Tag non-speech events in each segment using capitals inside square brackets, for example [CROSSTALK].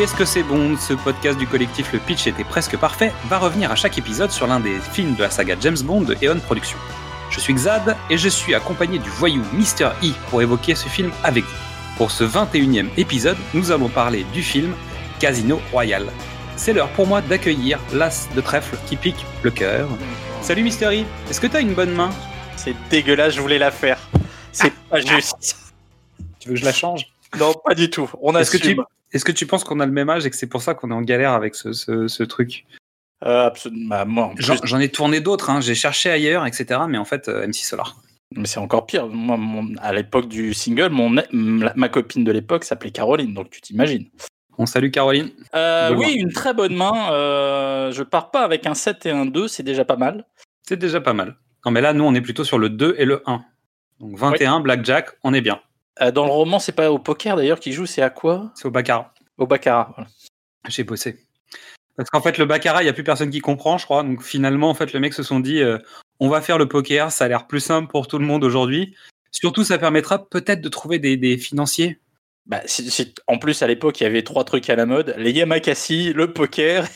Qu'est-ce que c'est bon Ce podcast du collectif Le Pitch était presque parfait va revenir à chaque épisode sur l'un des films de la saga James Bond de Eon Productions. Je suis Xad et je suis accompagné du voyou Mr. E pour évoquer ce film avec vous. Pour ce 21e épisode, nous allons parler du film Casino Royale. C'est l'heure pour moi d'accueillir l'as de trèfle qui pique le cœur. Salut Mr. E, est-ce que t'as une bonne main? C'est dégueulasse, je voulais la faire. C'est pas juste. Tu veux que je la change? Non, pas du tout. On Est-ce que, assume. tu, est-ce que tu penses qu'on a le même âge et que c'est pour ça qu'on est en galère avec ce, ce- ce truc? Euh, absolument. Bah, J'en ai tourné d'autres, hein. j'ai cherché ailleurs, etc. Mais en fait, euh, MC Solar. mais c'est encore pire. Moi, mon- à l'époque du single, mon, ma copine de l'époque s'appelait Caroline, donc tu t'imagines. On salue Caroline. Euh, oui, une très bonne main. Je pars pas avec un 7 et un 2, c'est déjà pas mal. C'est déjà pas mal. Non, mais là, nous, on est plutôt sur le 2 et le 1. Donc 21, Blackjack, on est bien. Euh, dans le roman, c'est pas au poker d'ailleurs qu'il joue, c'est à quoi? C'est au Baccarat. Au baccarat. voilà. J'ai bossé. Parce qu'en fait, le Baccarat, il n'y a plus personne qui comprend, je crois. Donc finalement, en fait, les mecs se sont dit, euh, on va faire le poker, ça a l'air plus simple pour tout le monde aujourd'hui. Surtout, ça permettra peut-être de trouver des, des financiers. Bah, en plus, à l'époque, il y avait trois trucs à la mode les Yamakasi, le poker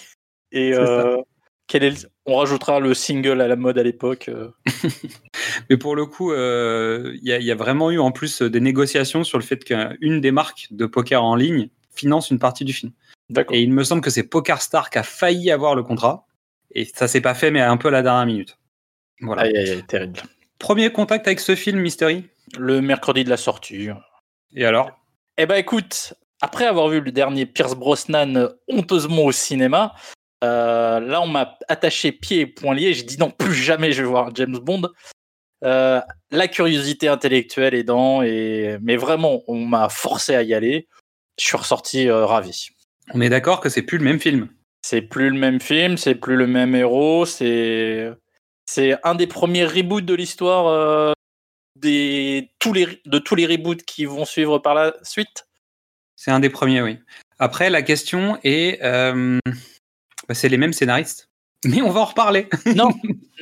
et. Euh, quel est le- On rajoutera le single à la mode à l'époque. euh. [LAUGHS] Mais pour le coup, euh, il y, a- il y a vraiment eu en plus euh, des négociations sur le fait qu'une des marques de poker en ligne finance une partie du film. Et il me semble que c'est PokerStar qui a failli avoir le contrat. Et ça s'est pas fait, mais un peu à la dernière minute. Voilà. Aïe, aïe, aïe, terrible. Premier contact avec ce film, Mystery? Le mercredi de la sortie. Et alors? Eh ben écoute, après avoir vu le dernier Pierce Brosnan honteusement au cinéma, euh, là on m'a attaché pieds et poings liés. J'ai dit non, plus jamais je vais voir James Bond. Euh, la curiosité intellectuelle aidant, et... mais vraiment on m'a forcé à y aller. Je suis ressorti euh, ravi. On est d'accord que c'est plus le même film. C'est plus le même film, c'est plus le même héros, c'est c'est un des premiers reboots de l'histoire des tous les de tous les reboots qui vont suivre par la suite. C'est un des premiers, oui. Après, la question est, c'est les mêmes scénaristes. Mais on va en reparler. [LAUGHS] Non,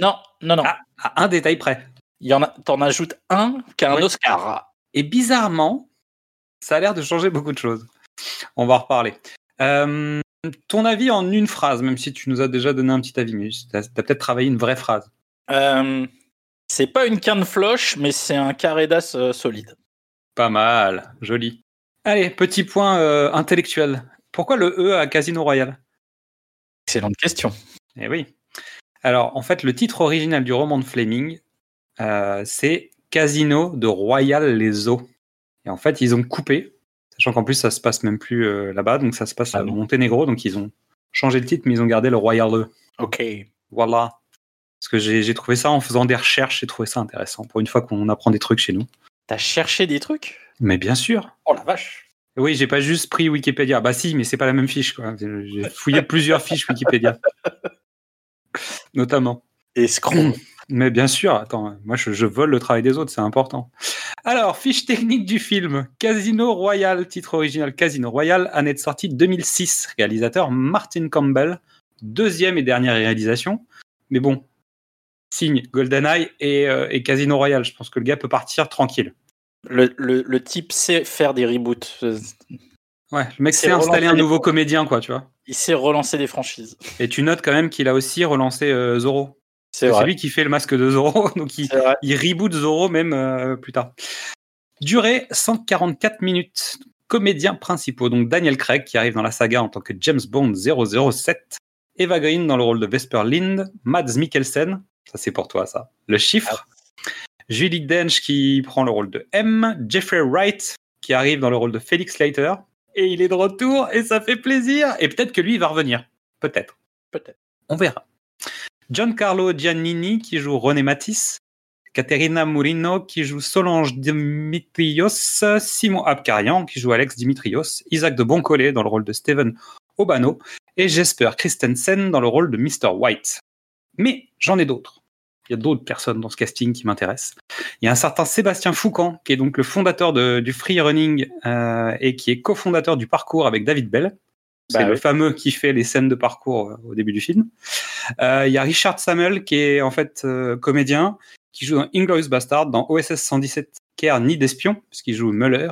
non, non, non. Ah. À un détail près. Il y en a, t'en ajoutes un qui a un Oui. Oscar. Et bizarrement, ça a l'air de changer beaucoup de choses. On va en reparler. Euh, ton avis en une phrase, même si tu nous as déjà donné un petit avis, mais tu as, peut-être travaillé une vraie phrase. Euh, c'est pas une canne floche, mais c'est un carré d'as euh, solide. Pas mal, joli. Allez, petit point intellectuel. Pourquoi le E à Casino Royale? Excellente question. Eh oui. Alors, en fait, le titre original du roman de Fleming, euh, c'est Casino de Royal les Eaux. Et en fait, ils ont coupé, sachant qu'en plus, ça se passe même plus euh, là-bas, donc ça se passe Ah à bon Monténégro, donc ils ont changé le titre, mais ils ont gardé le Royal E. Ok. Voilà. Parce que j'ai trouvé ça en faisant des recherches, j'ai trouvé ça intéressant. Pour une fois qu'on apprend des trucs chez nous. T'as cherché des trucs? Mais bien sûr. Oh la vache. Oui, j'ai pas juste pris Wikipédia. Bah si, mais c'est pas la même fiche. J'ai fouillé plusieurs fiches Wikipédia. [LAUGHS] Notamment. Escroc. [CLEARS THROAT] Mais bien sûr, attends, moi je, je vole le travail des autres, c'est important. Alors, fiche technique du film Casino Royale, titre original Casino Royale, année de sortie 2006, réalisateur Martin Campbell, deuxième et dernière réalisation. Mais bon, signe GoldenEye et, euh, et Casino Royale, je pense que le gars peut partir tranquille. Le, le, le type sait faire des reboots. Ouais, le mec C'est s'est installé un nouveau comédien, quoi, tu vois. Il sait relancer des franchises. Et tu notes quand même qu'il a aussi relancé euh, Zorro. C'est lui qui fait le masque de Zorro, [LAUGHS] donc il, reboot Zorro même euh, plus tard. Durée 144 minutes. Comédiens principaux, donc Daniel Craig qui arrive dans la saga en tant que James Bond 007, Eva Green dans le rôle de Vesper Lind, Mads Mikkelsen, ça c'est pour toi ça, le chiffre, Julie Dench qui prend le rôle de M, Jeffrey Wright qui arrive dans le rôle de Felix Leiter, et il est de retour et ça fait plaisir, et peut-être que lui il va revenir, peut-être. Peut-être. On verra. Giancarlo Giannini qui joue René Matisse, Caterina Murino qui joue Solange Dimitrios, Simon Abkarian qui joue Alex Dimitrios, Isaac de Boncollet dans le rôle de Steven Obano et Jesper Christensen dans le rôle de Mr. White. Mais j'en ai d'autres. Il y a d'autres personnes dans ce casting qui m'intéressent. Il y a un certain Sébastien Foucan, qui est donc le fondateur de- du free running euh, et qui est cofondateur du parcours avec David Bell. C'est Bah le oui. fameux qui fait les scènes de parcours euh, au début du film. Euh, Il y a Richard Samuel, qui est en fait euh, comédien, qui joue dans Inglorious Bastard, dans OSS 117 Care ni d'espion, puisqu'il joue Muller,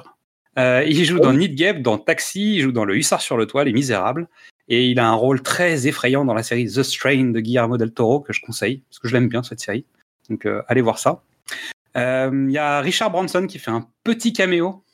il joue dans Need Gap, dans Taxi, il joue dans Le Hussard sur le toit, Les Misérables. Et il a un rôle très effrayant dans la série The Strain de Guillermo del Toro, que je conseille, parce que je l'aime bien cette série. Donc euh, allez voir ça. Euh, Il y a Richard Branson qui fait un petit caméo,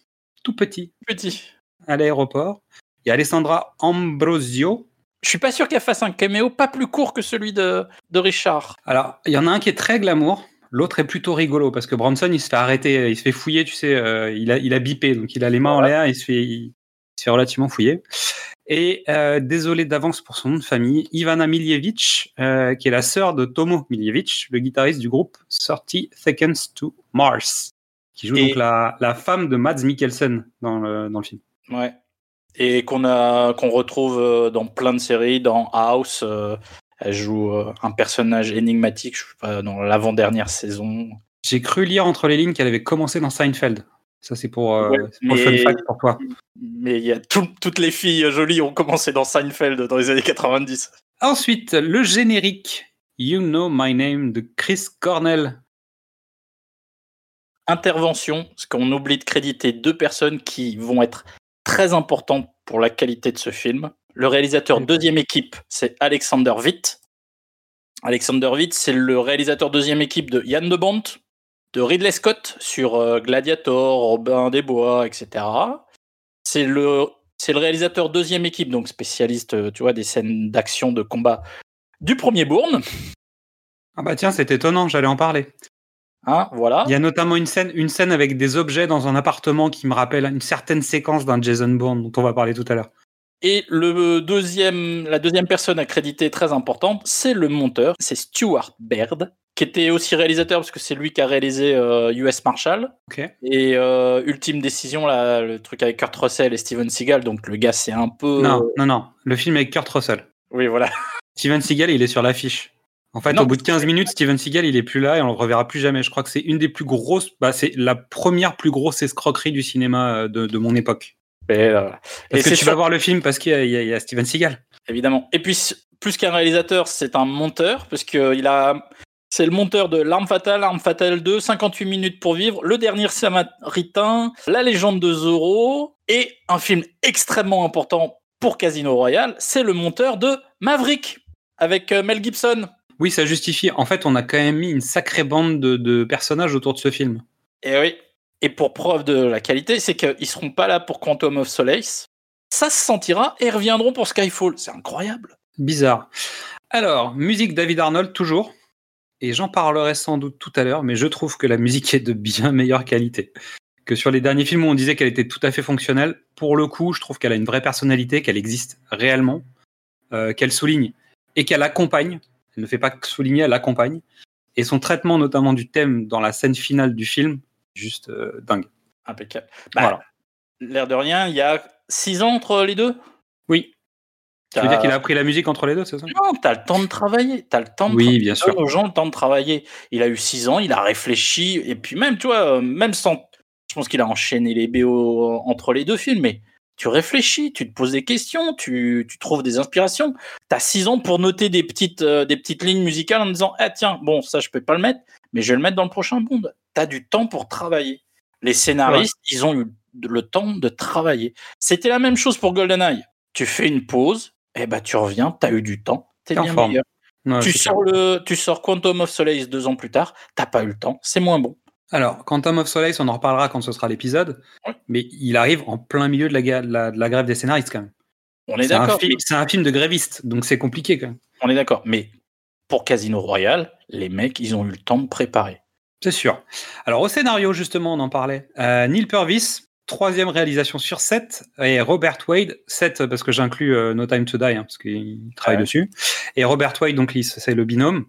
tout petit, Petit. à l'aéroport. Il y a Alessandra Ambrosio. Je suis pas sûr qu'elle fasse un caméo pas plus court que celui de, de Richard. Alors, il y en a un qui est très glamour, l'autre est plutôt rigolo, parce que Branson, il se fait arrêter, il se fait fouiller, tu sais, euh, il, a, il a bipé, donc il a les mains en l'air, il se fait, il se fait relativement fouiller. Et euh, désolé d'avance pour son nom de famille, Ivana Miljevic, euh, qui est la sœur de Tomo Miljevic, le guitariste du groupe 30 Seconds to Mars, qui joue Et- donc la, la femme de Mads Mikkelsen dans le, dans le film. Ouais. Et qu'on qu'on retrouve euh, dans plein de séries, dans House, euh, elle joue un personnage énigmatique, je sais pas, dans l'avant-dernière saison. J'ai cru lire entre les lignes qu'elle avait commencé dans Seinfeld. Ça, c'est pour, euh, Ouais, c'est pour le mais- fun fact pour toi. Mais il y a tout- toutes les filles jolies ont commencé dans Seinfeld dans les années 90. Ensuite, le générique You Know My Name de Chris Cornell. Intervention, parce qu'on oublie de créditer deux personnes qui vont être très importantes pour la qualité de ce film. Le réalisateur deuxième équipe, c'est Alexander Witt. Alexander Witt, c'est le réalisateur deuxième équipe de Yann de Bont, de Ridley Scott sur euh, Gladiator, Robin des Bois, etc. C'est le, c'est le réalisateur deuxième équipe, donc spécialiste, euh, tu vois, des scènes d'action, de combat du premier Bourne. Ah bah tiens, c'est étonnant, j'allais en parler. Hein, voilà. Il y a notamment une scène, une scène avec des objets dans un appartement qui me rappelle une certaine séquence d'un Jason Bourne dont on va parler tout à l'heure. Et le deuxième, la deuxième personne accréditée très importante, c'est le monteur, c'est Stuart Baird, qui était aussi réalisateur parce que c'est lui qui a réalisé euh, US Marshall Ok. et euh, Ultime Décision, là, le truc avec Kurt Russell et Steven Seagal. Donc le gars, c'est un peu. Non, non, non. Le film avec Kurt Russell. Oui, voilà. Steven Seagal, il est sur l'affiche. En fait, Non, au bout de 15 minutes, Steven Seagal, il est plus là et on le reverra plus jamais. Je crois que c'est une des plus grosses, bah, c'est la première plus grosse escroquerie du cinéma euh, de, de mon époque. Et, euh, Parce et que tu sûr- vas voir le film parce qu'il y, y a- il y a Steven Seagal. évidemment. Et puis, plus qu'un réalisateur, c'est un monteur, parce que il a. C'est le monteur de L'Arme Fatale, Arme Fatale 2, 58 minutes pour vivre, Le Dernier Samaritain, La Légende de Zorro, et un film extrêmement important pour Casino Royale, c'est le monteur de Maverick, avec euh, Mel Gibson. Oui, ça justifie. En fait, on a quand même mis une sacrée bande de, de personnages autour de ce film. Et oui. Et pour preuve de la qualité, c'est qu'ils seront pas là pour Quantum of Solace. Ça se sentira et reviendront pour Skyfall. C'est incroyable. Bizarre. Alors, musique David Arnold, toujours. Et j'en parlerai sans doute tout à l'heure, mais je trouve que la musique est de bien meilleure qualité que sur les derniers films où on disait qu'elle était tout à fait fonctionnelle. Pour le coup, je trouve qu'elle a une vraie personnalité, qu'elle existe réellement, euh, qu'elle souligne et qu'elle accompagne. Elle ne fait pas que souligner, elle accompagne. Et son traitement, notamment du thème dans la scène finale du film, juste euh, dingue. Impeccable. Bah, Voilà. L'air de rien, il y a six ans entre les deux? Oui. Tu veux dire qu'il a appris la musique entre les deux, c'est ça? Non, t'as le temps de travailler. T'as le temps de Oui, bien sûr. Aux gens le temps de travailler. Il a eu six ans, il a réfléchi. Et puis même, tu vois, euh, même sans. Je pense qu'il a enchaîné les BO entre les deux films, mais tu réfléchis, tu te poses des questions, tu, tu trouves des inspirations. T'as six ans pour noter des petites, euh, des petites lignes musicales en disant Ah, tiens, bon, ça, je peux pas le mettre, mais je vais le mettre dans le prochain Bond. T'as du temps pour travailler. Les scénaristes, ils ont eu le temps de travailler. C'était la même chose pour GoldenEye. Tu fais une pause, et ben tu reviens, t'as eu du temps, t'es T'es en bien forme. meilleur. Ouais, tu, sors le, tu sors Quantum of Solace deux ans plus tard, t'as pas eu le temps, c'est moins bon. Alors, Quantum of Solace, on en reparlera quand ce sera l'épisode, Ouais. mais il arrive en plein milieu de la, ga- de la- de la grève des scénaristes quand même. On est d'accord. c'est un film de grévistes, donc c'est compliqué quand même. On est d'accord. Mais pour Casino Royale, les mecs, ils ont eu le temps de préparer. C'est sûr. Alors au scénario, justement, on en parlait. Euh, Neil Purvis, troisième réalisation sur 7, et Robert Wade, 7 parce que j'inclus euh, No Time to Die, hein, parce qu'il travaille Ouais. dessus. Et Robert Wade, donc c'est le binôme.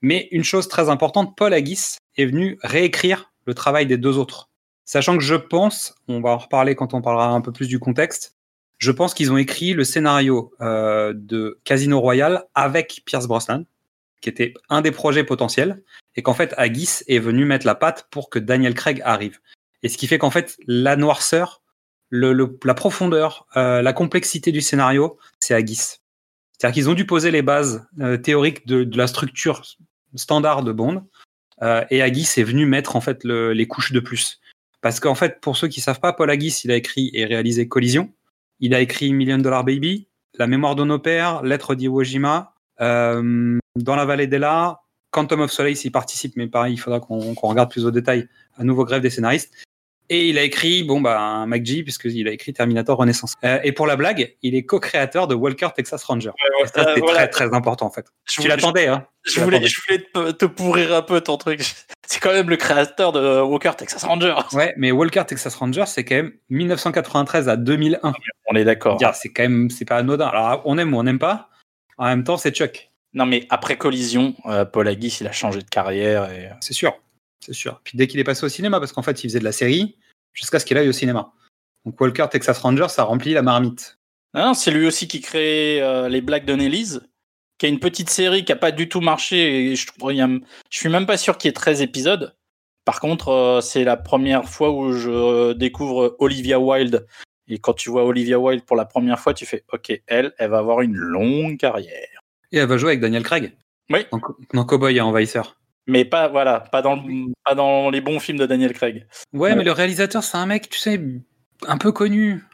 Mais une chose très importante, Paul Haggis est venu réécrire le travail des deux autres. Sachant que je pense, on va en reparler quand on parlera un peu plus du contexte, je pense qu'ils ont écrit le scénario euh, de Casino Royale avec Pierce Brosnan, qui était un des projets potentiels, et qu'en fait Haggis est venu mettre la patte pour que Daniel Craig arrive. Et ce qui fait qu'en fait la noirceur, la profondeur, euh, la complexité du scénario, c'est Haggis. C'est-à-dire qu'ils ont dû poser les bases euh, théoriques de, la structure standard de Bond, euh, et Haggis est venu mettre en fait le- les couches de plus. Parce qu'en fait, pour ceux qui savent pas, Paul Haggis, il a écrit et réalisé Collision. Il a écrit Million Dollar Baby, La mémoire de nos pères, Lettre d'Iwo Jima, euh, Dans la vallée d'Ella, Quantum of Solace, il participe, mais pareil, il faudra qu'on qu'on regarde plus au détail. Un nouveau grève des scénaristes. Et il a écrit, bon, bah, un MacG, puisqu'il a écrit Terminator Renaissance. Euh, et pour la blague, il est co-créateur de Walker Texas Ranger. Ouais, Et ça, euh, voilà. très, très important, en fait. Je Tu voulais- l'attendais, hein Je Tu voulais, l'attendais. je voulais te, pourrir un peu ton truc. C'est quand même le créateur de Walker Texas Ranger. Ouais, mais Walker Texas Ranger, c'est quand même 1993 à 2001. On est d'accord. C'est quand même, c'est pas anodin. Alors, on aime ou on n'aime pas. En même temps, c'est Chuck. Non, mais après Collision, euh, Paul Haggis, il a changé de carrière. Et... C'est sûr. C'est sûr. Puis dès qu'il est passé au cinéma, parce qu'en fait, il faisait de la série jusqu'à ce qu'il aille au cinéma. Donc Walker Texas Ranger, ça remplit la marmite. Non, c'est lui aussi qui crée euh, les blagues de Nelly's, qui a une petite série qui a pas du tout marché. Et je, je suis même pas sûr qu'il y ait 13 épisodes. Par contre, euh, c'est la première fois où je découvre Olivia Wilde. Et quand tu vois Olivia Wilde pour la première fois, tu fais OK, elle, elle va avoir une longue carrière. Et elle va jouer avec Daniel Craig. Oui. Dans Cowboy et Envahisseur. Mais pas, voilà, pas dans, le- pas dans les bons films de Daniel Craig. Ouais, Ouais. mais le réalisateur, c'est un mec, tu sais, un peu connu.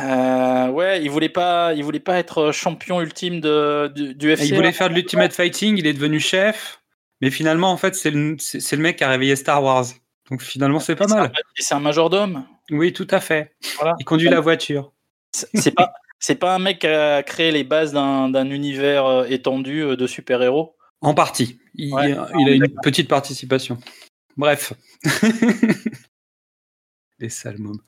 Euh, ouais, il voulait pas, il voulait pas être champion ultime de, du, UFC. il voulait faire de l'Ultimate Fighting, il est devenu chef. Mais finalement, en fait, c'est le, c'est le mec qui a réveillé Star Wars. Donc finalement, c'est pas mal. Et c'est un majordome. Oui, tout à fait. Voilà. Il conduit la voiture. C'est pas, c'est pas un mec qui a créé les bases d'un d'un univers euh, étendu euh, de super-héros. En partie. Il, Ouais. il a une petite participation. Bref. [LAUGHS] Les sales mômes.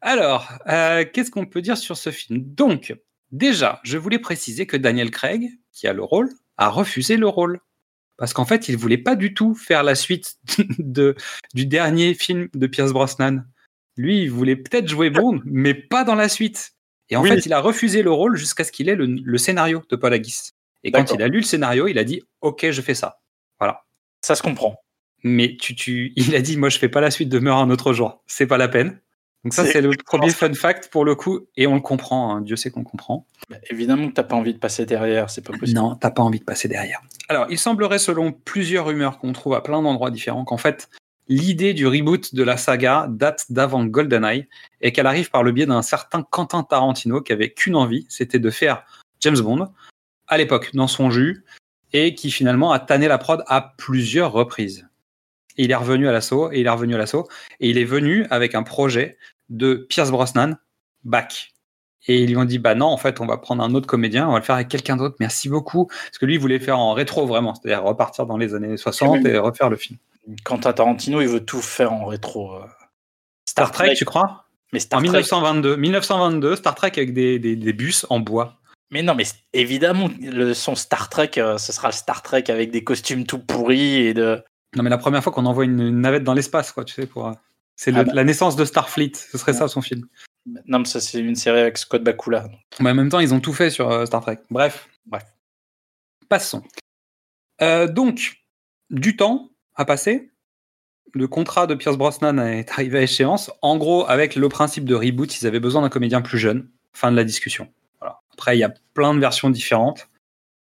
Alors, euh, qu'est-ce qu'on peut dire sur ce film? Donc, déjà, je voulais préciser que Daniel Craig, qui a le rôle, a refusé le rôle. Parce qu'en fait, il voulait pas du tout faire la suite [LAUGHS] de, du dernier film de Pierce Brosnan. Lui, il voulait peut-être jouer Bond, mais pas dans la suite. Et en Oui. fait, il a refusé le rôle jusqu'à ce qu'il ait le, le scénario de Paul Haggis. Et quand il a lu le scénario, il a dit Ok, je fais ça. Voilà. Ça se comprend. Mais tu, tu, [LAUGHS] il a dit Moi, je fais pas la suite de Meurt un autre jour. C'est pas la peine. Donc, ça, C'est le premier fun fact pour le coup. Et on le comprend. hein. Dieu sait qu'on comprend. Bah, évidemment que t'as pas envie de passer derrière, c'est pas possible. Non, t'as pas envie de passer derrière. Alors, il semblerait, selon plusieurs rumeurs qu'on trouve à plein d'endroits différents, qu'en fait, l'idée du reboot de la saga date d'avant GoldenEye et qu'elle arrive par le biais d'un certain Quentin Tarantino qui avait qu'une envie, c'était de faire James Bond à l'époque dans son jus et qui finalement a tanné la prod à plusieurs reprises. Et il est revenu à l'assaut et il est revenu à l'assaut et il est venu avec un projet de Pierce Brosnan back. Et ils lui ont dit bah non en fait on va prendre un autre comédien, on va le faire avec quelqu'un d'autre. Merci beaucoup parce que lui il voulait faire en rétro vraiment, c'est-à-dire repartir dans les années 60 et refaire le film. Quentin Tarantino, il veut tout faire en rétro. euh. Star Trek, tu crois? Mais Star En Trek. 1922, 1922, Star Trek avec des, des, des bus en bois. Mais non, mais évidemment, le son Star Trek, euh, ce sera le Star Trek avec des costumes tout pourris et de. Non mais la première fois qu'on envoie une, une navette dans l'espace quoi, tu sais pour. euh, C'est Ah bah. la naissance de Starfleet, ce serait ça son film. Non, mais ça, c'est une série avec Scott Bakula. Mais en même temps, ils ont tout fait sur euh, Star Trek. Bref. Bref. Passons. Euh, donc, du temps a passé. Le contrat de Pierce Brosnan est arrivé à échéance. En gros, avec le principe de reboot, ils avaient besoin d'un comédien plus jeune. Fin de la discussion. Après, il y a plein de versions différentes.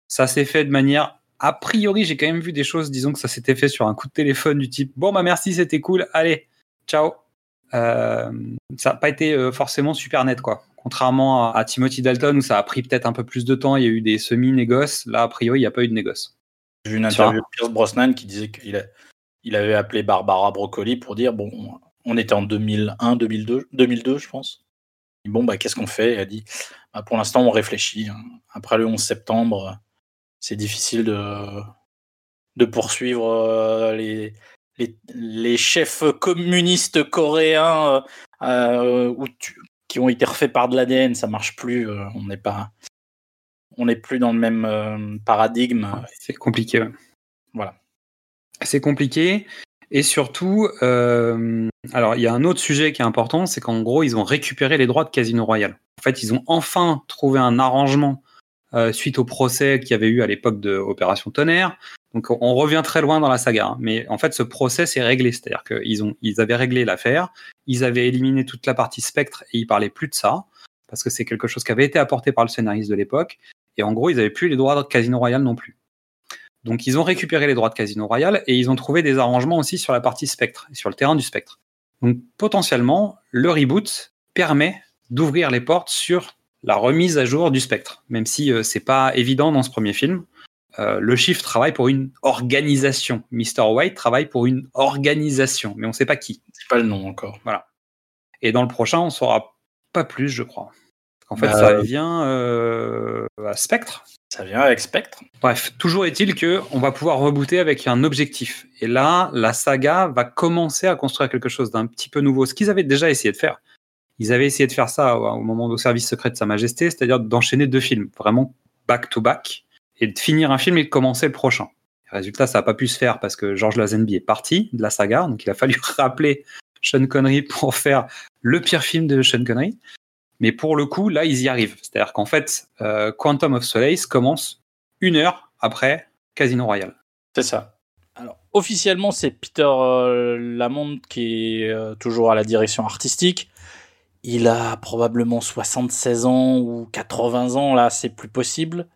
Ça s'est fait de manière. A priori, j'ai quand même vu des choses, disons que ça s'était fait sur un coup de téléphone du type Bon, bah merci, c'était cool, allez, ciao. Euh, ça n'a pas été euh, forcément super net, quoi. Contrairement à, Timothy Dalton, où ça a pris peut-être un peu plus de temps, il y a eu des semi-négoces. Là, a priori, il n'y a pas eu de négoce. J'ai vu une interview de Pierce Brosnan qui disait qu'il a- il avait appelé Barbara Broccoli pour dire bon, on était en 2001, 2002, 2002 je pense. Bon, bah, qu'est-ce qu'on fait? Elle a dit pour l'instant, on réfléchit. hein. Après le 11 septembre, c'est difficile de, de poursuivre euh, les, les, les chefs communistes coréens euh, euh, où tu- qui ont été refaits par de l'ADN. Ça marche plus. on n'est pas. On n'est plus dans le même paradigme. C'est compliqué. Voilà. C'est compliqué. Et surtout, euh, alors il y a un autre sujet qui est important, c'est qu'en gros, ils ont récupéré les droits de Casino Royale. En fait, ils ont enfin trouvé un arrangement euh, suite au procès qu'il y avait eu à l'époque de Opération Tonnerre. Donc on revient très loin dans la saga, hein. mais en fait ce procès s'est réglé, c'est-à-dire qu'ils ont, ils avaient réglé l'affaire, ils avaient éliminé toute la partie spectre et ils parlaient plus de ça parce que c'est quelque chose qui avait été apporté par le scénariste de l'époque. Et en gros, ils avaient plus les droits de Casino Royale non plus. Donc ils ont récupéré les droits de Casino Royale et ils ont trouvé des arrangements aussi sur la partie spectre, sur le terrain du spectre. Donc potentiellement, le reboot permet d'ouvrir les portes sur la remise à jour du spectre, même si euh, c'est pas évident dans ce premier film. Euh, le chiffre travaille pour une organisation. Mr. White travaille pour une organisation, mais on ne sait pas qui. C'est pas le nom encore. Voilà. Et dans le prochain, on saura pas plus, je crois. En fait, Bah, ça vient euh, à Spectre. Ça vient avec Spectre. Bref, toujours est-il que on va pouvoir rebooter avec un objectif. Et là, la saga va commencer à construire quelque chose d'un petit peu nouveau. Ce qu'ils avaient déjà essayé de faire. Ils avaient essayé de faire ça au au moment du service secret de Sa Majesté, c'est-à-dire d'enchaîner deux films, vraiment back-to-back, et de finir un film et de commencer le prochain. Résultat, ça n'a pas pu se faire parce que George Lazenby est parti de la saga, donc il a fallu [LAUGHS] rappeler Sean Connery pour faire le pire film de Sean Connery. Mais pour le coup, là, ils y arrivent. C'est-à-dire qu'en fait, euh, Quantum of Solace commence une heure après Casino Royale. C'est ça. Alors, officiellement, c'est Peter euh, Lamont qui est euh, toujours à la direction artistique. Il a probablement 76 ans ou 80 ans, là, c'est plus possible.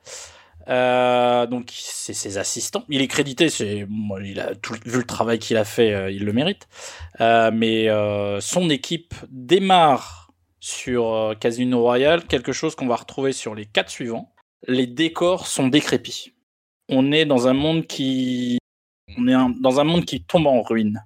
Euh, donc, c'est ses assistants. Il est crédité, c'est, il a tout, vu le travail qu'il a fait, euh, il le mérite. Euh, mais euh, son équipe démarre sur euh, Casino Royale, quelque chose qu'on va retrouver sur les quatre suivants. Les décors sont décrépits. On est dans un monde qui, on est dans un monde qui tombe en ruine.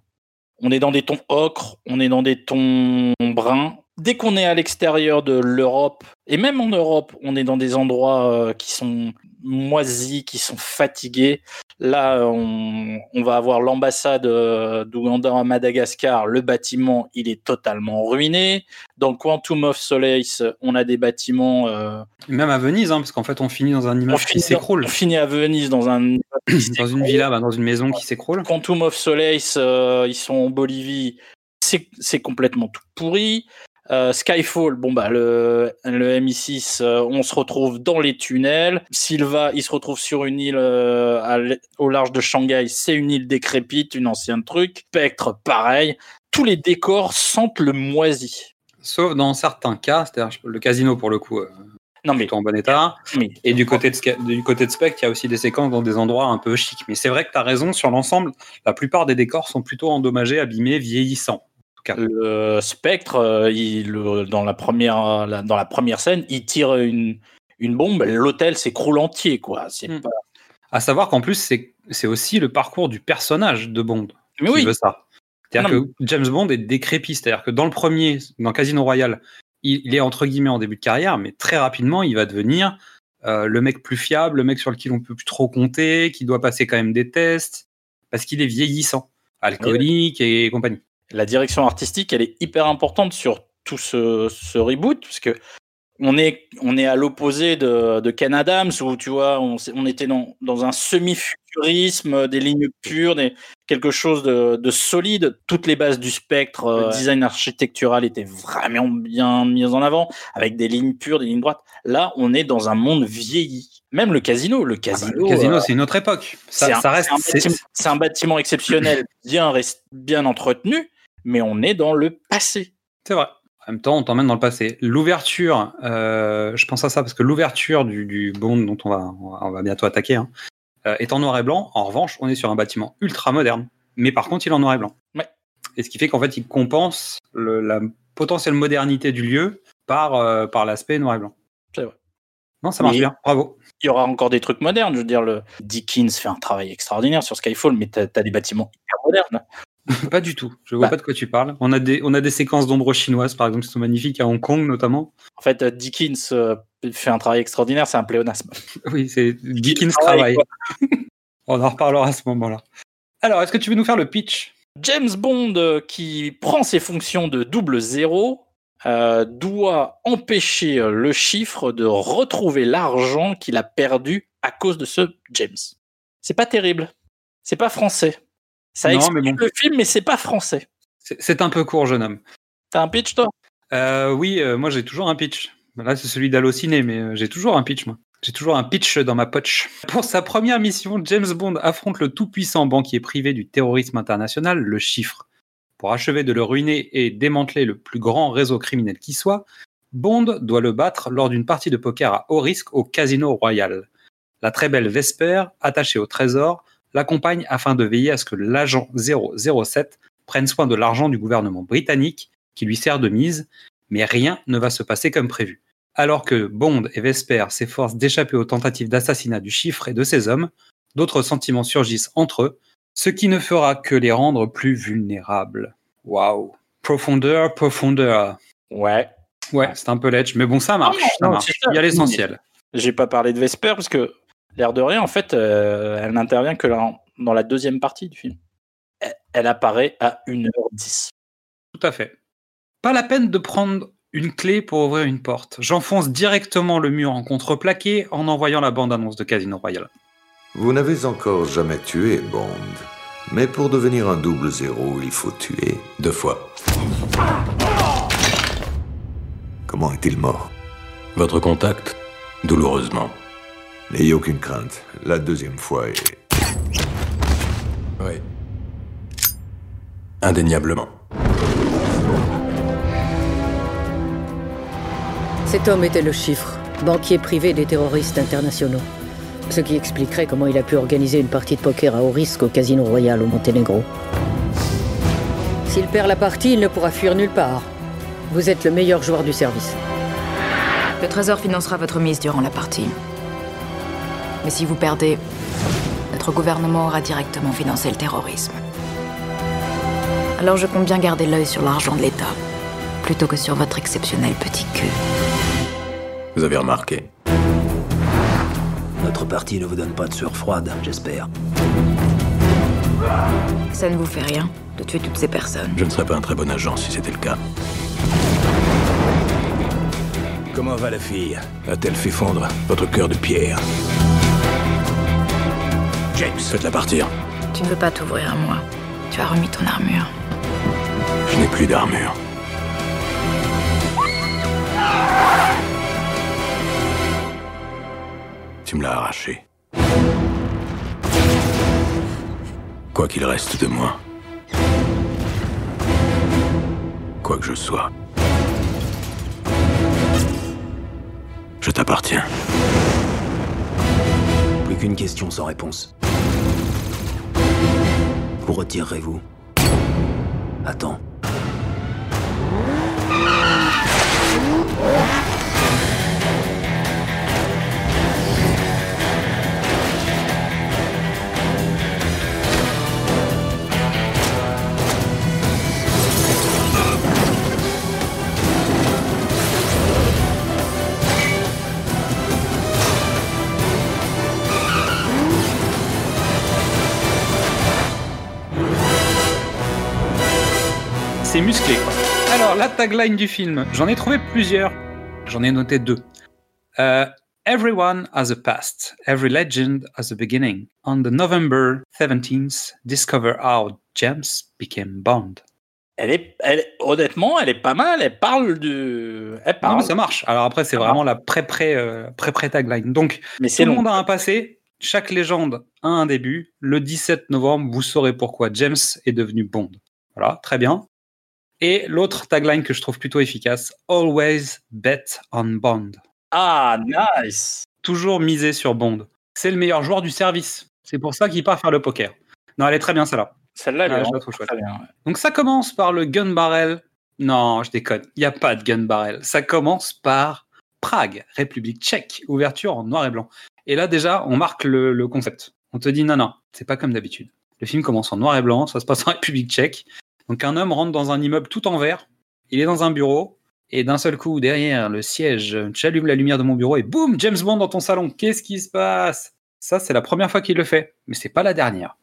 On est dans des tons ocre, on est dans des tons bruns. Dès qu'on est à l'extérieur de l'Europe, et même en Europe, on est dans des endroits euh, qui sont moisis, qui sont fatigués. Là, on, on va avoir l'ambassade euh, d'Ouganda à Madagascar. Le bâtiment, il est totalement ruiné. Dans Quantum of Solace, on a des bâtiments euh, Même à Venise, hein, parce qu'en fait, on finit dans un immeuble qui s'écroule. on finit à Venise dans un [CLEARS THROAT] Dans une villa, bah, dans une maison qui s'écroule. Quantum of Solace, euh, ils sont en Bolivie, c'est complètement tout pourri. Euh, Skyfall, bon bah le, le MI6, euh, on se retrouve dans les tunnels. Silva, il se retrouve sur une île euh, à au large de Shanghai, c'est une île décrépite, une ancienne truc. Spectre, pareil. Tous les décors sentent le moisi. Sauf dans certains cas, c'est-à-dire le casino pour le coup, Non mais, en bon état. mais Et du côté de, du côté de Spectre, il y a aussi des séquences dans des endroits un peu chics. Mais c'est vrai que tu as raison, sur l'ensemble, la plupart des décors sont plutôt endommagés, abîmés, vieillissants. Le Spectre, euh, il, le- dans la première la- dans la première scène, il tire une une bombe, l'hôtel s'écroule entier quoi. C'est Hmm. pas À savoir qu'en plus, c'est aussi le parcours du personnage de Bond Mais qui oui, veut ça. C'est-à-dire que James Bond est décrépit. C'est-à-dire que dans le premier, dans Casino Royale, il, il est entre guillemets en début de carrière, mais très rapidement, il va devenir euh, le mec plus fiable, le mec sur lequel on peut plus trop compter, qui doit passer quand même des tests, parce qu'il est vieillissant, alcoolique et compagnie. La direction artistique, elle est hyper importante sur tout ce, ce reboot, parce que on est, on est à l'opposé de, de Ken Adams, où tu vois, on, était dans, dans un semi-futurisme, des lignes pures, des, quelque chose de, de solide. Toutes les bases du spectre, euh, le Ouais. design architectural était vraiment bien mis en avant, avec des lignes pures, des lignes droites. Là, on est dans un monde vieilli. Même le casino, le Ah bah, casino. le casino, euh, c'est une autre époque. Ça, c'est un, ça reste. c'est un bâtiment, c'est un bâtiment exceptionnel, bien, bien entretenu, mais on est dans le passé. C'est vrai. En même temps, on t'emmène dans le passé. L'ouverture, euh, je pense à ça parce que l'ouverture du, du Bond dont on va, on va, on va bientôt attaquer hein, euh, est en noir et blanc. En revanche, on est sur un bâtiment ultra moderne. Mais par contre, il est en noir et blanc. Ouais. Et ce qui fait qu'en fait, il compense le- la potentielle modernité du lieu par, euh, par l'aspect noir et blanc. C'est vrai. Non, ça marche Mais- bien. Bravo. Il y aura encore des trucs modernes. Je veux dire, le Dickens fait un travail extraordinaire sur Skyfall, mais t'as as des bâtiments hyper modernes. [LAUGHS] Pas du tout. Je vois Bah. pas de quoi tu parles. On a des, on a des séquences d'ombre chinoises, par exemple, qui sont magnifiques à Hong Kong, notamment. En fait, euh, Dickens euh, fait un travail extraordinaire, c'est un pléonasme. [LAUGHS] Oui, c'est [LAUGHS] Dickens travail. On en reparlera à ce moment-là. Alors, est-ce que tu veux nous faire le pitch? James Bond, euh, qui prend ses fonctions de double zéro, euh, doit empêcher le chiffre de retrouver l'argent qu'il a perdu à cause de ce James. C'est pas terrible. C'est pas français. Ça Non, explique bon. le film, mais c'est pas français. C'est c'est un peu court, jeune homme. T'as un pitch, toi? Euh, oui, euh, moi j'ai toujours un pitch. Là, c'est celui d'Allociné, mais euh, j'ai toujours un pitch, moi. J'ai toujours un pitch dans ma poche. Pour sa première mission, James Bond affronte le tout-puissant banquier privé du terrorisme international, le chiffre. Pour achever de le ruiner et démanteler le plus grand réseau criminel qui soit, Bond doit le battre lors d'une partie de poker à haut risque au Casino Royal. La très belle Vesper, attachée au trésor, l'accompagne afin de veiller à ce que l'agent 007 prennent soin de l'argent du gouvernement britannique qui lui sert de mise, mais rien ne va se passer comme prévu. Alors que Bond et Vesper s'efforcent d'échapper aux tentatives d'assassinat du chiffre et de ses hommes, d'autres sentiments surgissent entre eux, ce qui ne fera que les rendre plus vulnérables. Waouh. Profondeur, profondeur. Ouais. Ouais, c'est un peu ledge, mais bon, ça marche. non, ça marche. Il y a l'essentiel. J'ai pas parlé de Vesper parce que, l'air de rien, en fait, euh, elle n'intervient que dans, dans la deuxième partie du film. Elle, elle apparaît à 1h10. Tout à fait. Pas la peine de prendre une clé pour ouvrir une porte. J'enfonce directement le mur en contreplaqué en envoyant la bande-annonce de Casino Royale. Vous n'avez encore jamais tué Bond. Mais pour devenir un double zéro, il faut tuer deux fois. Comment est-il mort? Votre contact Douloureusement. N'ayez aucune crainte. La deuxième fois est... Oui. Indéniablement. Cet homme était le chiffre, banquier privé des terroristes internationaux. Ce qui expliquerait comment il a pu organiser une partie de poker à haut risque au Casino Royal au Monténégro. S'il perd la partie, il ne pourra fuir nulle part. Vous êtes le meilleur joueur du service. Le Trésor financera votre mise durant la partie. Mais si vous perdez, notre gouvernement aura directement financé le terrorisme. Alors je compte bien garder l'œil sur l'argent de l'État, plutôt que sur votre exceptionnel petit cul. Vous avez remarqué? Notre parti ne vous donne pas de sueur froide, j'espère. Ça ne vous fait rien de tuer toutes ces personnes. Je ne serais pas un très bon agent si c'était le cas. Comment va la fille? A-t-elle fait fondre votre cœur de pierre? James, Faites-la partir. Tu ne veux pas t'ouvrir à moi. Tu as remis ton armure. Je n'ai plus d'armure. Tu me l'as arraché. Quoi qu'il reste de moi. Quoi que je sois. Je t'appartiens. Plus qu'une question sans réponse. Vous retirerez-vous? Attends. Musclé, quoi. Alors, la tagline du film, j'en ai trouvé plusieurs. J'en ai noté deux. Euh, Everyone has a past. Every legend has a beginning. On the November 17th, discover how James became Bond. Elle est, elle, honnêtement, elle est pas mal. Elle parle de. Elle Non, parle. mais ça marche. Alors après, c'est vraiment la pré-pré euh, pré-pré tagline. Donc, mais tout le long. monde a un passé. Chaque légende a un début. Le 17 novembre, vous saurez pourquoi James est devenu Bond. Voilà, très bien. Et l'autre tagline que je trouve plutôt efficace, Always bet on Bond. Ah, nice. Toujours miser sur Bond. C'est le meilleur joueur du service. C'est pour ça qu'il part faire le poker. Non, elle est très bien celle-là. Celle-là, elle Ah, est trouve chouette. très bien. ouais. Donc ça commence par le gun barrel. Non, je déconne. Il n'y a pas de gun barrel. Ça commence par Prague, République tchèque, ouverture en noir et blanc. Et là déjà, on marque le, le concept. On te dit non, non, c'est pas comme d'habitude. Le film commence en noir et blanc, ça se passe en [LAUGHS] République tchèque. Donc un homme rentre dans un immeuble tout en vert. Il est dans un bureau. Et d'un seul coup, derrière le siège, j'allume la lumière de mon bureau et boum, James Bond dans ton salon. Qu'est-ce qui se passe? Ça, c'est la première fois qu'il le fait, mais c'est pas la dernière.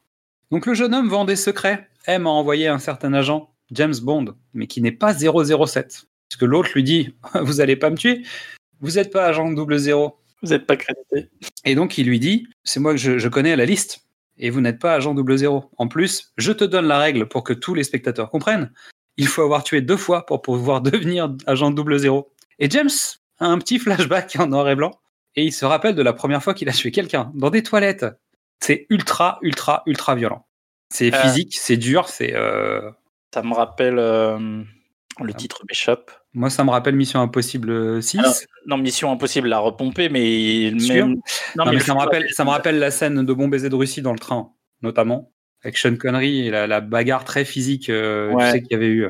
Donc le jeune homme vend des secrets, aime à envoyer un certain agent, James Bond, mais qui n'est pas 007. Puisque l'autre lui dit [LAUGHS] Vous allez pas me tuer Vous n'êtes pas agent double zéro. Vous n'êtes pas crédité. Et donc il lui dit C'est moi que je, je connais la liste, et vous n'êtes pas agent double zéro. En plus, je te donne la règle pour que tous les spectateurs comprennent. Il faut avoir tué deux fois pour pouvoir [LAUGHS] devenir agent double zéro. Et James a un petit flashback [LAUGHS] en noir et blanc, et il se rappelle de la première fois qu'il a tué quelqu'un dans des toilettes. C'est ultra, ultra, ultra violent. C'est Euh. physique, c'est dur, c'est. euh, Ça me rappelle. euh, Ah. le titre m'échappe. Moi, ça me rappelle Mission Impossible 6. Alors, Non, Mission Impossible l'a repompé, mais. Sûr même- Non, mais ça me rappelle, ça me rappelle la scène de Bon baiser de Russie dans le train, notamment. avec Sean Connery et la, la bagarre très physique, euh, Ouais. tu sais qu'il y avait eu.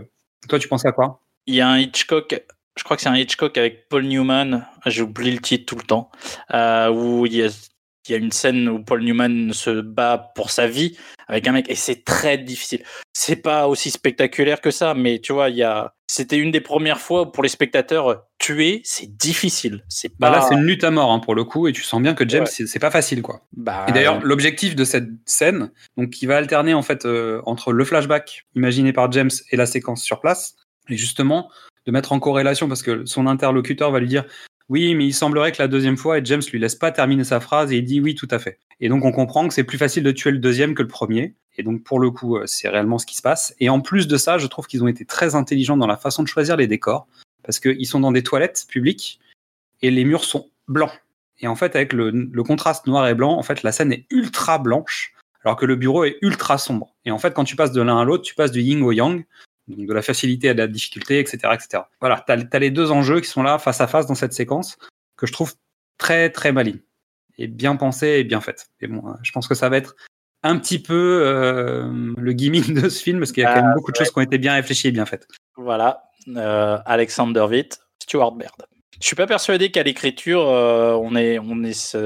Toi, tu pensais à quoi? Il y a un Hitchcock, je crois que c'est un Hitchcock avec Paul Newman, j'oublie le titre tout le temps, euh, où il y, a, il y a une scène où Paul Newman se bat pour sa vie avec un mec et c'est très difficile. C'est pas aussi spectaculaire que ça, mais tu vois, il y a, c'était une des premières fois où pour les spectateurs, euh, tuer, c'est difficile. C'est Bah pas. Là, c'est une lutte à mort hein, pour le coup, et tu sens bien que James, Ouais. c'est c'est pas facile, quoi. Bah, Et d'ailleurs, l'objectif de cette scène, donc qui va alterner en fait euh, entre le flashback imaginé par James et la séquence sur place, et justement de mettre en corrélation parce que son interlocuteur va lui dire oui, mais il semblerait que la deuxième fois, et James lui laisse pas terminer sa phrase et il dit oui, tout à fait. Et donc on comprend que c'est plus facile de tuer le deuxième que le premier. Et donc pour le coup, euh, c'est réellement ce qui se passe. Et en plus de ça, je trouve qu'ils ont été très intelligents dans la façon de choisir les décors parce qu'ils sont dans des toilettes publiques et les murs sont blancs. Et en fait, avec le, contraste noir et blanc, en fait, la scène est ultra blanche, alors que le bureau est ultra sombre. Et en fait, quand tu passes de l'un à l'autre, tu passes du yin au yang, donc de la facilité à la difficulté, etc., etc. Voilà, t'as as les deux enjeux qui sont là face à face dans cette séquence que je trouve très très maligne et bien pensée et bien faite. Et bon, euh, je pense que ça va être un petit peu euh, le gimmick de ce film parce qu'il y a quand même Ah, beaucoup de choses qui ont été bien réfléchies et bien faites. Voilà, euh, Alexander Witt, Stuart Baird. Je suis pas persuadé qu'à l'écriture, euh, on est, on est,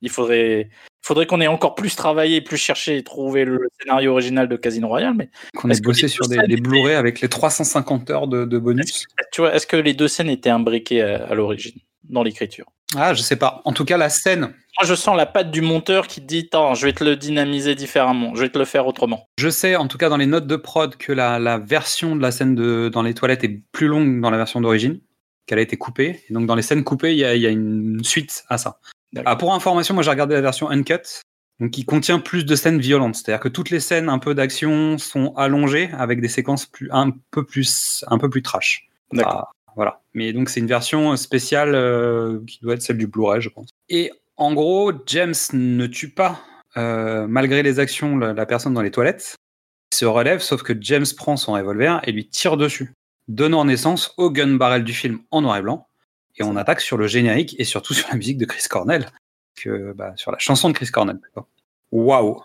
il faudrait, faudrait qu'on ait encore plus travaillé, plus cherché et trouvé le scénario original de Casino Royale. Mais Qu'on ait bossé sur des, des Blu-ray avec les 350 heures de, de bonus. tu vois, est-ce que les deux scènes étaient imbriquées à, à l'origine dans l'écriture? Ah, je sais pas. En tout cas, la scène, Moi, je sens la patte du monteur qui dit, je vais te le dynamiser différemment, je vais te le faire autrement. Je sais, en tout cas dans les notes de prod, que la, la version de la scène de, dans les toilettes est plus longue dans la version d'origine, qu'elle a été coupée. Et donc dans les scènes coupées, il y a, il y a une suite à ça. Ah, pour information, moi j'ai regardé la version uncut, donc qui contient plus de scènes violentes. C'est-à-dire que toutes les scènes un peu d'action sont allongées avec des séquences plus, un peu plus, un peu plus trash. D'accord. Ah, voilà. Mais donc c'est une version spéciale euh, qui doit être celle du Blu-ray, je pense. Et en gros, James ne tue pas, euh, malgré les actions, la, la personne dans les toilettes. Il se relève, sauf que James prend son revolver et lui tire dessus, donnant naissance au gun barrel du film en noir et blanc. Et on attaque sur le générique et surtout [LAUGHS] sur la musique de Chris Cornell, que, bah, sur la chanson de Chris Cornell. Waouh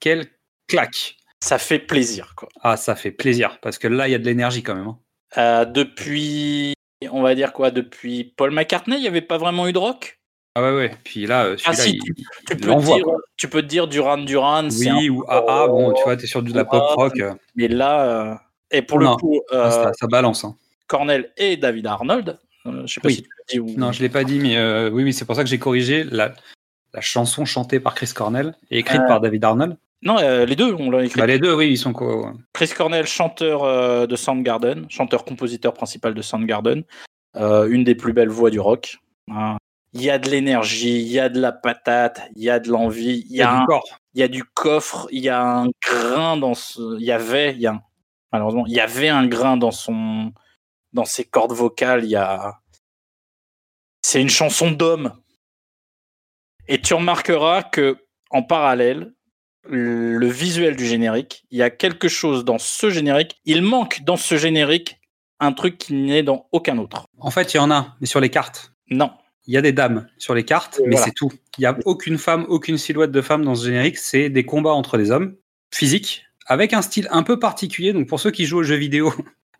Quelle claque Ça fait plaisir, quoi. Ah, ça fait plaisir, parce que là, il y a de l'énergie quand même. hein. Euh, depuis, on va dire quoi Depuis Paul McCartney, il n'y avait pas vraiment eu de rock? Ah ouais, ouais. Puis là, euh, Ah celui-là, si, il- tu, il peux dire, quoi. tu peux te dire Duran Duran, Oui, ou AA, bon, tu vois, t'es sur de la pop rock. mais là, euh, et pour le coup, euh, ça, ça balance. hein. Cornell et David Arnold, je sais pas Oui. si tu l'as dit ou... Non, je l'ai pas dit, mais euh, oui, oui, c'est pour ça que j'ai corrigé la, la chanson chantée par Chris Cornell et écrite Euh, par David Arnold. Non, euh, les deux, on l'a écrit. Bah, les deux, oui, ils sont quoi Chris Cornell, chanteur euh, de Soundgarden, chanteur-compositeur principal de Soundgarden, euh, une des plus belles voix du rock. Hein. Il y a de l'énergie, il y a de la patate, il y a de l'envie, il Il y, a du un- corps. il y a du coffre, il y a un grain dans ce. Il y avait, il y a un- malheureusement, il y avait un grain dans son, dans ses cordes vocales. Il y a. C'est une chanson d'homme. Et tu remarqueras que en parallèle, le visuel du générique, il y a quelque chose dans ce générique. Il manque dans ce générique un truc qui n'est dans aucun autre. En fait, il y en a, mais sur les cartes. Non. Il y a des dames sur les cartes, Et mais voilà. c'est tout. Il n'y a aucune femme, aucune silhouette de femme dans ce générique. C'est des combats entre des hommes, physiques, avec un style un peu particulier. Donc pour ceux qui jouent aux jeux vidéo,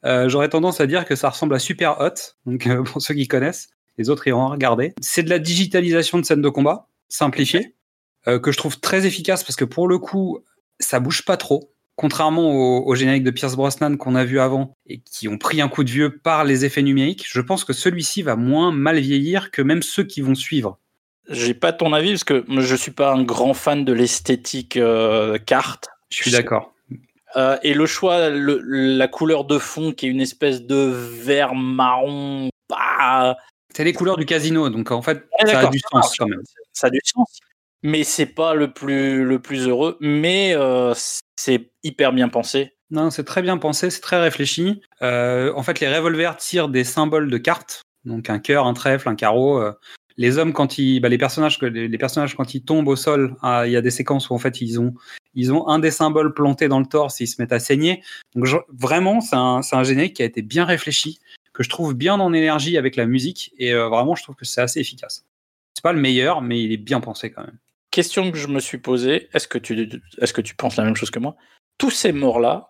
euh, j'aurais tendance à dire que ça ressemble à Super Hot. Donc euh, pour ceux qui connaissent, les autres iront regarder. C'est de la digitalisation de scènes de combat, simplifiée, euh, que je trouve très efficace parce que pour le coup, ça bouge pas trop. Contrairement au, au générique de Pierce Brosnan qu'on a vu avant et qui ont pris un coup de vieux par les effets numériques, je pense que celui-ci va moins mal vieillir que même ceux qui vont suivre. J'ai pas ton avis parce que je suis pas un grand fan de l'esthétique carte. Je suis d'accord. Euh, et le choix, le- la couleur de fond qui est une espèce de vert marron, bah, C'est les couleurs du casino, donc en fait, Ouais, ça a du sens quand même. ça a du sens. Mais c'est pas le plus, le plus heureux, mais euh, c'est hyper bien pensé. Non, c'est très bien pensé, c'est très réfléchi. Euh, en fait, les revolvers tirent des symboles de cartes, donc un cœur, un trèfle, un carreau. Les hommes, quand ils, bah, les personnages, les, personnages quand ils tombent au sol, ah, il y a des séquences où en fait ils ont, ils ont un des symboles planté dans le torse, ils se mettent à saigner. Donc je- vraiment, c'est un, générique qui a été bien réfléchi, que je trouve bien en énergie avec la musique, et euh, vraiment, je trouve que c'est assez efficace. C'est pas le meilleur, mais il est bien pensé quand même. question que je me suis posée, est-ce que tu, est-ce que tu penses la même chose que moi? Tous ces morts-là,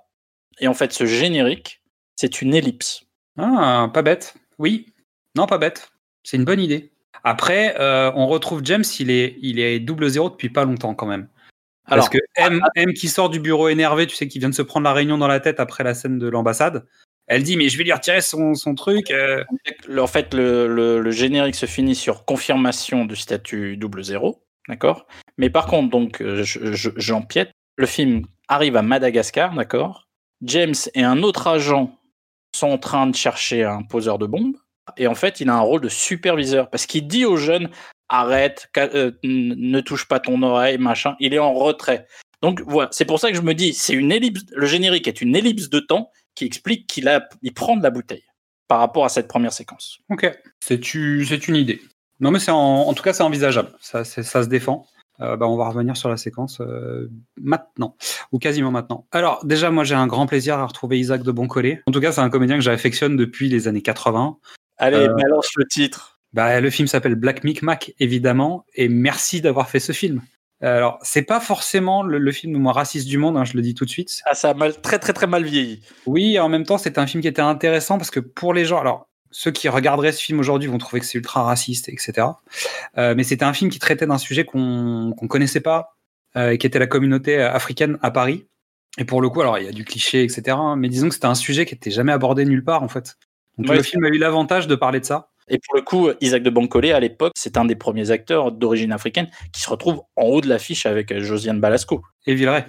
et en fait ce générique, c'est une ellipse. Ah, pas bête. Oui. Non, pas bête. C'est une bonne idée. Après, euh, on retrouve James, il est, il est double zéro depuis pas longtemps quand même. Parce Alors, que M, M qui sort du bureau énervé, tu sais, qui vient de se prendre la réunion dans la tête après la scène de l'ambassade, elle dit Mais je vais lui retirer son, son truc. euh. en fait, le, le- le générique se finit sur confirmation du statut double zéro, d'accord? Mais par contre, donc, euh, je- je- j'empiète. Le film arrive à Madagascar, d'accord? James et un autre agent sont en train de chercher un poseur de bombes. Et en fait, il a un rôle de superviseur parce qu'il dit aux jeunes arrête, euh, ne touche pas ton oreille, machin. Il est en retrait. Donc voilà, c'est pour ça que je me dis, c'est une ellipse. Le générique est une ellipse de temps qui explique qu'il a, il prend de la bouteille par rapport à cette première séquence. Ok, c'est une idée. Non, mais c'est en, tout cas, c'est envisageable. Ça se défend. Euh, bah, on va revenir sur la séquence euh, maintenant, ou quasiment maintenant. Alors, déjà, moi, j'ai un grand plaisir à retrouver Isaac de Boncollet. En tout cas, c'est un comédien que j'affectionne depuis les années 80. Allez, Euh, balance le titre. Bah, le film s'appelle Black Micmac, évidemment, et merci d'avoir fait ce film. Alors, c'est pas forcément le, le film le moins raciste du monde, hein, je le dis tout de suite. Ah, ça a mal, très très très mal vieilli. Oui, en même temps, c'était un film qui était intéressant parce que pour les gens, alors ceux qui regarderaient ce film aujourd'hui vont trouver que c'est ultra raciste, etc. Euh, mais c'était un film qui traitait d'un sujet qu'on qu'on connaissait pas, euh, et qui était la communauté africaine à Paris. Et pour le coup, alors il y a du cliché, etc. hein, mais disons que c'était un sujet qui était jamais abordé nulle part en fait. Donc Ouais, le film a eu l'avantage de parler de ça. Et pour le coup, Isaac de Bancolé, à l'époque, c'est un des premiers acteurs d'origine africaine qui se retrouve en haut de l'affiche avec euh, Josiane Balasco. et Villeray.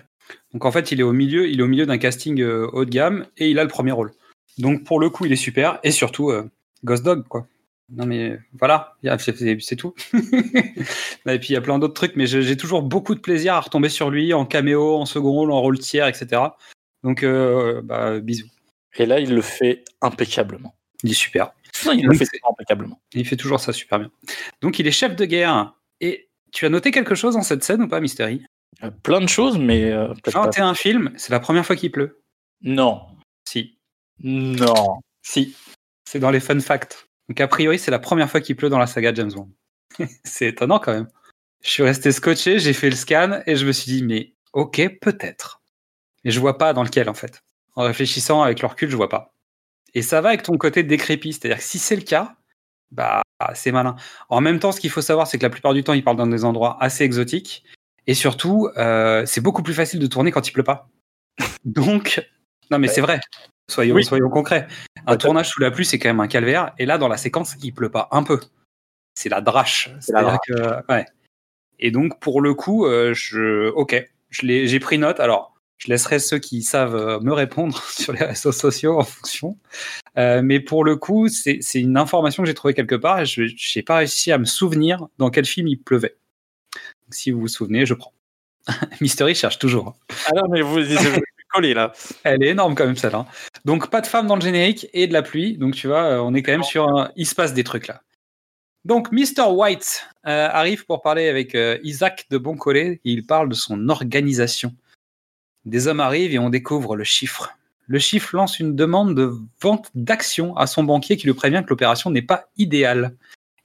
Donc en fait, il est au milieu, il est au milieu d'un casting euh, haut de gamme et il a le premier rôle. Donc pour le coup, il est super et surtout euh, Ghost Dog quoi. Non mais voilà, c'est- tout. [LAUGHS] et puis il y a plein d'autres trucs, mais j'ai toujours beaucoup de plaisir à retomber sur lui en caméo, en second rôle, en rôle tiers, etc. Donc euh, bah, bisous. Et là, il le fait impeccablement. Il est super. Non, il le fait impeccablement. Il fait toujours ça super bien. Donc il est chef de guerre. Et tu as noté quelque chose dans cette scène ou pas, Mystery? Euh, plein de choses, mais euh, pas. 21 films, c'est la première fois qu'il pleut? Non. Si. Non. Si, c'est dans les fun facts. Donc a priori, c'est la première fois qu'il pleut dans la saga James Bond. [LAUGHS] c'est étonnant quand même. Je suis resté scotché, j'ai fait le scan et je me suis dit, mais ok, peut-être. Mais je vois pas dans lequel en fait. En réfléchissant avec le recul, je vois pas. Et ça va avec ton côté décrépit, c'est-à-dire que si c'est le cas, bah c'est malin. En même temps, ce qu'il faut savoir, c'est que la plupart du temps, il parle dans des endroits assez exotiques. Et surtout, euh, c'est beaucoup plus facile de tourner quand il pleut pas. [LAUGHS] Donc, non mais c'est vrai. Soyons, Oui. soyons concrets. Un Ouais, tournage sous la pluie, c'est quand même un calvaire. Et là, dans la séquence, il pleut pas un peu. C'est la drache. C'est la que, ouais. Et donc, pour le coup, euh, je, ok, je l'ai- j'ai pris note. Alors, je laisserai ceux qui savent euh, me répondre [LAUGHS] sur les réseaux sociaux en fonction. Euh, mais pour le coup, c'est une information que j'ai trouvée quelque part et je n'ai pas réussi à me souvenir dans quel film il pleuvait. Donc, si vous vous souvenez, je prends. [LAUGHS] Mystery cherche toujours. Ah non, mais vous, suis [LAUGHS] collé là. Elle est énorme quand même celle-là. Donc pas de femme dans le générique et de la pluie. Donc tu vois, euh, on est quand même sur un... Il se passe des trucs là. Donc Mr. White euh, arrive pour parler avec euh, Isaac de Boncollet. Il parle de son organisation. Des hommes arrivent et on découvre le chiffre. Le chiffre lance une demande de vente d'actions à son banquier qui le prévient que l'opération n'est pas idéale.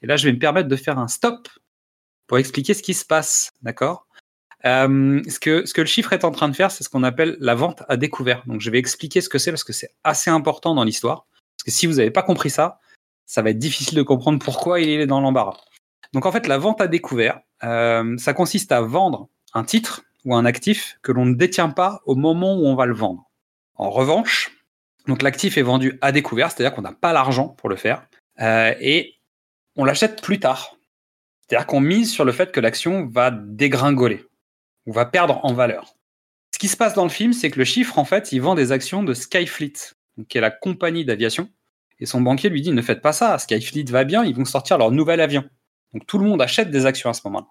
Et là, je vais me permettre de faire un stop pour expliquer ce qui se passe. D'accord? Euh, ce, que, ce que le chiffre est en train de faire, c'est ce qu'on appelle la vente à découvert. Donc, je vais expliquer ce que c'est parce que c'est assez important dans l'histoire. Parce que si vous n'avez pas compris ça, ça va être difficile de comprendre pourquoi il est dans l'embarras. Donc, en fait, la vente à découvert, euh, ça consiste à vendre un titre ou un actif que l'on ne détient pas au moment où on va le vendre. En revanche, donc l'actif est vendu à découvert, c'est-à-dire qu'on n'a pas l'argent pour le faire, euh, et on l'achète plus tard. C'est-à-dire qu'on mise sur le fait que l'action va dégringoler ou va perdre en valeur. Ce qui se passe dans le film, c'est que le chiffre, en fait, il vend des actions de Skyfleet, qui est la compagnie d'aviation, et son banquier lui dit ne faites pas ça, Skyfleet va bien, ils vont sortir leur nouvel avion. Donc tout le monde achète des actions à ce moment-là.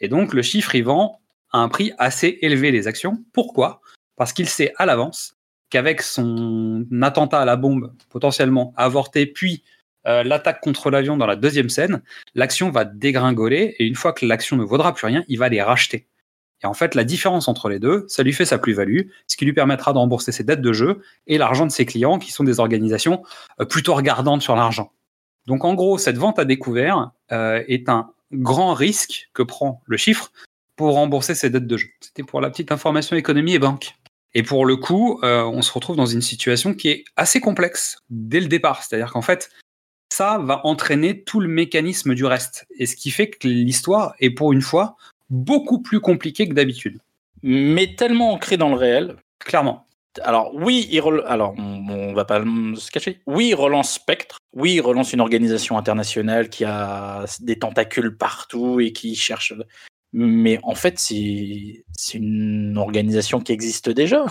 Et donc le chiffre, il vend un prix assez élevé les actions. Pourquoi? Parce qu'il sait à l'avance qu'avec son attentat à la bombe potentiellement avorté, puis euh, l'attaque contre l'avion dans la deuxième scène, l'action va dégringoler et une fois que l'action ne vaudra plus rien, il va les racheter. Et en fait, la différence entre les deux, ça lui fait sa plus-value, ce qui lui permettra de rembourser ses dettes de jeu et l'argent de ses clients, qui sont des organisations euh, plutôt regardantes sur l'argent. Donc en gros, cette vente à découvert euh, est un grand risque que prend le chiffre pour rembourser ses dettes de jeu. C'était pour la petite information économie et banque. Et pour le coup, euh, on se retrouve dans une situation qui est assez complexe dès le départ. C'est-à-dire qu'en fait, ça va entraîner tout le mécanisme du reste. Et ce qui fait que l'histoire est pour une fois beaucoup plus compliquée que d'habitude. Mais tellement ancré dans le réel. Clairement. Alors oui, il rel- alors on va pas se cacher. Oui, il relance Spectre. Oui, il relance une organisation internationale qui a des tentacules partout et qui cherche. Mais en fait, c'est une organisation qui existe déjà.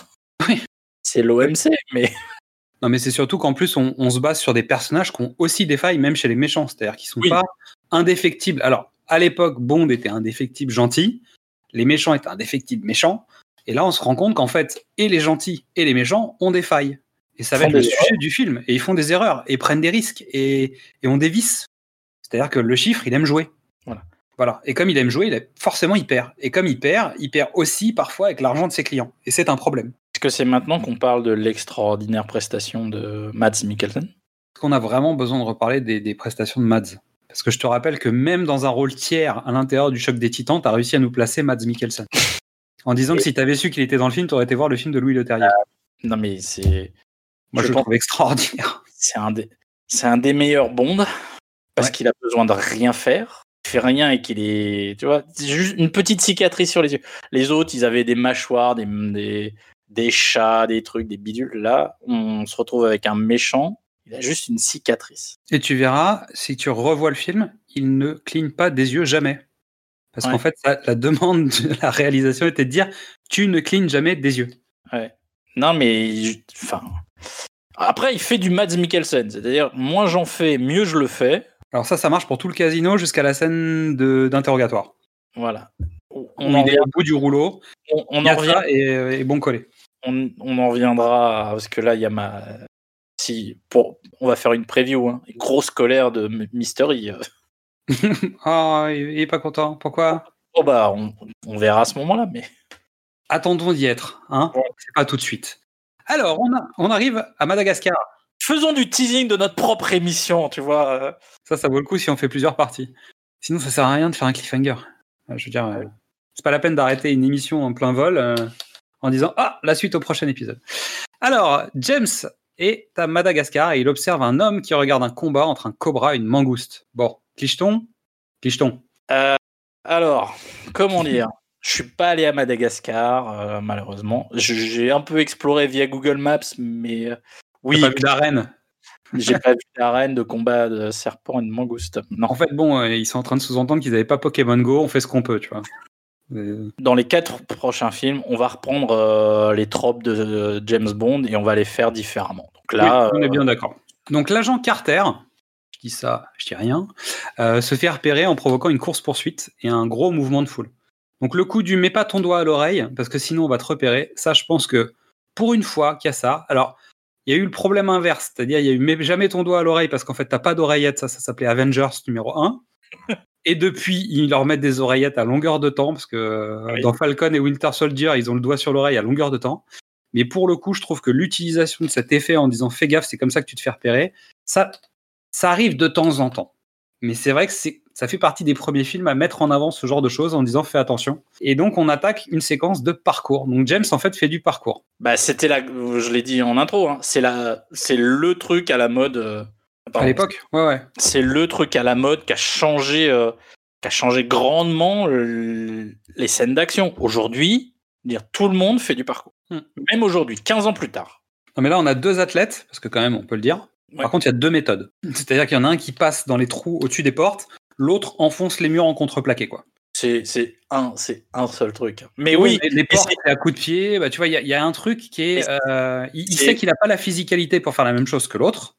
Oui. C'est l'OMC, mais [LAUGHS] Non, mais c'est surtout qu'en plus, on, on se base sur des personnages qui ont aussi des failles, même chez les méchants. C'est-à-dire qu'ils sont Oui. pas indéfectibles. Alors, à l'époque, Bond était indéfectible gentil, les méchants étaient indéfectibles méchants. Et là, on se rend compte qu'en fait, et les gentils et les méchants ont des failles. Et ça va être le sujet du film. Et ils font des erreurs, et prennent des risques, et, et ont des vices. C'est-à-dire que le chiffre, il aime jouer. Voilà. Voilà. Et comme il aime jouer, il a- forcément, il perd. Et comme il perd, il perd aussi parfois avec l'argent de ses clients. Et c'est un problème. est-ce que c'est maintenant qu'on parle de l'extraordinaire prestation de Mads Mikkelsen? Est-ce qu'on a vraiment besoin de reparler des, des prestations de Mads? Parce que je te rappelle que même dans un rôle tiers à l'intérieur du choc des titans, tu as réussi à nous placer Mads Mikkelsen. En disant que si tu avais su qu'il était dans le film, tu aurais été voir le film de Louis Leterrier. Non, mais c'est Moi, je je, le pense- trouve extraordinaire. [LAUGHS] c'est un des c'est un des meilleurs Bond parce Ouais. qu'il a besoin de rien faire. Il fait rien et qu'il est, tu vois, c'est juste une petite cicatrice sur les yeux. Les autres, ils avaient des mâchoires, des, des, des chats, des trucs, des bidules. Là, on se retrouve avec un méchant. Il a juste une cicatrice. Et tu verras, si tu revois le film, il ne cligne pas des yeux jamais. Parce Ouais. qu'en fait, la demande de la réalisation était de dire tu ne clignes jamais des yeux. Non, mais enfin. Après, il fait du Mads Mikkelsen, c'est-à-dire moins j'en fais, mieux je le fais. Alors ça, ça marche pour tout le casino jusqu'à la scène de- d'interrogatoire. Voilà. On, On en, est au bout du rouleau, on- en revient ça et, et bon collé. on, on en reviendra parce que là il y a ma si pour on va faire une preview hein. grosse colère de Mystery euh. [LAUGHS] Ah, il il est pas content. Pourquoi? Oh bah on, on verra à ce moment-là mais Attendons d'y être, hein Ouais. C'est pas tout de suite. Alors, on, a- on arrive à Madagascar. Faisons du teasing de notre propre émission tu vois euh. Ça, ça vaut le coup si on fait plusieurs parties. Sinon, ça sert à rien de faire un cliffhanger. Euh, Je veux dire, euh, c'est pas la peine d'arrêter une émission en plein vol euh, en disant Ah, la suite au prochain épisode. Alors, James est à Madagascar et il observe un homme qui regarde un combat entre un cobra et une mangouste. Bon, clicheton Clicheton. Euh, alors comment dire? Je suis pas allé à Madagascar euh, malheureusement Je- j'ai un peu exploré via Google Maps mais euh, oui pas vu d'arène. [LAUGHS] j'ai pas vu d'arène de combat de serpent et de mangouste non En fait, bon, euh, ils sont en train de sous-entendre qu'ils n'avaient pas Pokémon Go, on fait ce qu'on peut, tu vois. Euh, dans les quatre prochains films, on va reprendre euh, les tropes de James Bond et on va les faire différemment. Donc là, oui, on est euh, bien d'accord. Donc l'agent Carter, je dis ça, je dis rien, euh, se fait repérer en provoquant une course-poursuite et un gros mouvement de foule. Donc le coup du mets pas ton doigt à l'oreille, parce que sinon on va te repérer, ça je pense que pour une fois qu'il y a ça, alors il y a eu le problème inverse, c'est-à-dire il y a eu mets jamais ton doigt à l'oreille parce qu'en fait t'as pas d'oreillette, ça, ça s'appelait Avengers numéro 1. [LAUGHS] Et depuis, ils leur mettent des oreillettes à longueur de temps, parce que euh, Oui. dans Falcon et Winter Soldier, ils ont le doigt sur l'oreille à longueur de temps. Mais pour le coup, je trouve que l'utilisation de cet effet en disant fais gaffe, c'est comme ça que tu te fais repérer, ça, ça arrive de temps en temps. Mais c'est vrai que c'est, ça fait partie des premiers films à mettre en avant ce genre de choses en disant fais attention. Et donc on attaque une séquence de parcours. Donc James en fait fait du parcours. bah, c'était la, je l'ai dit en intro, hein, c'est la, c'est le truc à la mode. euh, à l'époque, ouais ouais. c'est le truc à la mode qui a changé, euh, qui a changé grandement le- les scènes d'action. Aujourd'hui, dire tout le monde fait du parcours. Hmm. Même aujourd'hui, 15 ans plus tard. Non mais là on a deux athlètes parce que quand même on peut le dire. Ouais. Par contre il y a deux méthodes. [LAUGHS] C'est-à-dire qu'il y en a un qui passe dans les trous au-dessus des portes, l'autre enfonce les murs en contreplaqué quoi. C'est, un, c'est un seul truc. Mais oui, les, portes à coups de pied, bah, tu vois, il y, a- il y a un truc qui est. Euh, il sait qu'il n'a pas la physicalité pour faire la même chose que l'autre.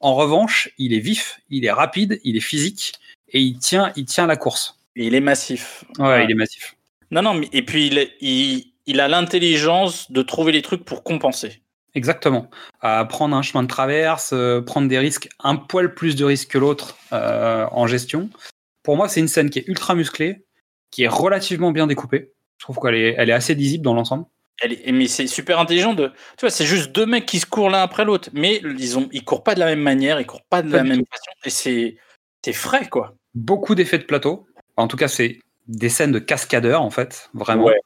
En revanche, il est vif, il est rapide, il est physique et il tient, il tient la course. Et il est massif. Ouais, Ouais. il est massif. Non, non, mais et puis il, est- il, il a l'intelligence de trouver les trucs pour compenser. Exactement. À prendre un chemin de traverse, euh, prendre des risques, un poil plus de risques que l'autre euh, en gestion. Pour moi, c'est une scène qui est ultra musclée, qui est relativement bien découpée. Je trouve qu'elle est, elle est assez lisible dans l'ensemble. Elle est- mais c'est super intelligent de. Tu vois, c'est juste deux mecs qui se courent l'un après l'autre, mais ils ont, ils courent pas de la même manière, ils courent pas de Pas la même tout. façon, et c'est, c'est frais quoi. Beaucoup d'effets de plateau. En tout cas, c'est des scènes de cascadeurs, en fait, vraiment. Ouais.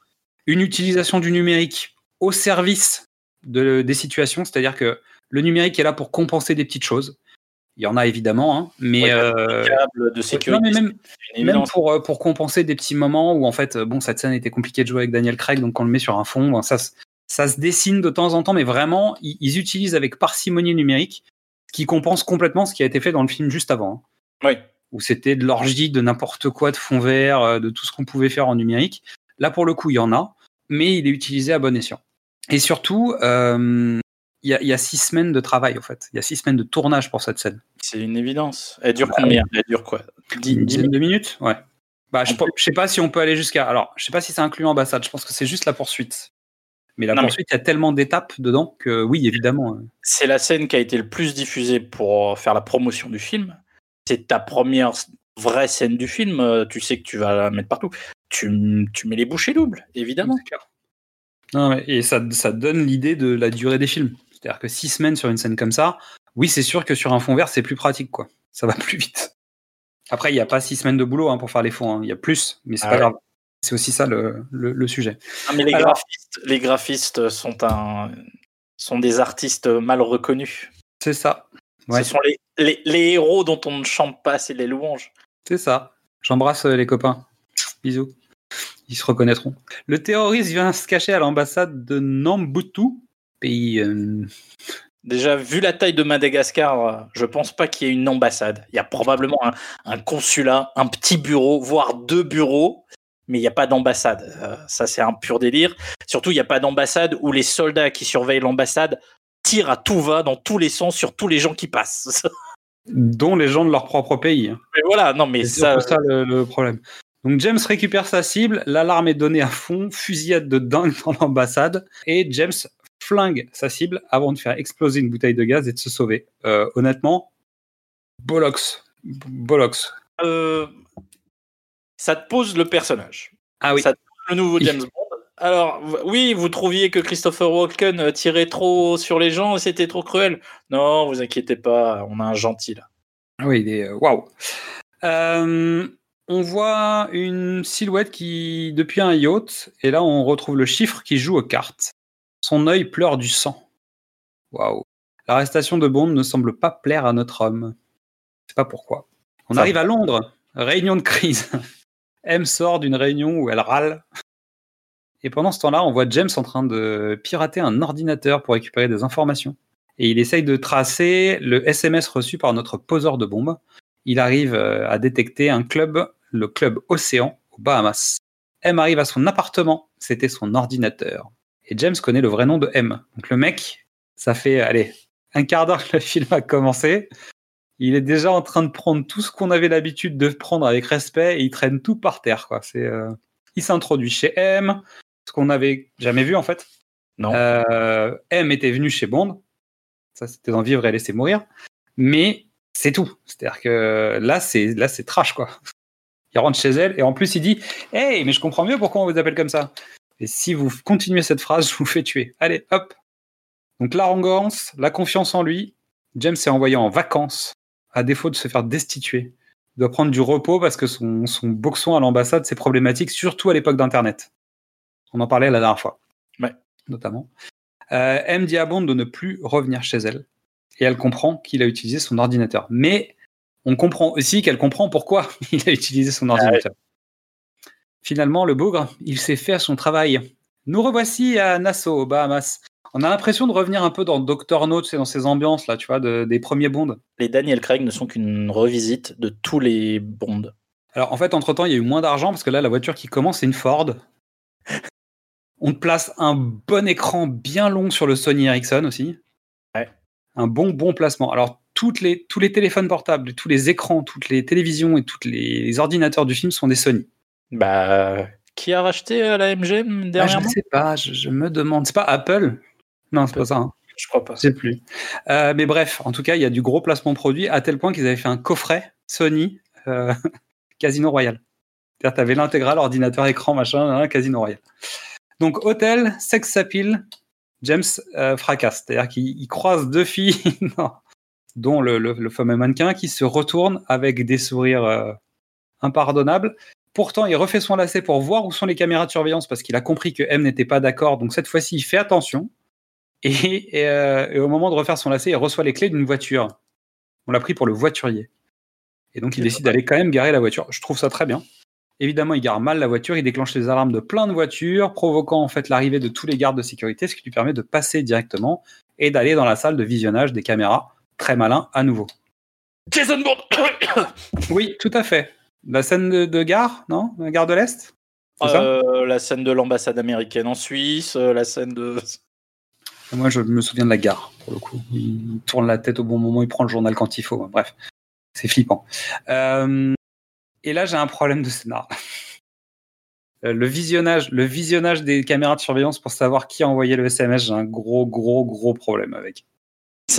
Une utilisation du numérique au service de, des situations, c'est-à-dire que le numérique est là pour compenser des petites choses. Il y en a évidemment, hein, mais, Ouais, euh, de sécurité. non, mais même, pour, euh, pour compenser des petits moments où en fait, euh, bon, cette scène était compliquée de jouer avec Daniel Craig, donc on le met sur un fond, bon, ça, se- ça se dessine de temps en temps, mais vraiment, ils, ils utilisent avec parcimonie numérique, ce qui compense complètement ce qui a été fait dans le film juste avant, hein, Oui. où c'était de l'orgie, de n'importe quoi, de fond vert, de tout ce qu'on pouvait faire en numérique. Là, pour le coup, il y en a, mais il est utilisé à bon escient. Et surtout, euh, il y, a, il y a six semaines de travail, en fait. Il y a six semaines de tournage pour cette scène. C'est une évidence. Elle dure Bah combien? Elle dure quoi? 10, Une dizaine de minutes? Ouais. Bah, je, je sais pas si on peut aller jusqu'à. Alors, je sais pas si c'est inclus l'ambassade. Je pense que c'est juste la poursuite. Mais la Non, poursuite, il y a tellement d'étapes dedans que oui, évidemment. euh, C'est la scène qui a été le plus diffusée pour faire la promotion du film. C'est ta première vraie scène du film. euh, Tu sais que tu vas la mettre partout. Tu, tu mets les bouchées doubles, évidemment. clair. Non, et ça, ça donne l'idée de la durée des films. C'est-à-dire que six semaines sur une scène comme ça, oui, c'est sûr que sur un fond vert, c'est plus pratique, quoi. Ça va [LAUGHS] plus vite. Après, il n'y a pas six semaines de boulot hein, pour faire les fonds. hein. Il y a plus, mais c'est Ah pas ouais. grave. C'est aussi ça le, le- le sujet. Ah, mais les, Alors- graphistes, les graphistes sont, un, sont des artistes mal reconnus. C'est ça. Ouais, Ce sont les, les, les héros dont on ne chante pas, c'est les louanges. C'est ça. J'embrasse euh, les copains. Bisous. Ils se reconnaîtront. Le terroriste vient se cacher à l'ambassade de Nambutu, pays. euh, Déjà, vu la taille de Madagascar, euh, je pense pas qu'il y ait une ambassade. Il y a probablement un, un consulat, un petit bureau, voire deux bureaux, mais il n'y a pas d'ambassade. Euh, ça, c'est un pur délire. Surtout, il n'y a pas d'ambassade où les soldats qui surveillent l'ambassade tirent à tout va, dans tous les sens, sur tous les gens qui passent. [LAUGHS] dont les gens de leur propre pays. mais voilà, non, mais C'est ça. surtout ça le, le problème. Donc James récupère sa cible, l'alarme est donnée à fond, fusillade de dingue dans l'ambassade, et James flingue sa cible avant de faire exploser une bouteille de gaz et de se sauver. Euh, honnêtement, Bollocks. Bollocks. euh, ça te pose le personnage. Ah oui. Ça- Le nouveau James Bond. Alors, oui, vous trouviez que Christopher Walken euh, tirait trop sur les gens et c'était trop cruel. Non, vous inquiétez pas, on a un gentil là. Ah Oui, il est euh, waouh. Euh, on voit une silhouette qui depuis un yacht et là on retrouve le chiffre qui joue aux cartes. Son œil pleure du sang. Waouh. L'arrestation de Bond ne semble pas plaire à notre homme. Je sais pas pourquoi. On Ça- arrive à Londres, réunion de crise. [LAUGHS] M sort d'une réunion où elle râle. Et pendant ce temps-là, on voit James en train de pirater un ordinateur pour récupérer des informations. Et il essaye de tracer le SMS reçu par notre poseur de bombes il arrive euh, à détecter un club, le club Océan, aux Bahamas. M arrive à son appartement, c'était son ordinateur. Et James connaît le vrai nom de M. Donc le mec, ça fait, allez, un quart d'heure que le film a commencé. Il est déjà en train de prendre tout ce qu'on avait l'habitude de prendre avec respect et il traîne tout par terre. Quoi. C'est, euh, Il s'introduit chez M, ce qu'on n'avait jamais vu en fait. Non. Euh, M était venu chez Bond. Ça, c'était dans Vivre et Laisser Mourir. Mais c'est tout. C'est-à-dire que là, c'est là, c'est trash, quoi. Il rentre chez elle et en plus, il dit Hey, mais je comprends mieux pourquoi on vous appelle comme ça. Et si vous continuez cette phrase, je vous fais tuer. Allez, hop. Donc, l'arrogance, la confiance en lui, James s'est envoyé en vacances, à défaut de se faire destituer. Il doit prendre du repos parce que son, son boxon à l'ambassade, c'est problématique, surtout à l'époque d'Internet. On en parlait la dernière fois. Ouais. Notamment. Euh, M dit à Bond de ne plus revenir chez elle. Et elle comprend qu'il a utilisé son ordinateur. Mais on comprend aussi qu'elle comprend pourquoi [LAUGHS] il a utilisé son ordinateur. Finalement, le bougre, il s'est fait à son travail. Nous revoici à Nassau, aux Bahamas. On a l'impression de revenir un peu dans Doctor No, sais, dans ces ambiances là, tu vois, de- des premiers Bonds. Les Daniel Craig ne sont qu'une revisite de tous les Bonds. Alors en fait, entre temps, il y a eu moins d'argent parce que là, la voiture qui commence, c'est une Ford. [LAUGHS] On te place un bon écran bien long sur le Sony Ericsson aussi. Un bon, bon placement. Alors, toutes les, tous les téléphones portables, tous les écrans, toutes les télévisions et tous les ordinateurs du film sont des Sony. Bah, qui a racheté euh, la MGM Ah, je ne dernièrement sais pas, je, je me demande. C'est pas Apple? Non, c'est pas ça. hein. Je crois pas. Je sais plus. Euh, mais bref, en tout cas, il y a du gros placement produit à tel point qu'ils avaient fait un coffret Sony euh, [LAUGHS] Casino Royal. C'est-à-dire, tu avais l'intégrale, ordinateur, écran, machin, hein, Casino Royal. Donc, hôtel, sex appeal, James euh, fracasse. C'est-à-dire qu'il il croise deux filles, [LAUGHS] dont le, le- le fameux mannequin, qui se retourne avec des sourires euh, impardonnables. Pourtant, il refait son lacet pour voir où sont les caméras de surveillance parce qu'il a compris que M n'était pas d'accord. Donc cette fois-ci, il fait attention. Et, et, euh, et au moment de refaire son lacet, il reçoit les clés d'une voiture. On l'a pris pour le voiturier. Et donc, il décide d'aller quand même garer la voiture. Je trouve ça très bien. Évidemment, il gare mal la voiture, il déclenche les alarmes de plein de voitures, provoquant en fait l'arrivée de tous les gardes de sécurité, ce qui lui permet de passer directement et d'aller dans la salle de visionnage des caméras. Très malin à nouveau. Jason Bourne [COUGHS] Oui, tout à fait. La scène de, de gare, non? La gare de l'Est? Euh, La scène de l'ambassade américaine en Suisse, euh, la scène de. Moi, je me souviens de la gare, pour le coup. Il tourne la tête au bon moment, il prend le journal quand il faut. Bref, c'est flippant. Euh, et là, j'ai un problème de scénar. Euh, Le visionnage, le visionnage des caméras de surveillance pour savoir qui a envoyé le SMS, j'ai un gros, gros, gros problème avec.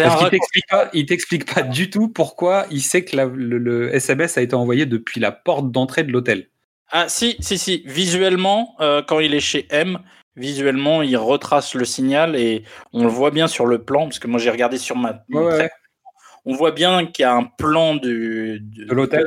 Parce qu'il t'explique pas, il t'explique pas du tout pourquoi il sait que la- le, le SMS a été envoyé depuis la porte d'entrée de l'hôtel. Ah, si, si, si. Visuellement, euh, quand il est chez M, visuellement, il retrace le signal et on le voit bien sur le plan, parce que moi j'ai regardé sur ma. Ouais. On voit bien qu'il y a un plan du, du- De l'hôtel,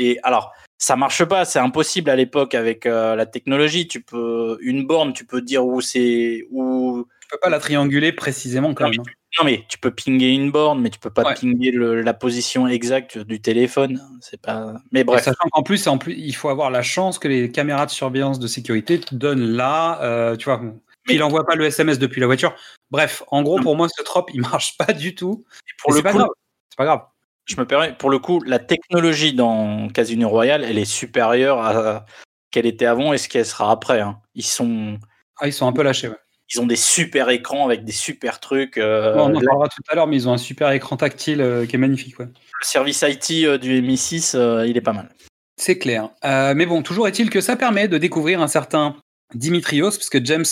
Et alors, ça marche pas, c'est impossible à l'époque avec euh, la technologie. Tu peux une borne, tu peux dire où c'est où. Tu peux pas la trianguler précisément quand Non, même. hein. Non mais tu peux pinguer une borne, mais tu peux pas Ouais. pinguer le- la position exacte du téléphone. C'est pas. Mais Et bref. Sachant qu'en plus, en plus, il faut avoir la chance que les caméras de surveillance de sécurité te donnent là, euh, tu vois, Mais- qu'il envoie pas le SMS depuis la voiture. Bref, en gros, pour moi, ce trop, il marche pas du tout. pour Mais le pas coup, grave. C'est pas grave. Je me permets, pour le coup, la technologie dans Casino Royale, elle est supérieure à qu'elle était avant et ce qu'elle sera après. hein. Ils sont, Ah, ils sont un peu lâchés. Ouais. ils ont des super écrans avec des super trucs. euh, Bon, on en parlera tout à l'heure, mais ils ont un super écran tactile euh, qui est magnifique. Ouais. le service IT euh, du MI6, euh, il est pas mal. C'est clair. Mais bon, toujours est-il que ça permet de découvrir un certain Dimitrios, puisque James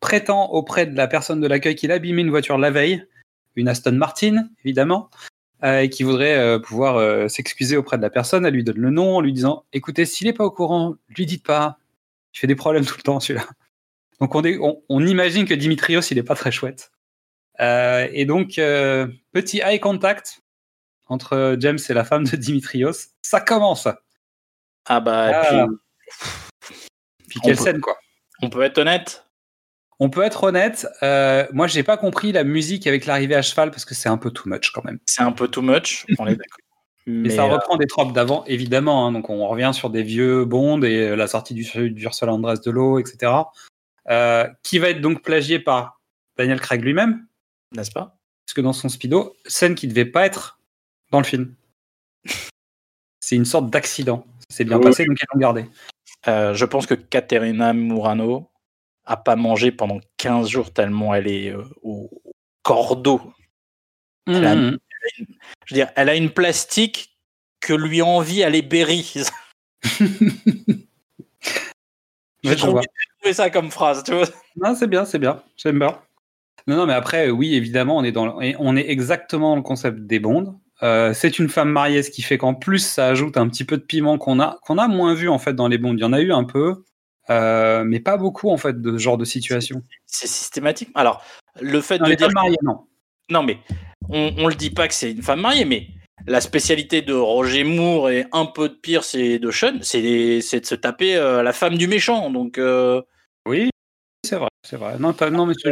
prétend auprès de la personne de l'accueil qu'il a abîmé une voiture la veille, une Aston Martin, évidemment, et qui voudrait euh, pouvoir euh, s'excuser auprès de la personne. Elle lui donne le nom en lui disant Écoutez, s'il n'est pas au courant, lui dites pas. Il fait des problèmes tout le temps, celui-là. Donc on, est- on- on imagine que Dimitrios, il n'est pas très chouette. Euh, et donc, euh, petit eye contact entre James et la femme de Dimitrios. Ça commence. Ah bah, Ah. puis, quelle peut- scène, quoi. on peut être honnête. On peut être honnête, euh, moi j'ai pas compris la musique avec l'arrivée à cheval parce que c'est un peu too much quand même. C'est un peu too much. [LAUGHS] On est d'accord. Mais, Mais ça euh, reprend des tropes d'avant, évidemment. hein. donc on revient sur des vieux Bond et euh, la sortie du, du Ursula Andress de l'eau, etc. Euh, qui va être donc plagié par Daniel Craig lui-même, n'est-ce pas? Parce que dans son speedo, scène qui devait pas être dans le film. [LAUGHS] C'est une sorte d'accident. C'est bien Oui. passé, donc ils l'ont gardé. Euh, Je pense que Caterina Murano a pas mangé pendant 15 jours tellement elle est euh, au cordeau. Elle a- Mhm. Je veux dire, elle a une plastique que lui envie à les [LAUGHS] J'ai vois. trouvé, ça comme phrase, tu vois. Non, c'est bien, c'est bien. J'aime bien. Non, non, mais après, oui, évidemment, on est dans, le- on est exactement dans le concept des bondes. Euh, c'est une femme mariée, ce qui fait qu'en plus, ça ajoute un petit peu de piment qu'on a, qu'on a moins vu en fait dans les bondes. Il y en a eu un peu, euh, mais pas beaucoup en fait de ce genre de situation. C'est systématique. Alors, le fait de dire. mariées, non. Non, mais on, on le dit pas que c'est une femme mariée, mais la spécialité de Roger Moore et un peu de pire, c'est de Sean, c'est de se taper euh, la femme du méchant. Donc, euh, Oui, c'est vrai, c'est vrai. Non, t'as- non mais dit,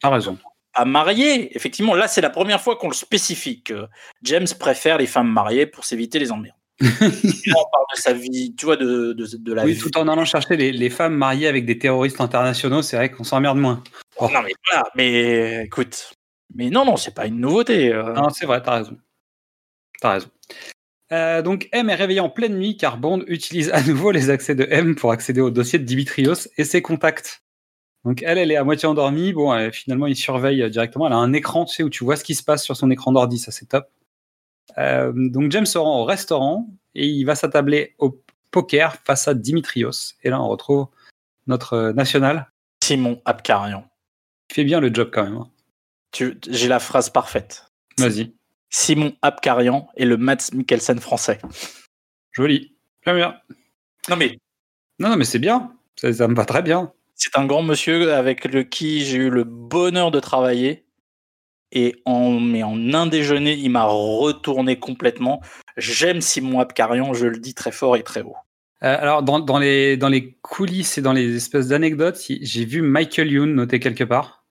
t'as raison. à marier, effectivement, là, c'est la première fois qu'on le spécifie, que James préfère les femmes mariées pour s'éviter les emmerdes. Là, [LAUGHS] on parle de sa vie, tu vois, de, de, de la oui, vie. tout en allant chercher les, les femmes mariées avec des terroristes internationaux, c'est vrai qu'on s'emmerde moins. Non, mais voilà, mais écoute. Mais non, non, c'est pas une nouveauté. euh. Non, c'est vrai, t'as raison. T'as raison. Euh, donc M est réveillé en pleine nuit car Bond utilise à nouveau les accès de M pour accéder au dossier de Dimitrios et ses contacts. Donc elle, elle est à moitié endormie. Bon, euh, finalement, il surveille directement. Elle a un écran, tu sais, où tu vois ce qui se passe sur son écran d'ordi. Ça, c'est top. Euh, donc James se rend au restaurant et il va s'attabler au poker face à Dimitrios. Et là, on retrouve notre euh, national. Simon Abkarian. Il fait bien le job quand même. hein. Tu- J'ai la phrase parfaite. Vas-y. Simon Abkarian est le Mats Mikkelsen français. Joli. J'aime bien. Non, mais Non, non, mais c'est bien. Ça, ça me va très bien. c'est un grand monsieur avec le qui j'ai eu le bonheur de travailler. Et en, mais en un déjeuner, il m'a retourné complètement. J'aime Simon Abkarian, je le dis très fort et très haut. Euh, alors, dans, dans les, dans les coulisses et dans les espèces d'anecdotes, j'ai vu Michael Youn noté quelque part,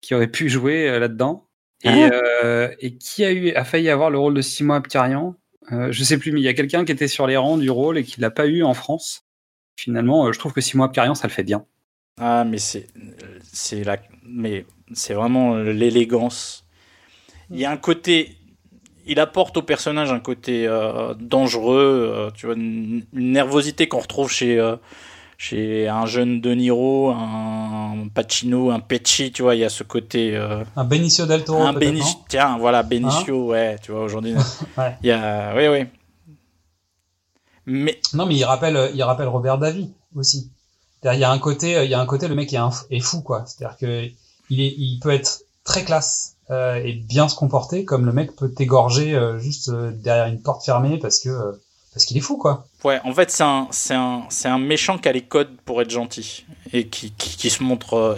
qui aurait pu jouer euh, là-dedans. Et, Ah. euh, et qui a, eu, a failli avoir le rôle de Simon Abkarian euh, Je sais plus, mais il y a quelqu'un qui était sur les rangs du rôle et qui l'a pas eu en France. Finalement, euh, je trouve que Simon Abkarian, ça le fait bien. Ah, mais c'est, c'est la, mais c'est vraiment l'élégance. Il y a un côté, il apporte au personnage un côté euh, dangereux, euh, tu vois, une, une nervosité qu'on retrouve chez, euh, chez un jeune De Niro, un Pacino, un Pesci, tu vois, il y a ce côté. euh, Un Benicio del Toro, un Benicio, tiens, voilà, Benicio, ouais, tu vois, aujourd'hui. [LAUGHS] Ouais. Il y a, oui, oui. Mais, Non, mais il rappelle, il rappelle Robert Davy aussi. Il y a un côté, il y a un côté, le mec est fou, quoi. C'est-à-dire que il, est, il peut être très classe euh, et bien se comporter, comme le mec peut t'égorger euh, juste euh, derrière une porte fermée parce que euh, parce qu'il est fou, quoi. ouais, en fait, c'est un, c'est un, c'est un méchant qui a les codes pour être gentil et qui, qui, qui se montre euh,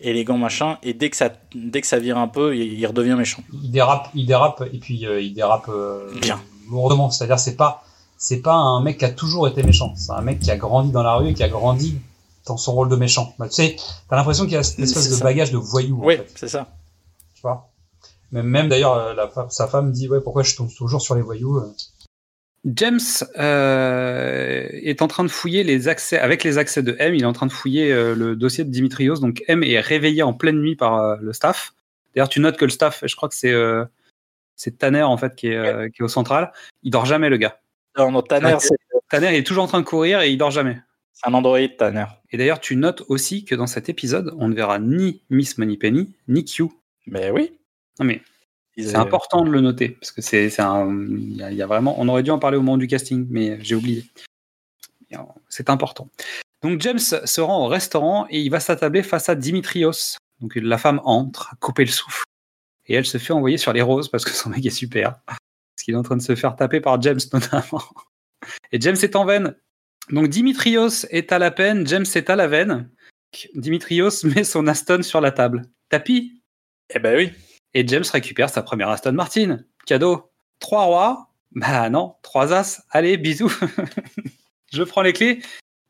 élégant, machin. Et dès que ça, dès que ça vire un peu, il, il redevient méchant. Il dérape, il dérape et puis euh, il dérape euh, Bien. lourdement. C'est-à-dire, c'est pas, c'est pas un mec qui a toujours été méchant. C'est un mec qui a grandi dans la rue et qui a grandi dans son rôle de méchant. Bah, tu sais, t'as l'impression qu'il y a cette espèce de ça. bagage de voyou. en Oui, fait. c'est ça. tu vois? Même, même d'ailleurs, euh, la sa femme dit ouais pourquoi je tombe toujours sur les voyous. euh. James euh, est en train de fouiller les accès, avec les accès de M, il est en train de fouiller euh, le dossier de Dimitrios. Donc M est réveillé en pleine nuit par euh, le staff. D'ailleurs, tu notes que le staff, je crois que c'est euh, c'est Tanner en fait qui est, euh, qui est au central. Il dort jamais le gars. Non, non, Tanner, Ok. c'est Tanner il est toujours en train de courir et il dort jamais. c'est un Android, Tanner. Et d'ailleurs, tu notes aussi que dans cet épisode, on ne verra ni Miss Moneypenny ni Q. Mais oui. Non mais c'est important de le noter parce que c'est il y, a- il y a vraiment on aurait dû en parler au moment du casting mais j'ai oublié. C'est important. Donc James se rend au restaurant et il va s'attabler face à Dimitrios. Donc la femme entre, a coupé le souffle et elle se fait envoyer sur les roses parce que son mec est super. [LAUGHS] Parce qu'il est en train de se faire taper par James [LAUGHS] notamment. Et James est en veine. Donc Dimitrios est à la peine, James est à la veine. Dimitrios [LAUGHS] met son Aston sur la table. Tapis Eh ben oui. et James récupère sa première Aston Martin. Cadeau. Trois rois Bah non, trois as. Allez, bisous. [LAUGHS] Je prends les clés.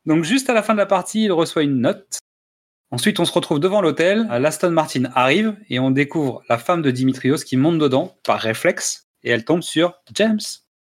Donc juste à la fin de la partie, il reçoit une note. Ensuite, on se retrouve devant l'hôtel. L'Aston Martin arrive et on découvre la femme de Dimitrios qui monte dedans par réflexe et elle tombe sur James.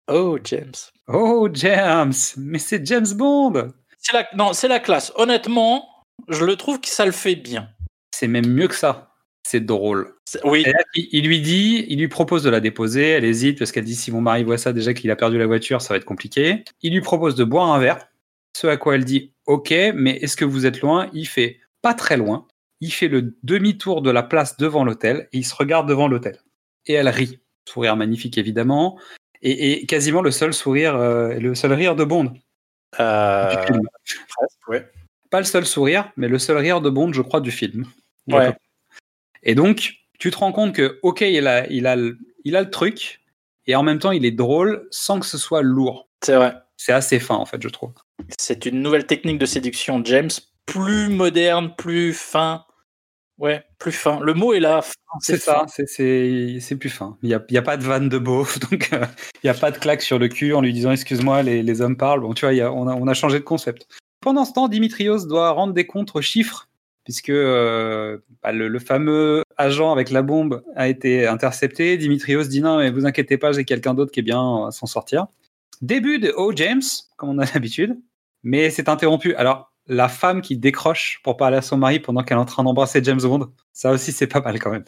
Oh, James. Oh, James Mais c'est James Bond C'est la, non, c'est la classe. Honnêtement, je le trouve que ça le fait bien. C'est même mieux que ça. C'est drôle. C'est- Oui. Là, il lui dit, il lui propose de la déposer. Elle hésite parce qu'elle dit si mon mari voit ça, déjà qu'il a perdu la voiture, ça va être compliqué. Il lui propose de boire un verre. Ce à quoi elle dit ok, mais est-ce que vous êtes loin? Il fait pas très loin. Il fait le demi-tour de la place devant l'hôtel et il se regarde devant l'hôtel. Et elle rit. Sourire magnifique évidemment. Et, et quasiment le seul sourire, euh, le seul rire de Bond Euh, du film. presque, ouais. Pas le seul sourire, mais le seul rire de Bond, je crois, du film. Ouais. Et donc, tu te rends compte que, ok, il a, il, a, le- il a le truc, et en même temps, il est drôle sans que ce soit lourd. C'est vrai. C'est assez fin, en fait, je trouve. C'est une nouvelle technique de séduction, James. Plus moderne, plus fin. Ouais, plus fin. Le mot est là. C'est ça, c'est- plus fin. Il n'y a, y a pas de vanne de beauf, [LAUGHS] donc euh, il n'y a pas de claque sur le cul en lui disant excuse-moi, les, les hommes parlent. Bon, tu vois, y a- on, a, on a changé de concept. Pendant ce temps, Dimitrios doit rendre des comptes aux chiffres, puisque euh, bah, le, le fameux agent avec la bombe a été intercepté. Dimitrios dit non, mais vous inquiétez pas, j'ai quelqu'un d'autre qui est bien à s'en sortir. Début de Oh James, comme on a [LAUGHS] l'habitude, mais c'est interrompu. Alors, la femme qui décroche pour parler à son mari pendant qu'elle est en train d'embrasser James Bond, ça aussi c'est pas mal quand même.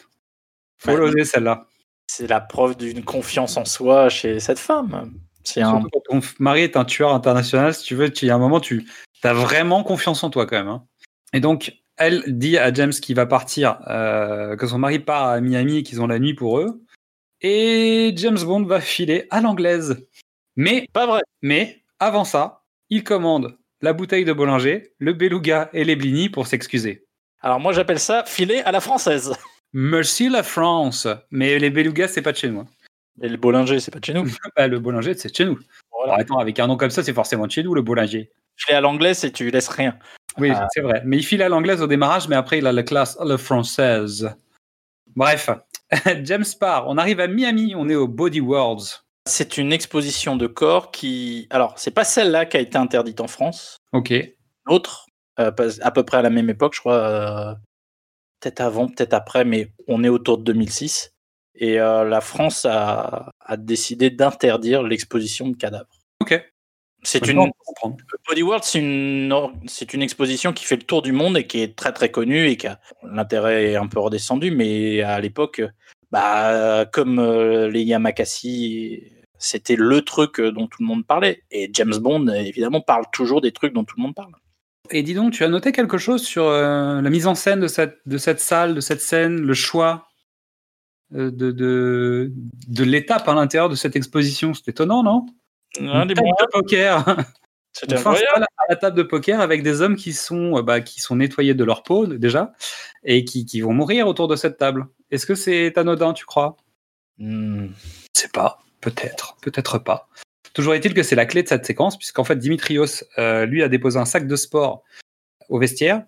Faut Ouais. l'oser celle-là. C'est la preuve d'une confiance en soi chez cette femme. C'est un. Quand ton mari est un tueur international, si tu veux, il y a un moment, tu as vraiment confiance en toi quand même. hein. Et donc, elle dit à James qu'il va partir, euh, que son mari part à Miami et qu'ils ont la nuit pour eux. Et James Bond va filer à l'anglaise. Mais, Pas vrai. mais, avant ça, il commande la bouteille de Bollinger, le beluga et les blinis pour s'excuser. Alors moi j'appelle ça filet à la française. Merci la France. Mais les belugas, c'est pas de chez nous. hein. Et le Bollinger, c'est pas de chez nous. [LAUGHS] Bah, le Bollinger, c'est de chez nous. Voilà. Alors, attends, avec un nom comme ça, c'est forcément de chez nous, le Bollinger. Filet à l'anglaise et tu laisses rien. Oui, Ah. c'est vrai. Mais il file à l'anglaise au démarrage, mais après, il a la classe à la française. Bref, [LAUGHS] James part. On arrive à Miami, on est au Body Worlds. C'est une exposition de corps qui. Alors, c'est pas celle-là qui a été interdite en France. Ok. L'autre, euh, pas- à peu près à la même époque, je crois. euh, peut-être avant, peut-être après, mais on est autour de 2006. Et euh, la France a, a décidé d'interdire l'exposition de cadavres. Ok. C'est Je une. Body World, c'est une, or- c'est une exposition qui fait le tour du monde et qui est très très connue et qui a l'intérêt est un peu redescendu, mais à l'époque, bah, comme euh, les Yamakasi, c'était le truc euh, dont tout le monde parlait. Et James Bond, évidemment, parle toujours des trucs dont tout le monde parle. Et dis donc, tu as noté quelque chose sur euh, la mise en scène de cette, de cette salle, de cette scène, le choix euh, de, de, de l'étape à l'intérieur de cette exposition? C'est étonnant, non? Une des de poker. Incroyable. s'installe à la table de poker avec des hommes qui sont, bah, qui sont nettoyés de leur peau déjà et qui, qui vont mourir autour de cette table. Est-ce que c'est anodin, tu crois? Hmm. Je sais pas, peut-être, peut-être pas. Toujours est-il que c'est la clé de cette séquence, puisqu'en fait Dimitrios, euh, lui, a déposé un sac de sport au vestiaire.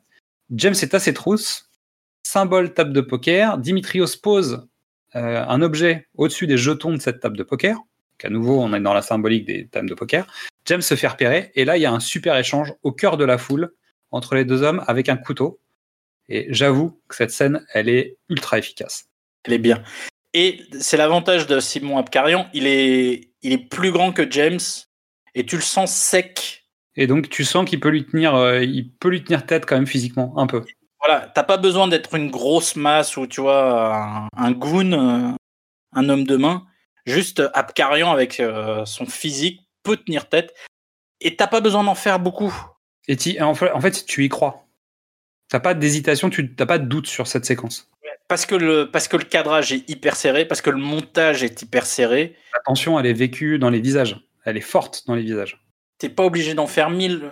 James est à ses trousses, symbole table de poker. Dimitrios pose euh, un objet au-dessus des jetons de cette table de poker. Donc à nouveau, on est dans la symbolique des tables de poker. James se fait repérer, et là, il y a un super échange au cœur de la foule entre les deux hommes avec un couteau. Et j'avoue que cette scène, elle est ultra efficace. Elle est bien. Et c'est l'avantage de Simon Abkarian, il est, il est plus grand que James et tu le sens sec. Et donc, tu sens qu'il peut lui tenir, euh, il peut lui tenir tête quand même physiquement, un peu. Voilà, t'as pas besoin d'être une grosse masse ou tu vois un, un goon, euh, un homme de main. Juste Abkarian avec euh, son physique peut tenir tête et t'as pas besoin d'en faire beaucoup. Et t'y- en fait, en fait, tu y crois. T'as pas d'hésitation, tu t'as pas de doute sur cette séquence. Parce que, le, parce que le cadrage est hyper serré, parce que le montage est hyper serré. La tension, elle est vécue dans les visages. Elle est forte dans les visages. T'es pas obligé d'en faire mille.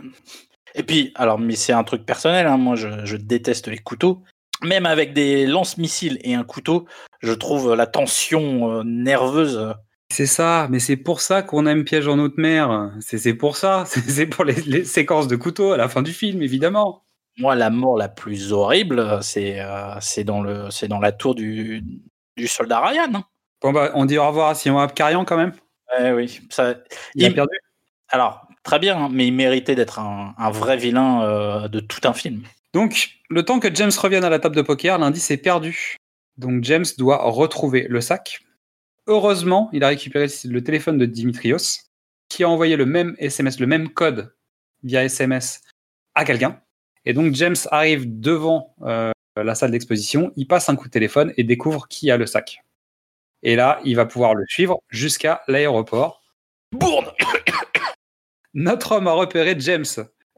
Et puis, alors, mais c'est un truc personnel, hein, moi je, je déteste les couteaux. Même avec des lance-missiles et un couteau, je trouve la tension euh, nerveuse. C'est ça, mais c'est pour ça qu'on aime Piège en haute mer. C'est pour ça. [LAUGHS] C'est pour les, les séquences de couteau à la fin du film, évidemment. Moi, la mort la plus horrible, c'est euh, c'est dans, le- c'est dans la tour du, du soldat Ryan. hein. Bon, bah, on dit au revoir à Simon Abkarian quand même. Ouais, oui, ça, Il a perdu. alors, très bien, hein, mais il méritait d'être un, un vrai vilain euh, de tout un film. Donc, le temps que James revienne à la table de poker, l'indice est perdu. Donc, James doit retrouver le sac. Heureusement, il a récupéré le téléphone de Dimitrios, qui a envoyé le même SMS, le même code via SMS à quelqu'un. Et donc, James arrive devant euh, la salle d'exposition, il passe un coup de téléphone et découvre qui a le sac. Et là, il va pouvoir le suivre jusqu'à l'aéroport. Bourde Notre homme a repéré James.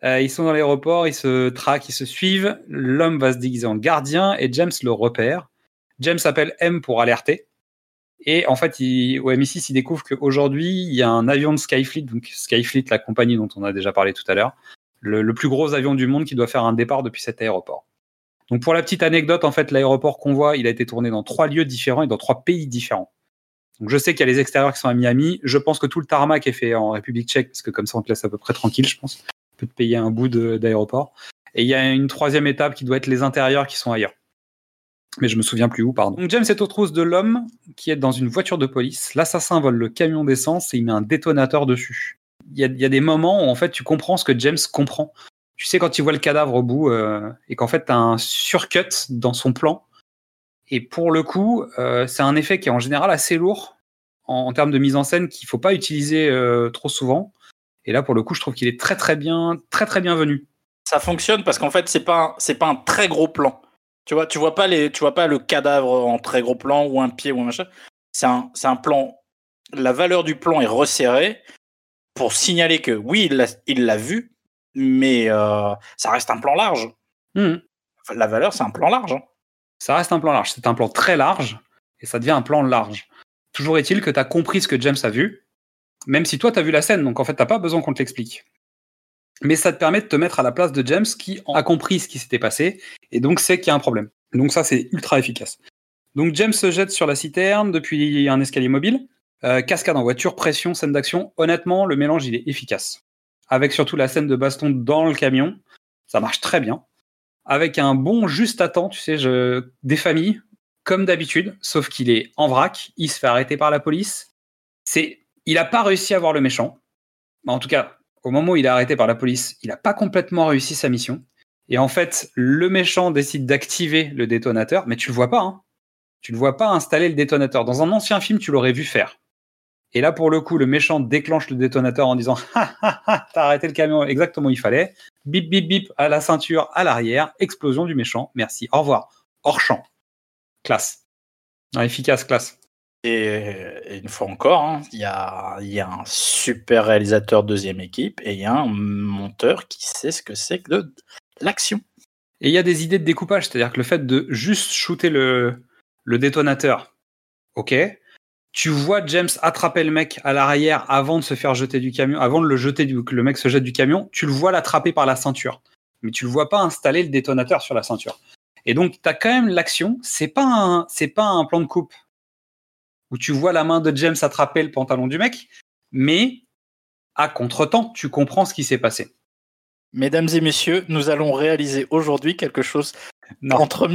Euh, ils sont dans l'aéroport, ils se traquent, ils se suivent. L'homme va se déguiser en gardien et James le repère. James appelle M pour alerter. Et en fait, il, au MI6, il découvre qu'aujourd'hui, il y a un avion de Skyfleet, donc Skyfleet, la compagnie dont on a déjà parlé tout à l'heure, le, plus gros avion du monde qui doit faire un départ depuis cet aéroport. Donc pour la petite anecdote, en fait, l'aéroport qu'on voit, il a été tourné dans trois lieux différents et dans trois pays différents. Donc je sais qu'il y a les extérieurs qui sont à Miami. Je pense que tout le tarmac est fait en République tchèque, parce que comme ça on te laisse à peu près tranquille, je pense. On peut te payer un bout d'aéroport. Et il y a une troisième étape qui doit être les intérieurs qui sont ailleurs. Mais je me souviens plus où, pardon. Donc James est aux trousses de l'homme qui est dans une voiture de police. L'assassin vole le camion d'essence et il met un détonateur dessus. Il y, a, y a des moments où en fait tu comprends ce que James comprend. Tu sais quand il voit le cadavre au bout euh, et qu'en fait tu as un surcut dans son plan. Et pour le coup, euh, c'est un effet qui est en général assez lourd en, termes de mise en scène qu'il faut pas utiliser euh, trop souvent. Et là, pour le coup, je trouve qu'il est très très bien, très très. Ça fonctionne parce qu'en fait, c'est pas c'est pas un très gros plan. Tu vois, tu vois pas les, tu vois pas le cadavre en très gros plan ou un pied ou un machin. C'est un, c'est un plan. La valeur du plan est resserrée pour signaler que oui, il l'a, vu, mais euh, ça reste un plan large. Enfin, La valeur, c'est un plan large. hein. Ça reste un plan large. C'est un plan très large et ça devient un plan large. Toujours est-il que tu as compris ce que James a vu, même si toi, tu as vu la scène. Donc en fait, tu pas besoin qu'on te l'explique. Mais ça te permet de te mettre à la place de James qui a compris ce qui s'était passé et donc sait qu'il y a un problème. Donc ça, c'est ultra efficace. Donc James se jette sur la citerne depuis un escalier mobile. Euh, cascade en voiture, pression, scène d'action. Honnêtement, le mélange, il est efficace. Avec surtout la scène de baston dans le camion. Ça marche très bien. Avec un bon juste à temps, tu sais, des familles, comme d'habitude, sauf qu'il est en vrac, il se fait arrêter par la police. C'est Il n'a pas réussi à voir le méchant. En tout cas, au moment où il est arrêté par la police, il n'a pas complètement réussi sa mission. Et en fait, le méchant décide d'activer le détonateur, mais tu le vois pas. Hein. Tu ne vois pas installer le détonateur. Dans un ancien film, tu l'aurais vu faire. Et là, pour le coup, le méchant déclenche le détonateur en disant ha ha, t'as arrêté le camion exactement où il fallait. Bip bip bip à la ceinture, à l'arrière, explosion du méchant. Merci, au revoir. Hors champ. Classe. Non, efficace, classe. Et, une fois encore, hein, il y, a, y, a, un super réalisateur deuxième équipe et il y a un monteur qui sait ce que c'est que de l'action. Et il y a des idées de découpage, c'est-à-dire que le fait de juste shooter le, le détonateur, ok, tu vois James attraper le mec à l'arrière avant de se faire jeter du camion, avant de le jeter, du, que le mec se jette du camion, tu le vois l'attraper par la ceinture. Mais tu le vois pas installer le détonateur sur la ceinture. Et donc, tu as quand même l'action. C'est pas un, c'est pas un plan de coupe où tu vois la main de James attraper le pantalon du mec, mais à contre-temps, tu comprends ce qui s'est passé. Mesdames et messieurs, nous allons réaliser aujourd'hui quelque chose entre,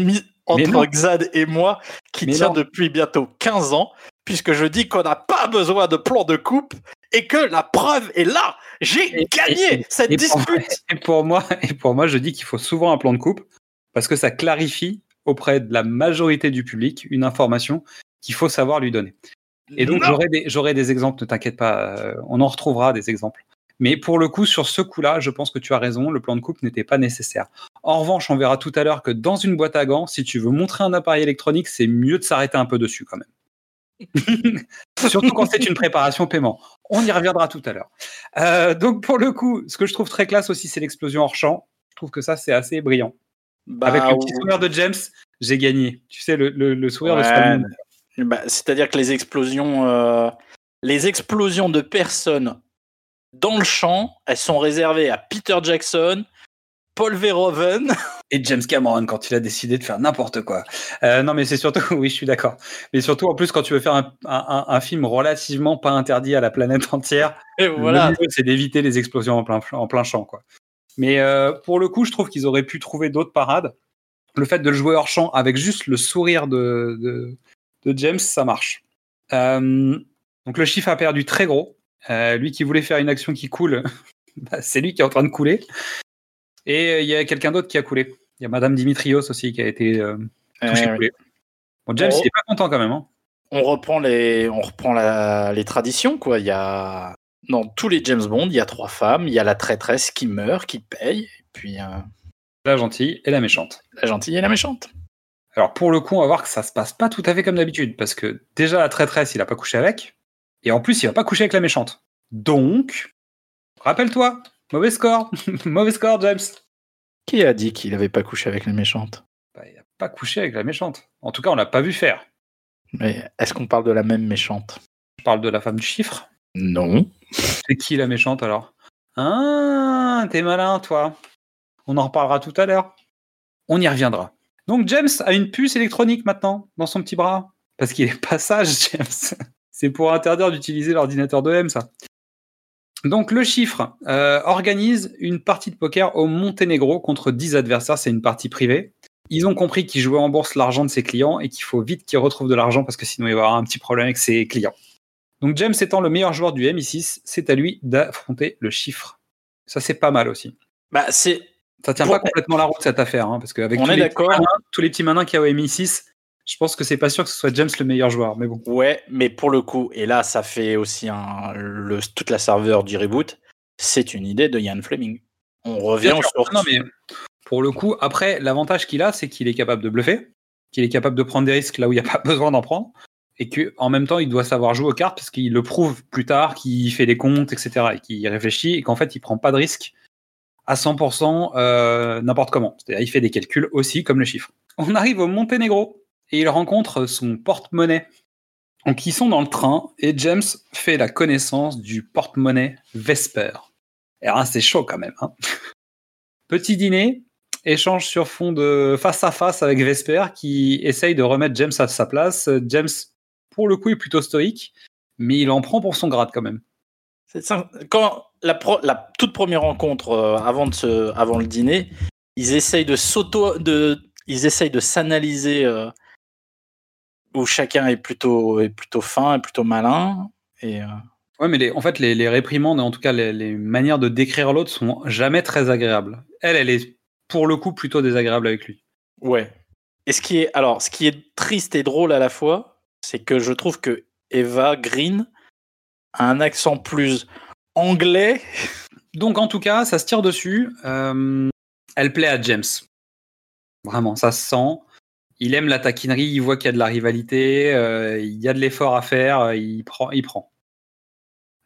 entre Xad et moi qui tient depuis bientôt 15 ans, puisque je dis qu'on n'a pas besoin de plan de coupe et que la preuve est là. J'ai gagné cette dispute. [LAUGHS] et pour moi, et pour moi, je dis qu'il faut souvent un plan de coupe parce que ça clarifie auprès de la majorité du public une information qu'il faut savoir lui donner. Et donc, j'aurai des, des, exemples, ne t'inquiète pas, euh, on en retrouvera des exemples. Mais pour le coup, sur ce coup-là, je pense que tu as raison, le plan de coupe n'était pas nécessaire. En revanche, on verra tout à l'heure que dans une boîte à gants, si tu veux montrer un appareil électronique, c'est mieux de s'arrêter un peu dessus quand même. [LAUGHS] Surtout quand c'est une préparation paiement. On y reviendra tout à l'heure. Euh, donc pour le coup, ce que je trouve très classe aussi, c'est l'explosion hors champ. Je trouve que ça, c'est assez brillant. Bah, Avec le petit sourire de James, j'ai gagné. Tu sais, le, sourire de Spider-Man. Bah, c'est-à-dire que les explosions, euh, les explosions de personnes dans le champ, elles sont réservées à Peter Jackson, Paul Verhoeven. Et James Cameron quand il a décidé de faire n'importe quoi. Euh, non, mais c'est surtout, [LAUGHS] oui, je suis d'accord. Mais surtout, en plus, quand tu veux faire un, un, film relativement pas interdit à la planète entière, Et voilà. c'est d'éviter les explosions en plein, en plein champ. Quoi. Mais euh, pour le coup, je trouve qu'ils auraient pu trouver d'autres parades. Le fait de le jouer hors champ avec juste le sourire de, de, de James, ça marche. Euh, donc le chiffre a perdu très gros. Lui qui voulait faire une action qui coule, [LAUGHS] bah, c'est lui qui est en train de couler. Et euh, il y a quelqu'un d'autre qui a coulé. Il y a Madame Dimitrios aussi qui a été euh, touchée Bon, James, il est pas content quand même. Hein. On reprend les, on reprend les traditions quoi. Il y a dans tous les James Bond, il y a trois femmes. Il y a la traîtresse qui meurt, qui paye, et puis la gentille et la méchante. La gentille et la méchante. Alors pour le coup, on va voir que ça se passe pas tout à fait comme d'habitude, parce que déjà la traîtresse, il a pas couché avec, et en plus, il va pas coucher avec la méchante. Donc, rappelle-toi, mauvais score, [LAUGHS] mauvais score, James. Qui a dit qu'il avait pas couché avec la méchante bah, Il a pas couché avec la méchante. En tout cas, on l'a pas vu faire. Mais est-ce qu'on parle de la même méchante Je parle de la femme du chiffre. Non. C'est qui la méchante alors? Ah, t'es malin, toi. On en reparlera tout à l'heure. On y reviendra. Donc James a une puce électronique maintenant dans son petit bras. Parce qu'il est pas sage, [LAUGHS] James. C'est pour interdire d'utiliser l'ordinateur de M, ça. Donc le chiffre euh, organise une partie de poker au Monténégro contre 10 adversaires, c'est une partie privée. Ils ont compris qu'ils jouaient en bourse l'argent de ses clients et qu'il faut vite qu'ils retrouvent de l'argent parce que sinon il va y avoir un petit problème avec ses clients. Donc James étant le meilleur joueur du MI6, c'est à lui d'affronter le chiffre. Ça c'est pas mal aussi. Bah c'est ça tient pas complètement la route cette affaire, hein, parce qu'avec tous, tous, les petits malins qu'il y a au MI6, je pense que c'est pas sûr que ce soit James le meilleur joueur, mais bon. Ouais, mais pour le coup, et là, ça fait aussi un, le, toute la serveur du reboot, c'est une idée de Ian Fleming. On revient sur. Non, mais pour le coup, après, l'avantage qu'il a, c'est qu'il est capable de bluffer, qu'il est capable de prendre des risques là où il n'y a pas [LAUGHS] besoin d'en prendre, et qu'en même temps, il doit savoir jouer aux cartes parce qu'il le prouve plus tard, qu'il fait des comptes, etc., et qu'il réfléchit, et qu'en fait, il prend pas de risques à 100% euh, n'importe comment. C'est-à-dire, il fait des calculs aussi comme le chiffre. On arrive au Monténégro et il rencontre son porte-monnaie. Donc ils sont dans le train et James fait la connaissance du porte-monnaie Vesper. Et là, c'est chaud quand même. Hein. [LAUGHS] Petit dîner, échange sur fond de face à face avec Vesper qui essaye de remettre James à sa place. James, pour le coup, est plutôt stoïque, mais il en prend pour son grade quand même. Quand la, la, toute première rencontre euh, avant, le dîner, ils essayent de, ils essayent de s'analyser euh, où chacun est plutôt, est plutôt fin et plutôt malin. Et, euh, Ouais, mais les, en fait, les, les réprimandes, en tout cas les, les manières de décrire l'autre, sont jamais très agréables. Elle, elle est pour le coup plutôt désagréable avec lui. Ouais. Et ce qui est, alors, ce qui est triste et drôle à la fois, c'est que je trouve que Eva Green a un accent plus anglais. [LAUGHS] Donc en tout cas, ça se tire dessus. Euh, elle plaît à James. Vraiment, ça se sent. Il aime la taquinerie, il voit qu'il y a de la rivalité, euh, il y a de l'effort à faire, euh, il prend, il prend.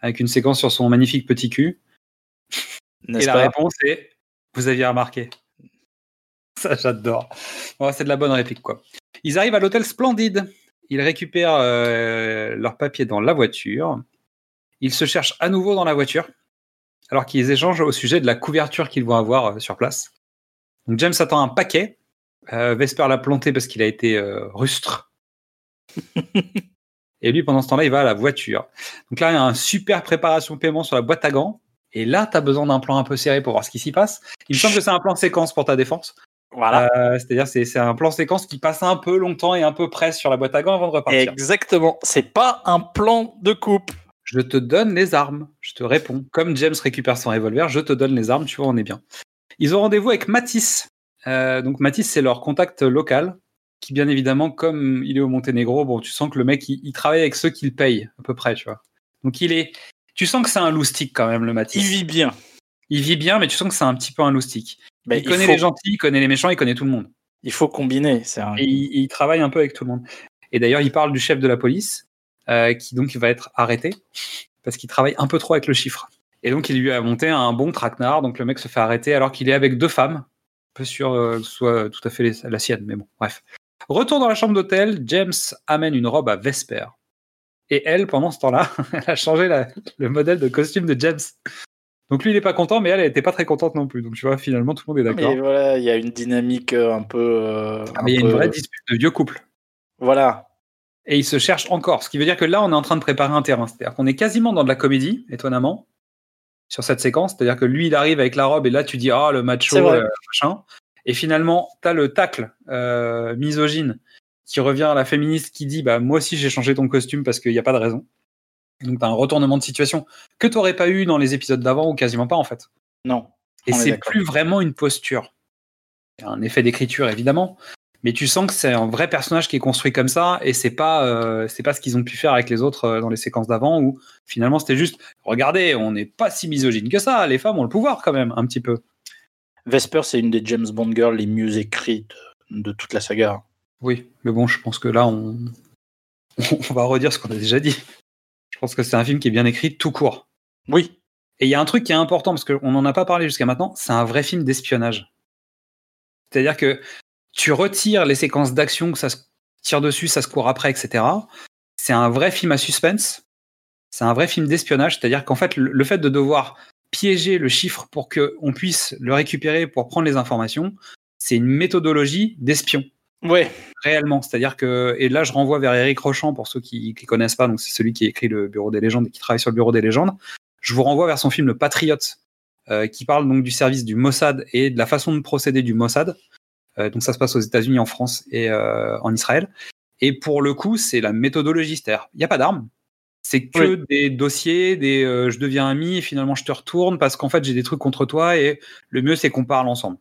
Avec une séquence sur son magnifique petit cul. Et la réponse est Vous aviez remarqué. [LAUGHS] Ça, j'adore. Bon, c'est de la bonne réplique, quoi. Ils arrivent à l'hôtel Splendide. Ils récupèrent euh, leurs papiers dans la voiture. Ils se cherchent à nouveau dans la voiture, alors qu'ils échangent au sujet de la couverture qu'ils vont avoir euh, sur place. Donc James attend un paquet. Euh, Vesper l'a planté parce qu'il a été euh, rustre. [LAUGHS] Et lui, pendant ce temps-là, il va à la voiture. Donc là, il y a un super préparation paiement sur la boîte à gants. Et là, tu as besoin d'un plan un peu serré pour voir ce qui s'y passe. Il me semble que c'est un plan séquence pour ta défense. Voilà. Euh, C'est-à-dire, c'est c'est un plan séquence qui passe un peu longtemps et un peu presse sur la boîte à gants avant de repartir. Exactement. C'est pas un plan de coupe. Je te donne les armes. Je te réponds. Comme James récupère son revolver, je te donne les armes. Tu vois, on est bien. Ils ont rendez-vous avec Matisse. Euh, donc Matisse, c'est leur contact local. Qui, bien évidemment, comme il est au Monténégro, bon, tu sens que le mec, il, il travaille avec ceux qui le payent, à peu près, tu vois. Donc il est. Tu sens que c'est un loustic quand même, le Matisse. Il vit bien. Il vit bien, mais tu sens que c'est un petit peu un loustic. Il connaît faut, les gentils, il connaît les méchants, il connaît tout le monde. Il faut combiner. C'est un... Et il, il travaille un peu avec tout le monde. Et d'ailleurs, il parle du chef de la police, euh, qui donc va être arrêté parce qu'il travaille un peu trop avec le chiffre. Et donc, il lui a monté un bon traquenard. Donc, le mec se fait arrêter alors qu'il est avec deux femmes. Peu sûr euh, que ce soit tout à fait les- la sienne, mais bon, bref. Retour dans la chambre d'hôtel, James amène une robe à Vesper. Et elle, pendant ce temps-là, [LAUGHS] elle a changé la- le modèle de costume de James. Donc lui, il est pas content, mais elle, elle était pas très contente non plus. Donc tu vois, finalement, tout le monde est d'accord. Mais voilà, il y a une dynamique euh, un peu. euh, Ah, mais il y a une vraie dispute de vieux couple. Voilà. et il se cherche encore. Ce qui veut dire que là, on est en train de préparer un terrain. C'est-à-dire qu'on est quasiment dans de la comédie, étonnamment, sur cette séquence. C'est-à-dire que lui, il arrive avec la robe et là, tu dis, ah, le macho, euh, machin. Et finalement, tu as le tacle euh, misogyne qui revient à la féministe qui dit, bah, moi aussi, j'ai changé ton costume parce qu'il n'y a pas de raison. Donc, tu as un retournement de situation que tu n'aurais pas eu dans les épisodes d'avant ou quasiment pas, en fait. Non. Et c'est plus vraiment une posture. Il y a un effet d'écriture, évidemment. Mais tu sens que c'est un vrai personnage qui est construit comme ça, et c'est pas, euh, c'est pas ce qu'ils ont pu faire avec les autres euh, dans les séquences d'avant, où finalement c'était juste, regardez, on n'est pas si misogyne que ça, les femmes ont le pouvoir quand même, un petit peu. Vesper, c'est une des James Bond girls les mieux écrites de toute la saga. Oui, mais bon, je pense que là, on, [LAUGHS] on va redire ce qu'on a déjà dit. Je pense que c'est un film qui est bien écrit tout court. Oui. Et il y a un truc qui est important, parce qu'on n'en a pas parlé jusqu'à maintenant, c'est un vrai film d'espionnage. C'est-à-dire que tu retires les séquences d'action, que ça se tire dessus, ça se court après, etc. C'est un vrai film à suspense. C'est un vrai film d'espionnage. C'est-à-dire qu'en fait, le, fait de devoir piéger le chiffre pour qu'on puisse le récupérer pour prendre les informations, c'est une méthodologie d'espion Ouais. réellement. C'est-à-dire que, et là, je renvoie vers Eric Rochant pour ceux qui ne connaissent pas, donc c'est celui qui écrit le Bureau des légendes et qui travaille sur le Bureau des légendes. Je vous renvoie vers son film Le Patriote, euh, qui parle donc du service du Mossad et de la façon de procéder du Mossad. Euh, donc ça se passe aux États-Unis, en France et euh, en Israël. Et pour le coup, c'est la méthodologie, c'est-à-dire, il n'y a pas d'armes. C'est que des dossiers, des euh, je deviens ami et finalement je te retourne parce qu'en fait j'ai des trucs contre toi et le mieux c'est qu'on parle ensemble.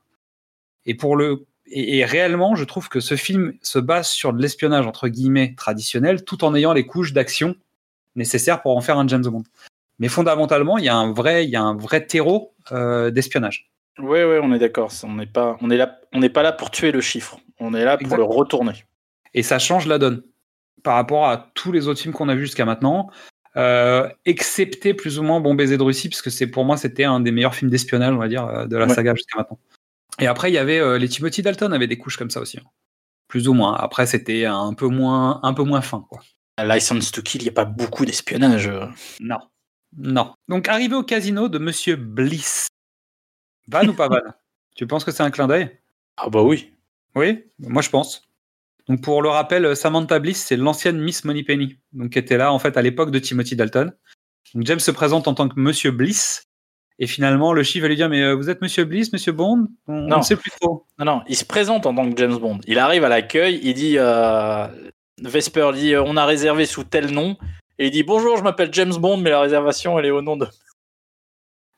Et pour le et, et réellement, je trouve que ce film se base sur de l'espionnage entre guillemets traditionnel, tout en ayant les couches d'action nécessaires pour en faire un James Bond. Mais fondamentalement, il y a un vrai, il y a un vrai terreau euh, d'espionnage. Ouais, ouais, on est d'accord. On n'est pas, on est là, on n'est pas là pour tuer le chiffre. On est là pour Exactement. le retourner. Et ça change la donne par rapport à tous les autres films qu'on a vus jusqu'à maintenant, euh, excepté plus ou moins Bon baiser de Russie, parce que c'est pour moi c'était un des meilleurs films d'espionnage, on va dire, euh, de la Ouais. saga jusqu'à maintenant. Et après, il y avait euh, les Timothy Dalton avaient des couches comme ça aussi, hein. plus ou moins. Après, c'était un peu moins, un peu moins fin, quoi. License to Kill, il n'y a pas beaucoup d'espionnage. Non, non. Donc, arrivé au casino de Monsieur Bliss, van ou pas [LAUGHS] van? Tu penses que c'est un clin d'œil? Ah bah oui. Oui, moi je pense. Donc pour le rappel, Samantha Bliss, c'est l'ancienne Miss Moneypenny, donc qui était là en fait à l'époque de Timothy Dalton. Donc James se présente en tant que Monsieur Bliss, et finalement le chiffre va lui dire mais euh, vous êtes Monsieur Bliss, Monsieur Bond? On Non. ne sait plus trop. Non, non, il se présente en tant que James Bond. Il arrive à l'accueil, il dit. euh, Vesper dit euh, on a réservé sous tel nom. Et il dit bonjour, je m'appelle James Bond, mais la réservation elle est au nom de.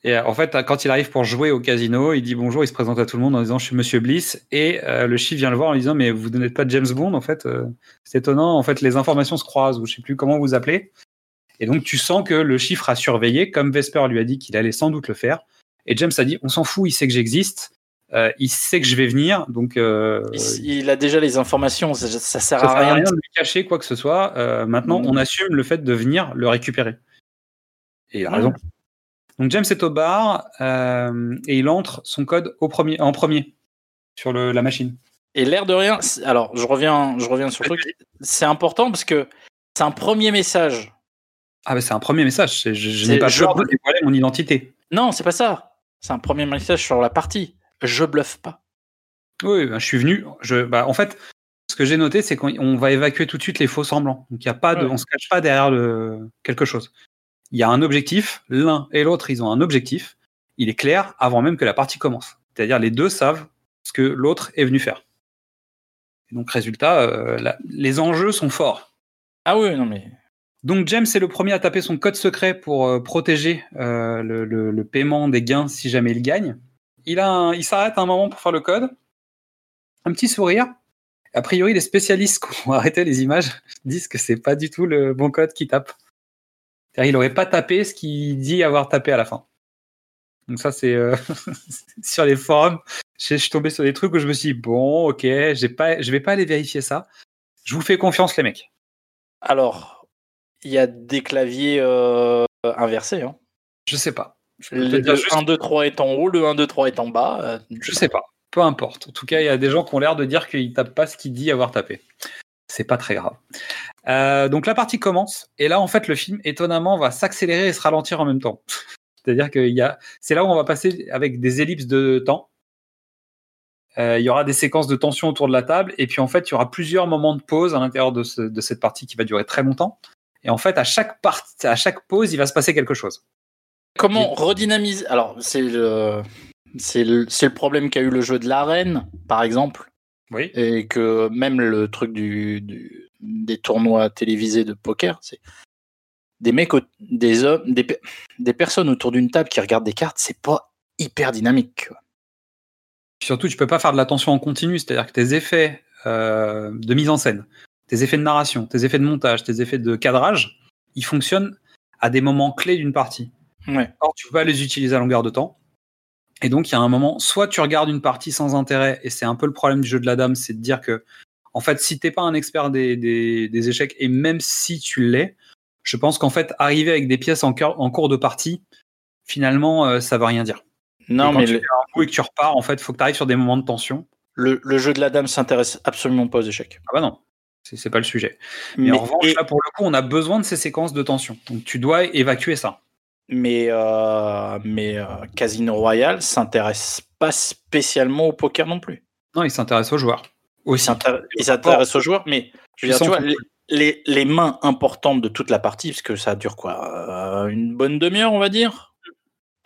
Et euh, en fait, quand il arrive pour jouer au casino, il dit bonjour, il se présente à tout le monde en disant je suis Monsieur Bliss. Et euh, le chiffre vient le voir en lui disant mais vous n'êtes pas James Bond en fait. euh, c'est étonnant. En fait, les informations se croisent ou je sais plus comment vous appelez. Et donc tu sens que le chiffre a surveillé, comme Vesper lui a dit qu'il allait sans doute le faire. Et James a dit on s'en fout, il sait que j'existe. Euh, il sait que je vais venir, donc euh, Il, il a déjà les informations, ça, ça sert ça à rien. rien de lui cacher quoi que ce soit. Euh, maintenant, Mm. on assume le fait de venir le récupérer. Et il a Mm. raison. Donc James est au bar euh, et il entre son code au premier, en premier sur le, la machine. Et l'air de rien, alors je reviens, je reviens sur le truc. C'est important parce que c'est un premier message. Ah bah c'est un premier message. Je, n'ai pas je- peur de dévoiler mon identité. Non, c'est pas ça. C'est un premier message sur la partie. Je bluffe pas. Oui, bah, je suis venu. Je, bah, en fait, ce que j'ai noté, c'est qu'on on va évacuer tout de suite les faux semblants. Donc il y a pas de, Ouais. on se cache pas derrière le, quelque chose. Il y a un objectif. L'un et l'autre, ils ont un objectif. Il est clair avant même que la partie commence. C'est-à-dire les deux savent ce que l'autre est venu faire. Et donc résultat, euh, la- les enjeux sont forts. Ah oui, non mais. Donc James est le premier à taper son code secret pour euh, protéger euh, le, le- le paiement des gains si jamais il gagne. Il, a un- il s'arrête un moment pour faire le code. Un petit sourire. A priori, les spécialistes [LAUGHS] qui ont arrêté les images [LAUGHS] disent que c'est pas du tout le bon code qu'il tape. C'est-à-dire, il n'aurait pas tapé ce qu'il dit avoir tapé à la fin. Donc ça, c'est euh, [LAUGHS] sur les forums. Je je suis tombé sur des trucs où je me suis dit, bon, ok, pas, je vais pas aller vérifier ça. Je vous fais confiance, les mecs. Alors, il y a des claviers euh, inversés. Hein. Je sais pas. Je Le, dire le juste- 1, 2, 3 est en haut, le 1, 2, 3 est en bas. euh, Je sais pas. Peu importe. En tout cas, il y a des gens qui ont l'air de dire qu'ils tapent pas ce qu'il dit avoir tapé. C'est pas très grave. Euh, donc la partie commence et là en fait le film étonnamment va s'accélérer et se ralentir en même temps. [LAUGHS] C'est-à-dire y a, c'est là où on va passer avec des ellipses de temps. Euh, il y aura des séquences de tension autour de la table et puis en fait il y aura plusieurs moments de pause à l'intérieur de, ce- de cette partie qui va durer très longtemps. Et en fait à chaque part, à chaque pause il va se passer quelque chose. Comment redynamiser Alors, c'est le, c'est le, c'est le problème qu'a eu le jeu de l'arène, par exemple, Oui. et que même le truc du, du- des tournois télévisés de poker, c'est des mecs, des hommes, des, des personnes autour d'une table qui regardent des cartes, c'est pas hyper dynamique. quoi. Surtout, tu peux pas faire de l'attention en continu, c'est-à-dire que tes effets euh, de mise en scène, tes effets de narration, tes effets de montage, tes effets de cadrage, ils fonctionnent à des moments clés d'une partie. Ouais. Or, tu peux pas les utiliser à longueur de temps. Et donc, il y a un moment, soit tu regardes une partie sans intérêt, et c'est un peu le problème du jeu de la dame, c'est de dire que, en fait, si t'es pas un expert des, des, des échecs, et même si tu l'es, je pense qu'en fait, arriver avec des pièces en, cours de partie, finalement, euh, ça veut rien dire. Non, Et quand mais tu le, fais un coup et que tu repars, en fait, faut que tu arrives sur des moments de tension. le- le jeu de la dame s'intéresse absolument pas aux échecs. Ah bah non, c'est c'est pas le sujet. Mais, Mais, en revanche, et- là, pour le coup, on a besoin de ces séquences de tension. Donc tu dois évacuer ça. Mais, euh, mais euh, Casino Royale s'intéresse pas spécialement au poker non plus. Non, il s'intéresse aux joueurs. S'intér- il s'intéresse aux joueurs, mais je veux dire, tu vois, les, les, les mains importantes de toute la partie, parce que ça dure quoi euh, Une bonne demi-heure, on va dire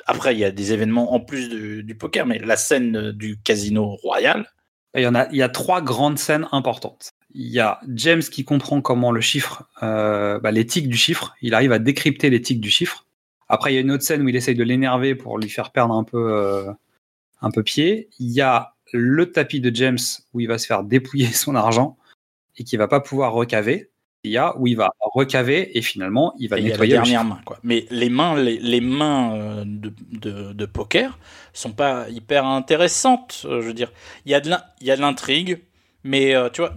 Après, il y a des événements en plus du, du poker, mais la scène du Casino Royal, Il y, en a, il y a trois grandes scènes importantes. Il y a James qui comprend comment le chiffre, euh, bah, l'éthique du chiffre, il arrive à décrypter l'éthique du chiffre. Après, il y a une autre scène où il essaye de l'énerver pour lui faire perdre un peu, euh, un peu pied. Il y a le tapis de James où il va se faire dépouiller son argent et qui va pas pouvoir recaver. Il y a où il va recaver et finalement il va et il y a la nettoyer le dernière chiffre. main. Quoi. Mais les mains, les, les mains euh, de, de, de poker sont pas hyper intéressantes. euh, Je veux dire, il y a de l'in- il y a de l'intrigue, mais euh, tu vois,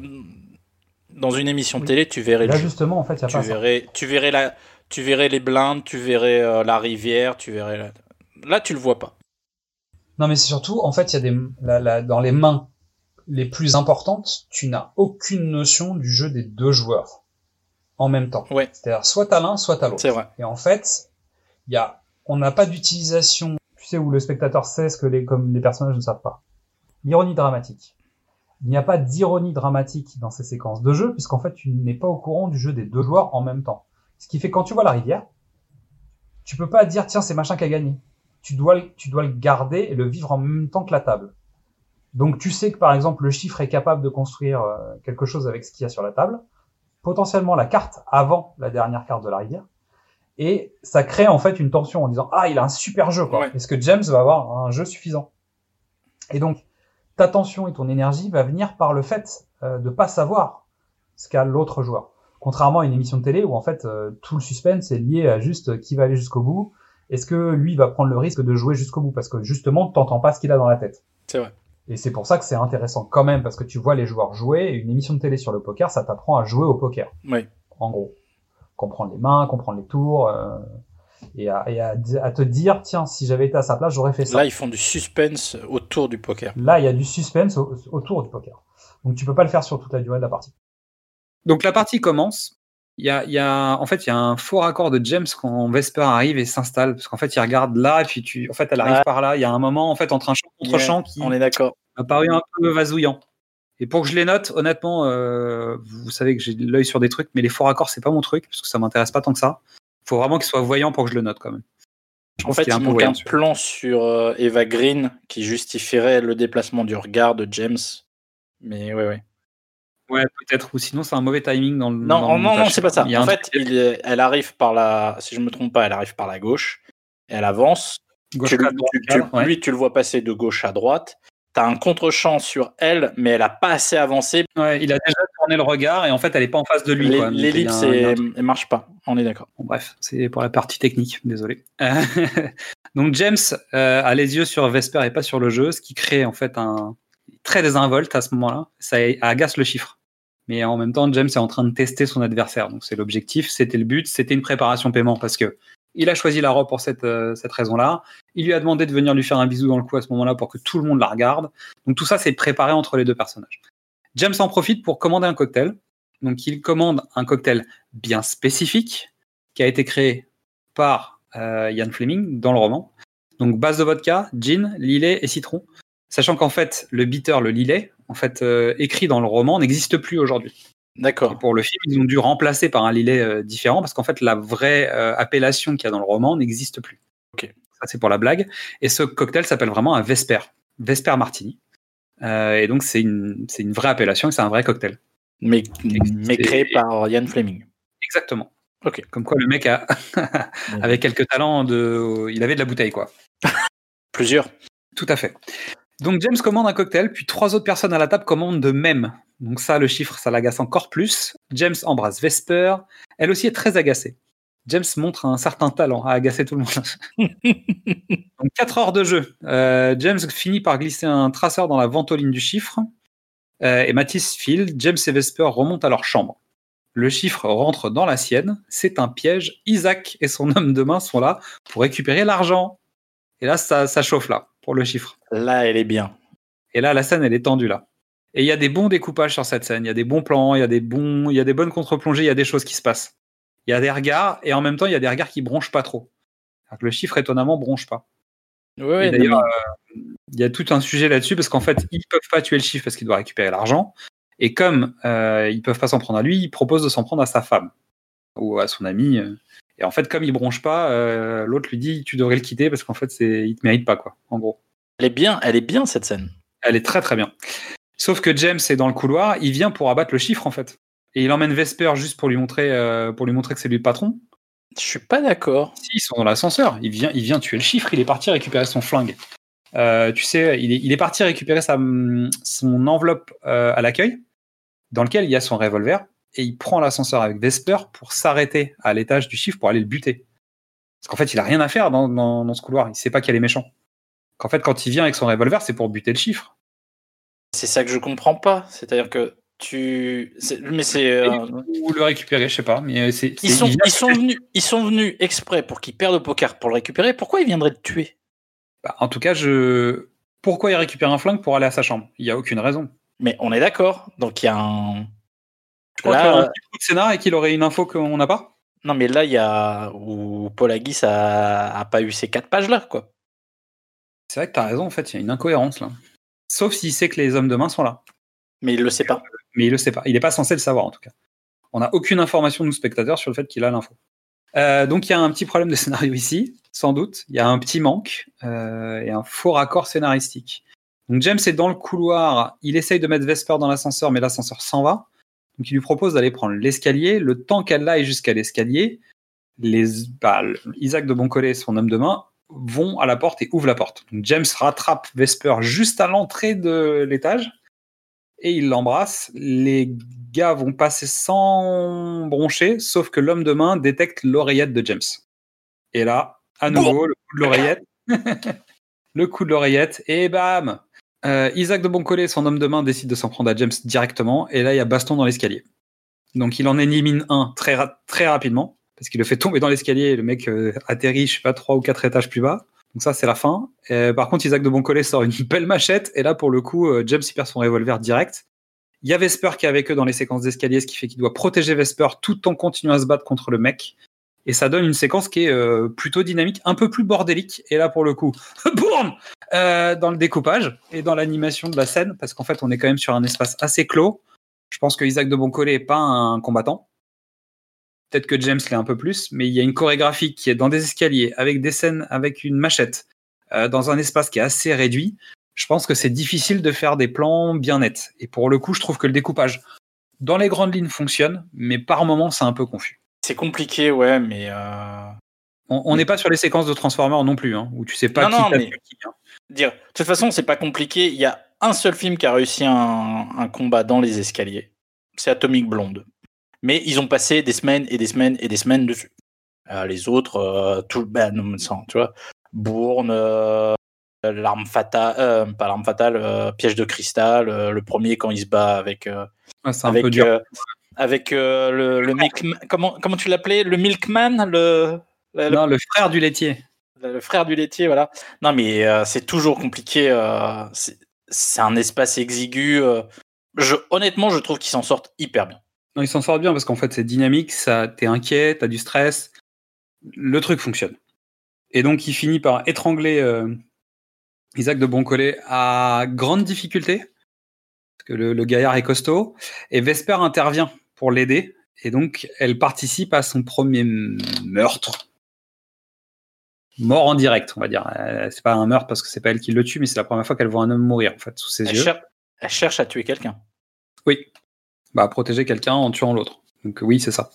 dans une émission Oui. télé, tu verrais le Là, jeu. justement, en fait, il n'y a tu pas ça. verrais, tu verrais la, tu verrais les blindes, tu verrais euh, la rivière, tu verrais la... là tu le vois pas. Non, mais c'est surtout, en fait, il y a des, la- la- dans les mains les plus importantes, tu n'as aucune notion du jeu des deux joueurs en même temps. Ouais. C'est-à-dire, soit t'as l'un, soit t'as l'autre. C'est vrai. Et en fait, il y a, on n'a pas d'utilisation, tu sais, où le spectateur sait ce que les, comme les personnages ne savent pas. L'ironie dramatique. Il n'y a pas d'ironie dramatique dans ces séquences de jeu, puisqu'en fait, tu n'es pas au courant du jeu des deux joueurs en même temps. Ce qui fait que quand tu vois la rivière, tu peux pas dire, tiens, c'est machin qui a gagné. Tu dois, le- tu dois le garder et le vivre en même temps que la table. Donc tu sais que par exemple le chiffre est capable de construire euh, quelque chose avec ce qu'il y a sur la table. potentiellement la carte avant la dernière carte de la rivière. Et ça crée en fait une tension en disant ah il a un super jeu quoi. Ouais. Est-ce que James va avoir un jeu suffisant? Et donc ta tension et ton énergie va venir par le fait euh, de pas savoir ce qu'a l'autre joueur. Contrairement à une émission de télé où en fait euh, tout le suspense est lié à juste euh, qui va aller jusqu'au bout. Est-ce que lui va prendre le risque de jouer jusqu'au bout? Parce que justement t'entends pas ce qu'il a dans la tête. C'est vrai. Et c'est pour ça que c'est intéressant quand même parce que tu vois les joueurs jouer. Et une émission de télé sur le poker, ça t'apprend à jouer au poker Oui. en gros. Comprendre les mains, comprendre les tours, euh, et, à, et à, te dire, tiens, si j'avais été à sa place, j'aurais fait ça. Là, ils font du suspense autour du poker. Là, il y a du suspense au- autour du poker. Donc tu peux pas le faire sur toute la durée de la partie. Donc la partie commence. Il y a, il y a, en fait, il y a un faux raccord de James quand Vesper arrive et s'installe, parce qu'en fait, il regarde là, et puis tu, en fait, elle arrive Ouais. par là. Il y a un moment, en fait, entre un champ contre champ qui On est d'accord. m'a paru un peu vasouillant. Et pour que je les note, honnêtement, euh, vous savez que j'ai l'œil sur des trucs, mais les faux raccords, c'est pas mon truc, parce que ça m'intéresse pas tant que ça. Il faut vraiment qu'ils soient voyants pour que je le note quand même. Je En fait, il peu manque un plan sur euh, Eva Green qui justifierait le déplacement du regard de James. Mais ouais, ouais. Ouais, peut-être, ou sinon c'est un mauvais timing dans le. Non, dans non, c'est pas ça. En fait, truc il est- elle arrive par la, si je me trompe pas, elle arrive par la gauche. Elle avance. gauche Tu- cadre, droite tu- tu- cadre, ouais. Lui, tu le vois passer de gauche à droite. T'as un contre-champ sur elle, mais elle a pas assez avancé. Ouais, il a déjà tourné le regard et en fait elle est pas en face de lui. L'ellipse, elle marche pas. On est d'accord. Bon, bref, c'est pour la partie technique, désolé. [LAUGHS] Donc James euh, a les yeux sur Vesper et pas sur le jeu, ce qui crée en fait un très désinvolte à ce moment-là. Ça agace le chiffre. Mais en même temps, James est en train de tester son adversaire. Donc c'est l'objectif, c'était le but, c'était une préparation paiement parce que il a choisi la robe pour cette, euh, cette raison-là. Il lui a demandé de venir lui faire un bisou dans le cou à ce moment-là pour que tout le monde la regarde. Donc tout ça, c'est préparé entre les deux personnages. James en profite pour commander un cocktail. Donc il commande un cocktail bien spécifique qui a été créé par euh, Fleming dans le roman. Donc base de vodka, gin, lilet et citron. Sachant qu'en fait, le bitter, le lilet, en fait, euh, écrit dans le roman, n'existe plus aujourd'hui. D'accord. pour le film, ils ont dû remplacer par un lilet euh, différent parce qu'en fait, la vraie euh, appellation qu'il y a dans le roman n'existe plus. Ok. Ça, c'est pour la blague. Et ce cocktail s'appelle vraiment un Vesper. Vesper Martini. Euh, et donc, c'est une, c'est une vraie appellation et c'est un vrai cocktail. Mais, mais créé par Ian Fleming. Exactement. Ok. Comme quoi, le mec a, [LAUGHS] [LAUGHS] avait quelques talents de. Il avait de la bouteille, quoi. Plusieurs. Tout à fait. Donc James commande un cocktail, puis trois autres personnes à la table commandent de même. Donc ça, le chiffre, ça l'agace encore plus. James embrasse Vesper. Elle aussi est très agacée. James montre un certain talent à agacer tout le monde. [LAUGHS] Donc 4 heures de jeu. Euh, James finit par glisser un traceur dans la ventoline du chiffre. Euh, et Matisse file. James et Vesper remontent à leur chambre. Le chiffre rentre dans la sienne. C'est un piège. Isaac et son homme de main sont là pour récupérer l'argent. Et là, ça, ça chauffe là, pour le chiffre. Là, elle est bien. Et là, la scène, elle est tendue là. Et il y a des bons découpages sur cette scène. Il y a des bons plans, il y a des bons, il y a des bonnes contre-plongées, il y a des choses qui se passent. Il y a des regards et en même temps, il y a des regards qui bronchent pas trop. Que le chiffre étonnamment bronche pas. Et d'ailleurs, euh, il y a tout un sujet là-dessus parce qu'en fait, ils peuvent pas tuer le chiffre parce qu'il doit récupérer l'argent. Et comme euh, ils peuvent pas s'en prendre à lui, ils proposent de s'en prendre à sa femme ou à son ami. Et en fait, comme il bronche pas, euh, l'autre lui dit tu devrais le quitter parce qu'en fait, c'est, il te mérite pas quoi. En gros. elle est bien, elle est bien cette scène. Elle est très très bien. Sauf que James est dans le couloir, il vient pour abattre le chiffre en fait. Et il emmène Vesper juste pour lui montrer, euh, pour lui montrer que c'est lui le patron. Je suis pas d'accord. Si, ils sont dans l'ascenseur. Il vient, il vient tuer le chiffre. Il est parti récupérer son flingue. Euh, tu sais, il est, il est parti récupérer sa, son enveloppe à l'accueil, dans lequel il y a son revolver, et il prend l'ascenseur avec Vesper pour s'arrêter à l'étage du chiffre pour aller le buter. Parce qu'en fait, il a rien à faire dans, dans, dans ce couloir. Il sait pas qu'il est méchant. Qu'en fait, quand il vient avec son revolver, c'est pour buter le chiffre. C'est ça que je comprends pas. C'est-à-dire que tu. Mais c'est. euh, Ou le récupérer, je sais pas. Mais c'est, Ils sont, il vient ils, sont venus, ils sont venus exprès pour qu'il perde au poker pour le récupérer. Pourquoi ils viendraient te tuer? Bah, en tout cas, je. Pourquoi il récupère un flingue pour aller à sa chambre? Il n'y a aucune raison. Mais on est d'accord. Donc il y a un. Je crois Là, qu'il y a un petit coup de scénar et qu'il aurait une info qu'on n'a pas. Non, mais là, il y a. Où Paul Aguis a... a pas eu ces quatre pages-là, quoi. C'est vrai que tu as raison, en fait, il y a une incohérence là. Sauf s'il sait que les hommes de main sont là. Mais il le sait pas. Mais il le sait pas. Il n'est pas censé le savoir, en tout cas. On n'a aucune information, nous, spectateurs, sur le fait qu'il a l'info. Euh, donc, il y a un petit problème de [LAUGHS] scénario ici, sans doute. Il y a un petit manque euh, et un faux raccord scénaristique. Donc, James est dans le couloir. Il essaye de mettre Vesper dans l'ascenseur, mais l'ascenseur s'en va. Donc il lui propose d'aller prendre l'escalier. Le temps qu'elle aille jusqu'à l'escalier, les, bah, Isaac de Boncollet, son homme de main, vont à la porte et ouvrent la porte. James rattrape Vesper juste à l'entrée de l'étage et il l'embrasse. Les gars vont passer sans broncher, sauf que l'homme de main détecte l'oreillette de James. Et là, à nouveau, le coup de l'oreillette. [LAUGHS] le coup de l'oreillette, et bam Euh, Isaac de Boncollet, son homme de main, décide de s'en prendre à James directement, et là, il y a baston dans l'escalier. Donc, il en élimine un très, très rapidement, parce qu'il le fait tomber dans l'escalier, et le mec euh, atterrit, je sais pas, trois ou quatre étages plus bas. Donc ça, c'est la fin. Euh, par contre, Isaac de Boncollet sort une [LAUGHS] belle machette, et là, pour le coup, James il perd son revolver direct. Il y a Vesper qui est avec eux dans les séquences d'escalier, ce qui fait qu'il doit protéger Vesper tout en continuant à se battre contre le mec. Et ça donne une séquence qui est euh, plutôt dynamique, un peu plus bordélique. Et là, pour le coup, [LAUGHS] boum Euh, Dans le découpage et dans l'animation de la scène, parce qu'en fait, on est quand même sur un espace assez clos. Je pense que Isaac de Boncollet est pas un combattant. Peut-être que James l'est un peu plus, mais il y a une chorégraphie qui est dans des escaliers, avec des scènes avec une machette, euh, dans un espace qui est assez réduit. Je pense que c'est difficile de faire des plans bien nets. Et pour le coup, je trouve que le découpage, dans les grandes lignes, fonctionne, mais par moments, c'est un peu confus. C'est compliqué, ouais, mais. euh, On n'est pas sur les séquences de Transformers non plus, hein, où tu sais pas Non, qui non, mais- qui. hein. dire. De toute façon, c'est pas compliqué. Il y a un seul film qui a réussi un, un combat dans les escaliers. C'est Atomic Blonde. Mais ils ont passé des semaines et des semaines et des semaines dessus. Euh, les autres, euh, tout ben, non, tu vois, Bourne, euh, l'arme fatale, pas l'arme fatale, piège de cristal, le premier quand il se bat avec Ouais, c'est un avec peu dur. Avec euh, le, le milkman, comment comment tu l'appelais, le milkman, le le- Non, le frère du laitier. le frère du laitier, voilà. Non, mais euh, c'est toujours compliqué. euh, c'est un espace exigu. euh. je, honnêtement, je trouve qu'ils s'en sortent hyper bien. Non, il s'en sort bien parce qu'en fait, c'est dynamique, ça, t'es inquiet, t'as du stress. Le truc fonctionne. Et donc, il finit par étrangler euh, Isaac de Boncollet à grande difficulté, parce que le, le gaillard est costaud, et Vesper intervient pour l'aider, et donc elle participe à son premier meurtre. Mort en direct, on va dire. Euh, C'est pas un meurtre parce que c'est pas elle qui le tue, mais c'est la première fois qu'elle voit un homme mourir, en fait, sous ses Elle, yeux. cher- elle cherche à tuer quelqu'un. Oui. Bah, protéger quelqu'un en tuant l'autre. Donc oui, c'est ça.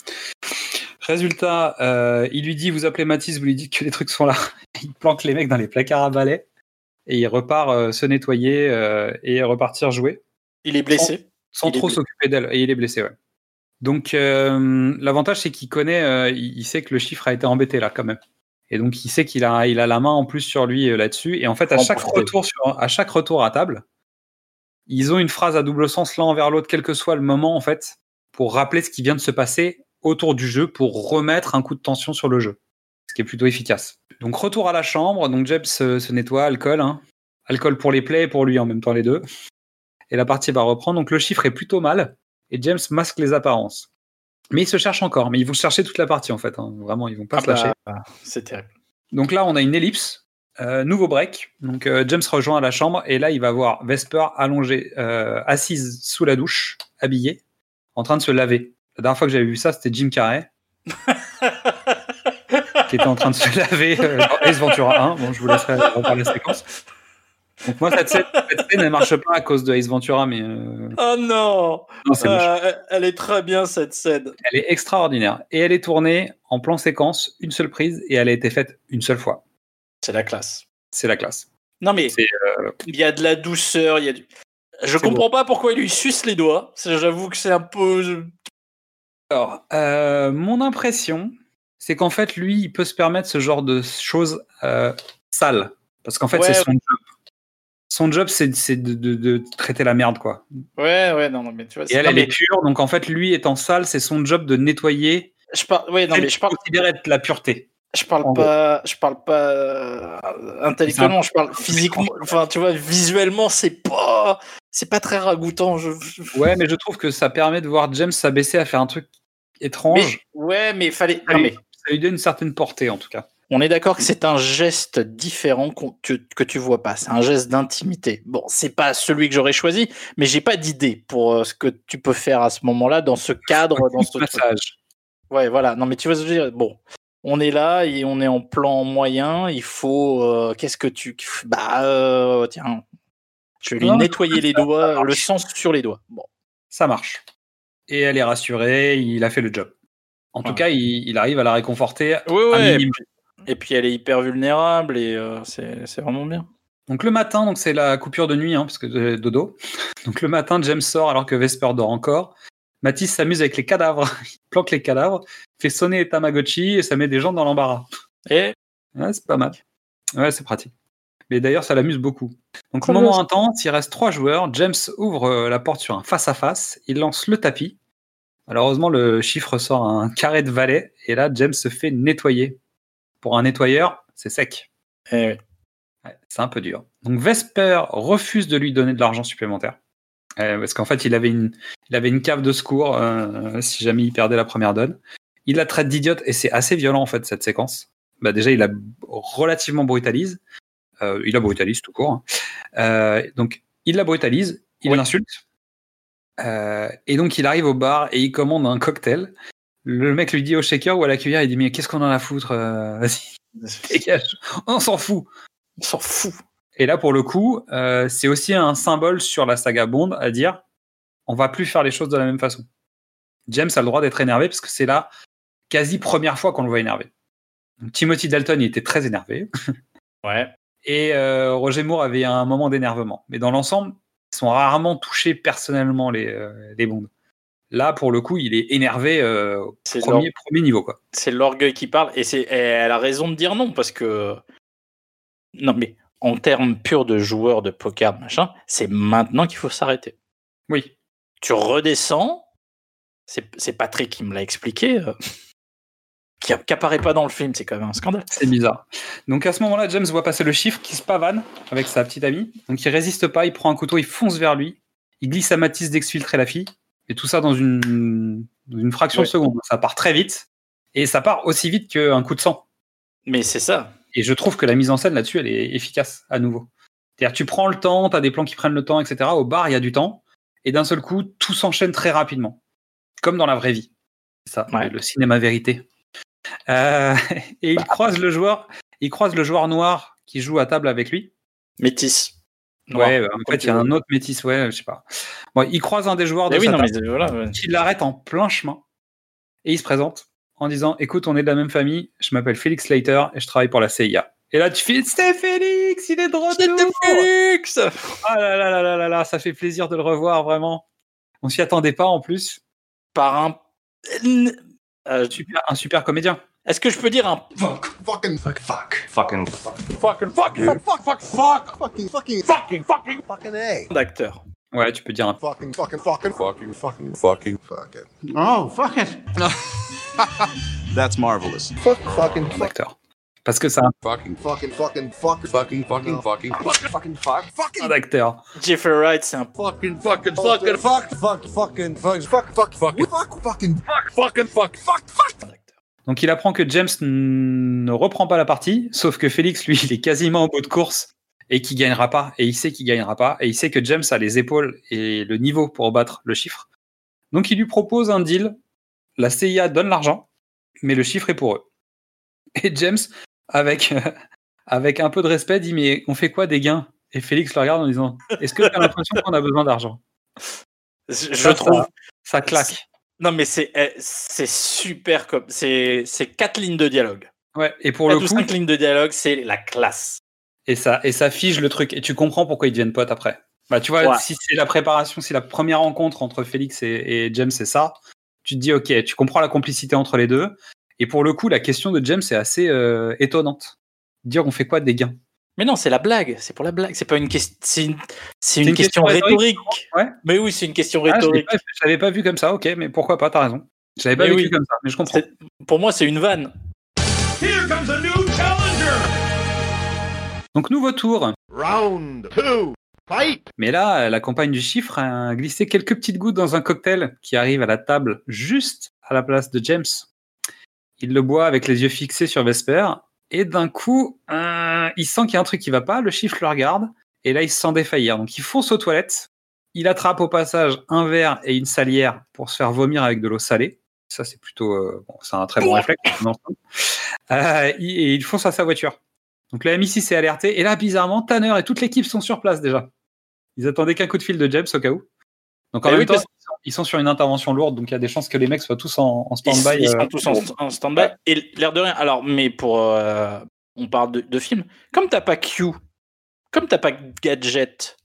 Résultat, euh, il lui dit, vous appelez Mathis, vous lui dites que les trucs sont là. [LAUGHS] il planque les mecs dans les placards à balai et il repart euh, se nettoyer euh, et repartir jouer Il est blessé. sans est trop s'occuper d'elle. Et il est blessé, ouais. Donc euh, l'avantage, c'est qu'il connaît, euh, il sait que le chiffre a été embêté là quand même. Et donc il sait qu'il a, il a la main en plus sur lui euh, là-dessus. Et en fait, à en chaque retour sur, à chaque retour à table, ils ont une phrase à double sens l'un envers l'autre, quel que soit le moment en fait, pour rappeler ce qui vient de se passer autour du jeu, pour remettre un coup de tension sur le jeu, ce qui est plutôt efficace. Donc retour à la chambre, donc Jeb se, se nettoie, alcool, hein. alcool pour les plaies et pour lui en même temps les deux. Et la partie va reprendre. Donc le chiffre est plutôt mal et James masque les apparences. Mais ils se cherchent encore, mais ils vont se chercher toute la partie en fait. hein. Vraiment, ils vont pas Ah se lâcher. bah, c'est terrible. Donc là, on a une ellipse, euh, nouveau break. Donc euh, James rejoint la chambre et là, il va voir Vesper allongée, euh, assise sous la douche, habillée, en train de se laver. La dernière fois que j'avais vu ça, c'était Jim Carrey [LAUGHS] qui était en train de se laver dans Ace Ventura 1. Bon, je vous laisserai reparler la séquence. Donc moi, cette scène, cette scène, elle marche pas à cause de Ace Ventura, mais euh, Oh non non, moche. Euh, Elle est très bien cette scène. Elle est extraordinaire. Et elle est tournée en plan séquence, une seule prise, et elle a été faite une seule fois. C'est la classe. C'est la classe. Non mais euh, il y a de la douceur, il y a du... Je comprends pas pourquoi il lui suce les doigts. J'avoue que c'est un peu. Alors, mon impression, c'est qu'en fait, lui, il peut se permettre ce genre de choses sales. Parce qu'en fait, Ouais, c'est son job. Son job, c'est de, de- de traiter la merde, quoi. Ouais, ouais, non, non, mais tu vois. Et elle, non, elle mais est pure, donc en fait, lui étant sale, c'est son job de nettoyer. Je parle. Ouais, non, mais je parle. considère être la pureté. Je parle En pas, je parle pas euh, intellectuellement, je parle physiquement. Enfin, tu vois, visuellement, c'est pas, c'est pas très ragoûtant. Je, Ouais, mais je trouve que ça permet de voir James s'abaisser à faire un truc étrange. Mais, ouais, mais fallait. Non, mais Ça lui donne une certaine portée, en tout cas. On est d'accord que c'est un geste différent tu- que tu vois pas. C'est un geste d'intimité. Bon, c'est pas celui que j'aurais choisi, mais j'ai pas d'idée pour euh, ce que tu peux faire à ce moment-là, dans ce cadre, [LAUGHS] dans ce truc. Passage. Ouais, voilà. Non, mais tu vois ce que je veux dire. Bon, on est là et on est en plan moyen. Il faut. euh, Qu'est-ce que tu. Bah, euh, tiens. Je vais lui Non, nettoyer les doigts, le sang sur les doigts. Bon. Ça marche. et elle est rassurée, il a fait le job. En tout cas, il, il arrive à la réconforter. Oui, ouais. Et puis elle est hyper vulnérable et euh, c'est vraiment bien. Donc le matin, donc c'est la coupure de nuit, hein, parce que de- dodo. Donc le matin, James sort alors que Vesper dort encore. Matisse s'amuse avec les cadavres. [LAUGHS] Il planque les cadavres, fait sonner les Tamagotchi et ça met des gens dans l'embarras. Et? Ouais, c'est pas mal. Ouais, c'est pratique. Mais d'ailleurs, ça l'amuse beaucoup. Donc, au moment intense, il reste trois joueurs. James ouvre euh, la porte sur un face-à-face. Il lance le tapis. Malheureusement, le chiffre sort un [LAUGHS] carré de valet. Et là, James se fait nettoyer. Pour un nettoyeur, c'est sec. oui. Ouais, c'est un peu dur. Donc, Vesper refuse de lui donner de l'argent supplémentaire. Euh, parce qu'en fait, il avait une, il avait une cave de secours euh, si jamais il perdait la première donne. Il la traite d'idiote et c'est assez violent en fait cette séquence. Bah, déjà, il la relativement brutalise. Euh, il la brutalise tout court. hein. Euh, donc, il la brutalise, il Oui. l'insulte. Euh, et donc, il arrive au bar et il commande un cocktail. Le mec lui dit au shaker ou à la cuillère, il dit Mais qu'est-ce qu'on en a à foutre euh, [LAUGHS] Vas-y, dégage. On s'en fout. On s'en fout. Et là, pour le coup, euh, c'est aussi un symbole sur la saga Bond à dire on va plus faire les choses de la même façon. James a le droit d'être énervé parce que c'est la quasi première fois qu'on le voit énervé. Donc, Timothy Dalton, il était très énervé. [LAUGHS] Ouais. Et euh, Roger Moore avait un moment d'énervement. Mais dans l'ensemble, ils sont rarement touchés personnellement, les, euh, les Bonds. Là, pour le coup, il est énervé euh, au C'est premier, premier niveau. Quoi. c'est l'orgueil qui parle et c'est et elle a raison de dire non parce que non mais en termes purs de joueurs de poker machin c'est maintenant qu'il faut s'arrêter Oui. tu redescends c'est Patrick qui me l'a expliqué euh, qui, [LAUGHS] qui apparaît pas dans le film c'est quand même un scandale C'est bizarre. Donc à ce moment-là, James voit passer le chiffre qui se pavane avec sa petite amie. Donc il résiste pas, il prend un couteau, il fonce vers lui. Il glisse à Matisse d'exfiltrer la fille. Et tout ça dans une, fraction Ouais. de seconde. Ça part très vite. Et ça part aussi vite qu'un coup de sang. mais c'est ça Et je trouve que la mise en scène là-dessus, elle est efficace à nouveau. C'est-à-dire, tu prends le temps, tu as des plans qui prennent le temps, etc. Au bar, il y a du temps. Et d'un seul coup, tout s'enchaîne très rapidement. Comme dans la vraie vie. C'est ça, Ouais. le cinéma vérité. Euh, [LAUGHS] et il croise le joueur, il croise le joueur noir qui joue à table avec lui. métis Noir. Ouais, euh, en fait, il y a un autre métis, ouais, je sais pas. Bon, il croise un des joueurs de mais oui sa non table mais voilà ouais. qui l'arrête en plein chemin. Et il se présente en disant Écoute, on est de la même famille, je m'appelle Félix Slater et je travaille pour la CIA. Et là, tu fais C'est Félix, il est de retour Félix Ah là là là là là là, ça fait plaisir de le revoir, vraiment. On s'y attendait pas en plus. par un Euh, Super, un super comédien. Est-ce que je peux dire un Fucking fuck. Fuck. Fucking. fucking fuck fuck fuck fuck. Fuck. Fucking fucking. Fucking fucking. Fucking a. D'acteur. Ouais, tu peux dire un fucking fucking fucking. Fucking fucking fucking. Fucking Oh, fuck it. [LAUGHS] That's marvelous. fuck fucking fuck. Acteur. Parce que un, fucking fucking fucking fuck. Fucking fucking fucking. Fucking fucking fuck. Un fucking acteur. Jeffrey Wright c'est un fucking fucking fucking fuck. Fuck fucking fuck. Fuck fuck fuck. Fuck fucking. Fuck fucking fuck. Fuck fuck Donc il apprend que James ne reprend pas la partie, sauf que Félix, lui, il est quasiment au bout de course et qu'il gagnera pas. Et il sait qu'il gagnera pas. Et il sait que James a les épaules et le niveau pour battre le chiffre. Donc il lui propose un deal. La CIA donne l'argent, mais le chiffre est pour eux. Et James, avec, [LAUGHS] avec un peu de respect, dit Mais on fait quoi des gains? Et Félix le regarde en disant Est-ce que tu as l'impression qu'on a besoin d'argent? Je trouve ça- Ça claque. Non, mais c'est eh, c'est super comme c'est c'est quatre lignes de dialogue. Ouais, et pour Quatre le ou coup, cinq lignes de dialogue, c'est la classe. Et ça, et ça fige le truc. Et tu comprends pourquoi ils deviennent potes après. Bah, tu vois, Ouais. si c'est la préparation, si la première rencontre entre Félix et, et James, c'est ça, tu te dis, ok, tu comprends la complicité entre les deux. Et pour le coup, la question de James est assez euh, étonnante. Dire, on fait quoi des gains? Mais non, c'est la blague. C'est pour la blague. C'est pas une question. C'est une, c'est une, une question, question rhétorique. rhétorique, ouais. Mais oui, c'est une question Ah, je l'avais rhétorique. pas, je l'avais pas vu comme ça, ok, mais pourquoi pas, t'as raison. Je l'avais pas oui. comme ça, mais je comprends. C'est- Pour moi, c'est une vanne. Here comes a new challenger. Donc, nouveau tour. round two fight Mais là, la compagne du chiffre a glissé quelques petites gouttes dans un cocktail qui arrive à la table juste à la place de James. Il le boit avec les yeux fixés sur Vesper et d'un coup, euh, il sent qu'il y a un truc qui va pas. Le chiffre le regarde et là, il se sent défaillir. Donc, il fonce aux toilettes. Il attrape au passage un verre et une salière pour se faire vomir avec de l'eau salée. Ça, c'est plutôt, euh, bon, c'est un très bon réflexe. [LAUGHS] Euh, il- et il fonce à sa voiture. Donc, la M6 s'est alertée et là, bizarrement, Tanner et toute l'équipe sont sur place déjà. Ils attendaient qu'un coup de fil de James au cas où. Donc en Eh même oui, temps, parce- ils sont, sur une intervention lourde, donc il y a des chances que les mecs soient tous en, stand-by. ils euh, sont tous en, en stand-by. Et l'air de rien. Alors, mais pour. euh, on parle de, de film. Comme t'as pas Q, comme t'as pas Gadget,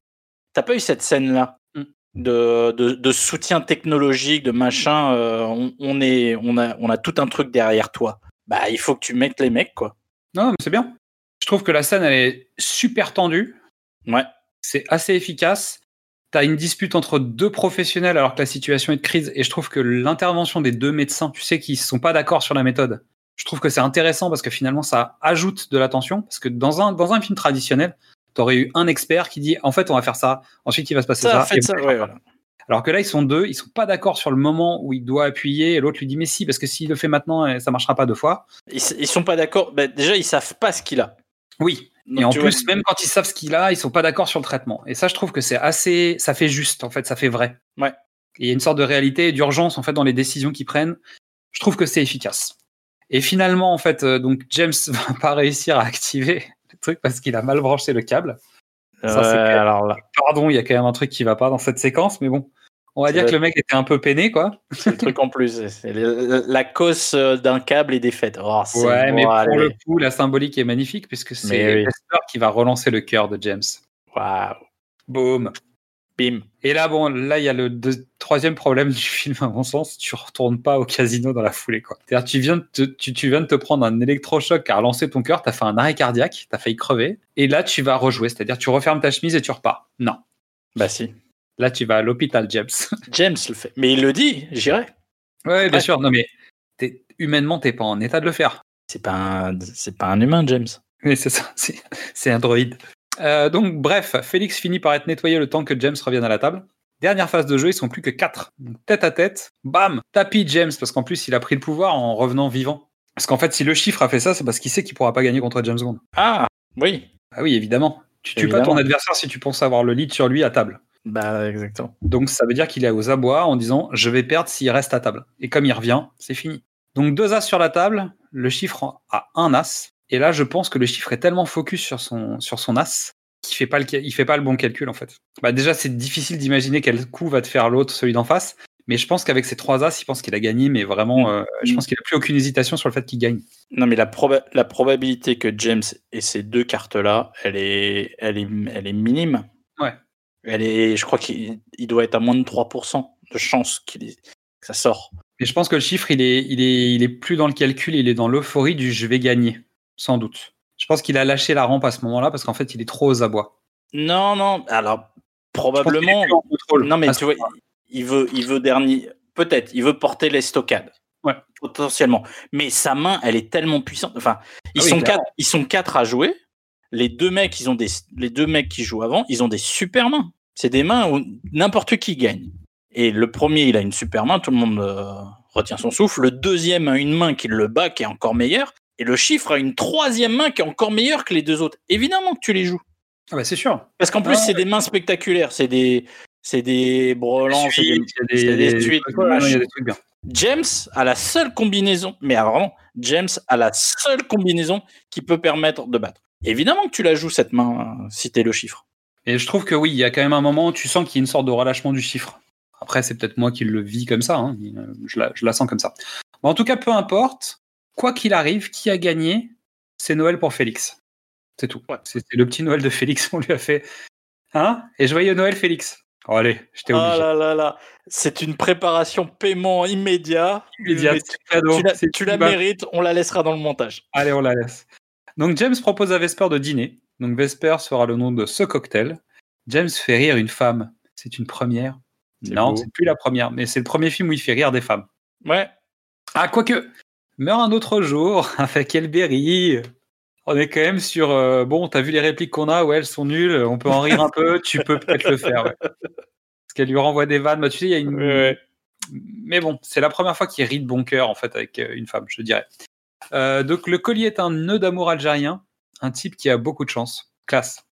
t'as pas eu cette scène-là Mm. de, de, de soutien technologique, de machin. euh, on, on est, on, a, on a tout un truc derrière toi. Bah, il faut que tu mettes les mecs, quoi. Non, mais c'est bien. Je trouve que la scène, elle est super tendue. Ouais. C'est assez efficace. T'as une dispute entre deux professionnels alors que la situation est de crise. Et je trouve que l'intervention des deux médecins, tu sais, qui sont pas d'accord sur la méthode, je trouve que c'est intéressant parce que finalement, ça ajoute de l'attention. Parce que dans un, dans un film traditionnel, t'aurais eu un expert qui dit, en fait, on va faire ça. Ensuite, il va se passer Ça, ça. faites et ça, voilà. ouais, voilà. Alors que là, ils sont deux, ils sont pas d'accord sur le moment où il doit appuyer. Et l'autre lui dit, mais si, parce que s'il le fait maintenant, ça marchera pas deux fois. Ils, ils sont pas d'accord. Bah, déjà, ils savent pas ce qu'il a. Oui. Donc, et en plus, vois, même quand ils savent ce qu'il a, ils sont pas d'accord sur le traitement. Et ça, je trouve que c'est assez, ça fait juste, en fait, ça fait vrai. Ouais. Et Il y a une sorte de réalité et d'urgence, en fait, dans les décisions qu'ils prennent. Je trouve que c'est efficace. Et finalement, en fait, euh, donc, James [LAUGHS] va pas réussir à activer le truc parce qu'il a mal branché le câble. Ça, c'est Ouais, alors là, Pardon, il y a quand même un truc qui va pas dans cette séquence, mais bon. On va dire que le mec était un peu peiné, quoi. c'est le truc en plus. C'est le- la cause euh, d'un câble est défaite. Oh, c'est- Ouais, mais bon, pour allez. le coup, la symbolique est magnifique puisque c'est oui. Vesper qui va relancer le cœur de James. Waouh. Boum. Bim. Et là, bon, là, il y a le deux- troisième problème du [LAUGHS] film, à mon sens. Tu retournes pas au casino dans la foulée, quoi. C'est-à-dire, tu viens, de te, tu, tu viens de te prendre un électrochoc qui a relancé ton cœur, t'as fait un arrêt cardiaque, t'as failli crever. Et là, tu vas rejouer. C'est-à-dire, tu refermes ta chemise et tu repars. Non. Bah si. Là, tu vas à l'hôpital, James. [LAUGHS] James le fait. Mais il le dit, j'irai. ouais, bien Ouais. sûr. Non, mais t'es- humainement, t'es pas en état de le faire. C'est pas, un- c'est pas un humain, James. Oui, c'est ça. C'est un droïde. Euh, donc, bref, Félix finit par être nettoyé le temps que James revienne à la table. Dernière phase de jeu, ils sont plus que 4. Tête à tête, bam, tapis James, parce qu'en plus, il a pris le pouvoir en revenant vivant. Parce qu'en fait, si le chiffre a fait ça, c'est parce qu'il sait qu'il pourra pas gagner contre James Bond. Ah, oui. Ah oui, évidemment. Tu tues pas ton adversaire si tu penses avoir le lead sur lui à table. Bah, exactement. Donc ça veut dire qu'il est aux abois en disant je vais perdre s'il reste à table. Et comme il revient, c'est fini. Donc deux as sur la table, le chiffre a un as. Et là, je pense que le chiffre est tellement focus sur son, sur son as qu'il fait pas le, il fait pas le bon calcul en fait. Bah déjà, c'est difficile d'imaginer quel coup va te faire l'autre, celui d'en face. Mais je pense qu'avec ces trois as, il pense qu'il a gagné, mais vraiment, euh, je pense qu'il a plus aucune hésitation sur le fait qu'il gagne. Non, mais la, proba- la probabilité que James ait ces deux cartes-là, elle est, elle, est, elle est minime. Elle est, je crois qu'il il doit être à moins de 3% de chance qu'il que ça sort. Mais je pense que le chiffre, il est, il est, il est plus dans le calcul, il est dans l'euphorie du je vais gagner, sans doute. Je pense qu'il a lâché la rampe à ce moment-là parce qu'en fait, il est trop aux abois. Non, non, alors probablement. Non, mais tu vois, il veut, il veut dernier. Peut-être, il veut porter les stockades. Ouais. Potentiellement. Mais sa main, elle est tellement puissante. Enfin, ils, Ah oui, sont clairement. quatre, ils sont quatre à jouer. Les deux mecs, ils ont des, les deux mecs qui jouent avant, ils ont des super mains. C'est des mains où n'importe qui gagne. Et le premier, il a une super main, tout le monde euh, retient son souffle. Le deuxième a une main qui le bat, qui est encore meilleure. Et le chiffre a une troisième main qui est encore meilleure que les deux autres. Évidemment que tu les joues. Ah bah c'est sûr. Parce qu'en plus, Ah, c'est des mains spectaculaires. C'est des, c'est des brelans, c'est des, Suites, des suites, non, des trucs bien. James a la seule combinaison, mais ah, vraiment, James a la seule combinaison qui peut permettre de battre. Évidemment que tu la joues cette main euh, si t'es le chiffre. Et je trouve que oui, il y a quand même un moment où tu sens qu'il y a une sorte de relâchement du chiffre. Après, c'est peut-être moi qui le vis comme ça. hein. Je, la, je la sens comme ça. Mais en tout cas, peu importe. Quoi qu'il arrive, qui a gagné, c'est Noël pour Félix. C'est tout. Ouais. C'est le petit Noël de Félix. [LAUGHS] On lui a fait. Hein? Et joyeux Noël, Félix. Oh, allez, j'étais Oh obligé. là là là, c'est une préparation paiement immédiat. Immédiat, tu la, c'est tu la mérites, on la laissera dans le montage. Allez, on la laisse. Donc James propose à Vesper de dîner. Donc Vesper sera le nom de ce cocktail. James fait rire une femme. C'est une première. Non, c'est plus la première, mais c'est le premier film où il fait rire des femmes. Ouais. Ah, quoique, meurt un autre jour [LAUGHS] avec Elberry. On est quand même sur. euh, bon, t'as vu les répliques qu'on a, ouais, elles sont nulles. On peut en rire un peu. Tu peux peut-être le faire. ouais. Parce qu'elle lui renvoie des vannes. Bah, tu sais, il y a une. Ouais, ouais. Mais bon, c'est la première fois qu'il rit de bon cœur en fait avec euh, une femme, je dirais. Euh, donc le collier est un nœud d'amour algérien, un type qui a beaucoup de chance, classe.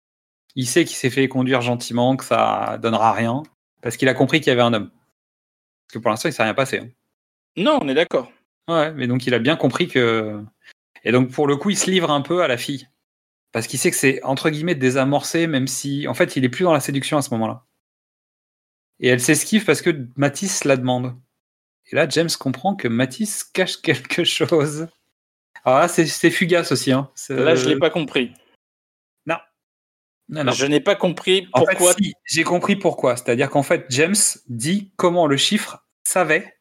Il sait qu'il s'est fait conduire gentiment, que ça donnera rien, parce qu'il a compris qu'il y avait un homme. Parce que pour l'instant, il s'est rien passé. hein. Non, on est d'accord. Ouais, mais donc il a bien compris que. Et donc pour le coup, il se livre un peu à la fille. Parce qu'il sait que c'est entre guillemets désamorcé, même si en fait il est plus dans la séduction à ce moment-là. Et elle s'esquive parce que Matisse la demande. Et là, James comprend que Matisse cache quelque chose. Là, c'est fugace aussi. Hein. Là, je l'ai pas compris. Non, non. Je n'ai pas compris En fait, pourquoi. si, j'ai compris pourquoi. C'est-à-dire qu'en fait, James dit comment le chiffre savait.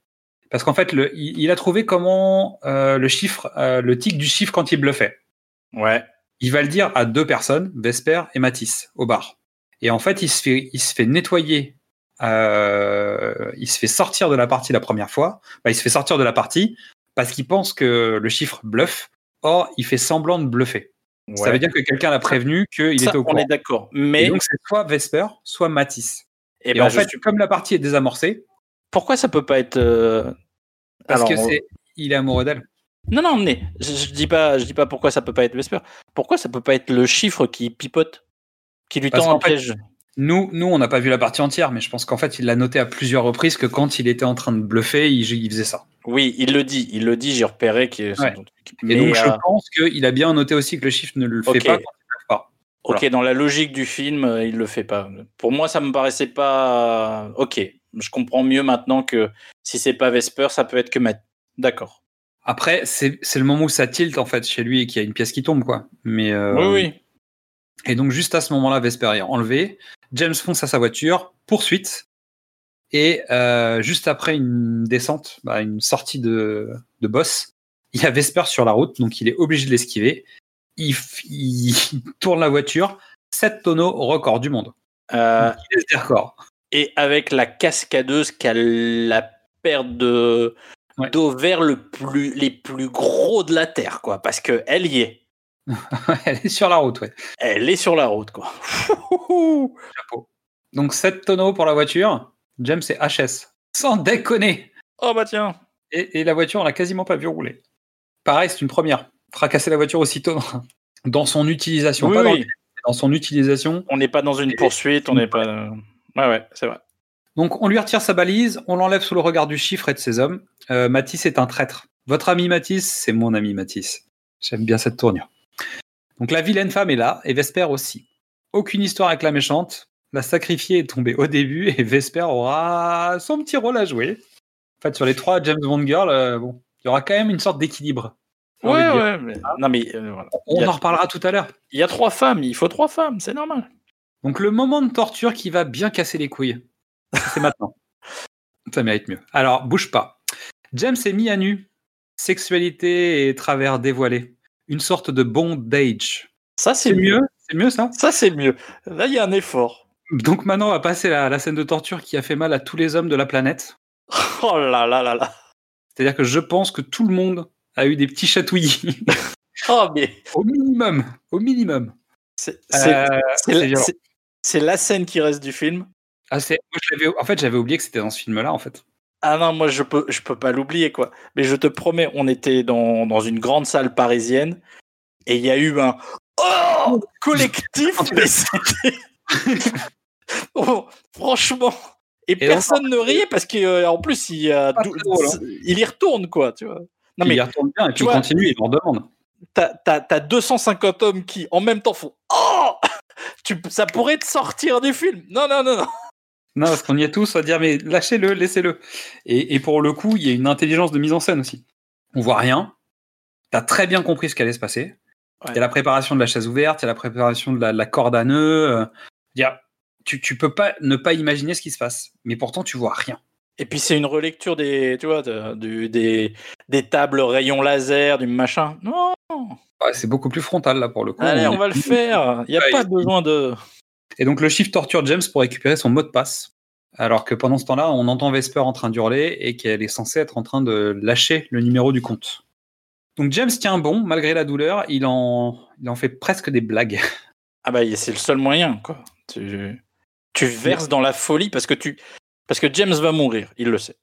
Parce qu'en fait, le, il, il a trouvé comment euh, le chiffre, euh, le tic du chiffre quand il bluffait. Ouais. Il va le dire à deux personnes, Vesper et Matisse, au bar. Et en fait, il se fait, il se fait nettoyer. euh, il se fait sortir de la partie la première fois. Bah, il se fait sortir de la partie parce qu'il pense que le chiffre bluffe. Or, il fait semblant de bluffer. Ça veut dire que quelqu'un l'a prévenu qu'il était au on courant. est d'accord. Et Mais donc, c'est soit Vesper, soit Matisse. eh Et, ben, en fait, suis- comme la partie est désamorcée, pourquoi ça peut pas être euh, parce alors, que c'est, il est amoureux d'elle. Non, non, mais je, je dis pas, je dis pas pourquoi ça peut pas être Vesper. Pourquoi ça peut pas être le chiffre qui pipote, qui lui Parce tend un piège? Nous, nous, on n'a pas vu la partie entière, mais je pense qu'en fait, il l'a noté à plusieurs reprises que quand il était en train de bluffer, il, il faisait ça. Oui, il le dit, il le dit. J'ai repéré qu'il. Ouais. Et Mais, donc, je euh, pense qu'il a bien noté aussi que le chiffre ne le fait pas quand il ok, dans la logique du film, euh, il le fait pas. Pour moi, ça me paraissait pas. Ok, je comprends mieux maintenant que si c'est pas Vesper, ça peut être que Matt. D'accord. Après, c'est, le moment où ça tilt, en fait, chez lui et qu'il y a une pièce qui tombe, quoi. Mais, euh, Oui, oui. Et donc, juste à ce moment-là, Vesper est enlevé. James fonce à sa voiture, poursuite. Et euh, juste après une descente, bah, une sortie de, de boss, [LAUGHS] il y a Vesper sur la route, donc il est obligé de l'esquiver. Il, il [LAUGHS] tourne la voiture, 7 tonneaux, record du monde. Euh, Il laisse des records. et avec la cascadeuse qui a la paire de Ouais. d'ovaires le plus les plus gros de la terre, quoi. Parce que elle y est. Elle est sur la route, ouais. Elle est sur la route, quoi. [LAUGHS] Chapeau. Donc 7 tonneaux pour la voiture. James est HS. Sans déconner. oh bah tiens. Et, et la voiture, on l'a quasiment pas vu rouler. Pareil, c'est une première. Fracasser la voiture aussitôt dans- son utilisation. Oui, pas dans, oui. le- dans son utilisation. On n'est pas dans une Et- poursuite, on n'est pas. Ouais, ouais, c'est vrai. Donc on lui retire sa balise, on l'enlève sous le regard du chiffre et de ses hommes. Euh, Matisse est un traître. Votre ami Matisse, c'est mon ami Matisse. J'aime bien cette tournure. Donc la vilaine femme est là, et Vesper aussi. Aucune histoire avec la méchante. La sacrifiée est tombée au début, et Vesper aura son petit rôle à jouer. En fait, sur les trois James Bond Girls, euh, bon, il y aura quand même une sorte d'équilibre. Ouais, ouais. mais- Non, mais euh, voilà. On a- en reparlera tout à l'heure. Il y a trois femmes, il faut trois femmes, c'est normal. Donc le moment de torture qui va bien casser les couilles, c'est maintenant. [LAUGHS] Ça mérite mieux. Alors, bouge pas. James est mis à nu. Sexualité et travers dévoilés. Une sorte de bondage. Ça, c'est mieux. mieux C'est mieux ça Ça, c'est mieux. Là, il y a un effort. Donc maintenant, on va passer à la scène de torture qui a fait mal à tous les hommes de la planète. [LAUGHS] Oh là là là là. C'est-à-dire que je pense que tout le monde a eu des petits chatouillis. [LAUGHS] Oh, mais [LAUGHS] au minimum. Au minimum. c'est Euh, c'est la- scène qui reste du film. Ah, en fait, j'avais oublié que c'était dans ce film-là, en fait. Ah non, moi je peux, je peux pas l'oublier quoi. Mais je te promets, on était dans, dans une grande salle parisienne et il y a eu un oh collectif. [LAUGHS] [LAUGHS] Oh, franchement. Et, Et personne ne riait parce qu'en plus il, y drôle, hein. il y retourne quoi, tu vois. Non mais il retourne bien et tu il vois- continue, il leur demande. t'as 250 hommes qui en même temps font oh tu, ça pourrait te sortir du film. Non non non non. Non, parce qu'on y est tous à dire, mais lâchez-le, laissez-le. Et, et pour le coup, il y a une intelligence de mise en scène aussi. On voit rien. T'as très bien compris ce qui allait se passer. Il Ouais. y a la préparation de la chaise ouverte, il y a la préparation de la, de la corde à nœud. euh, tu, tu peux pas ne pas imaginer ce qui se passe. Mais pourtant, tu vois rien. Et puis c'est une relecture des, tu vois, de- des, des tables rayons laser, du machin. Non, Ouais, c'est beaucoup plus frontal, là, pour le coup. allez, On va le faire. Il n'y a Ouais, pas besoin de. Et donc, le chiffre torture James pour récupérer son mot de passe. Alors que pendant ce temps-là, on entend Vesper en train d'hurler et qu'elle est censée être en train de lâcher le numéro du compte. Donc, James tient bon, malgré la douleur. Il en, il en fait presque des blagues. [LAUGHS] Ah bah c'est le seul moyen, quoi. Tu, tu verses dans la folie parce que tu, parce que James va mourir. Il le sait.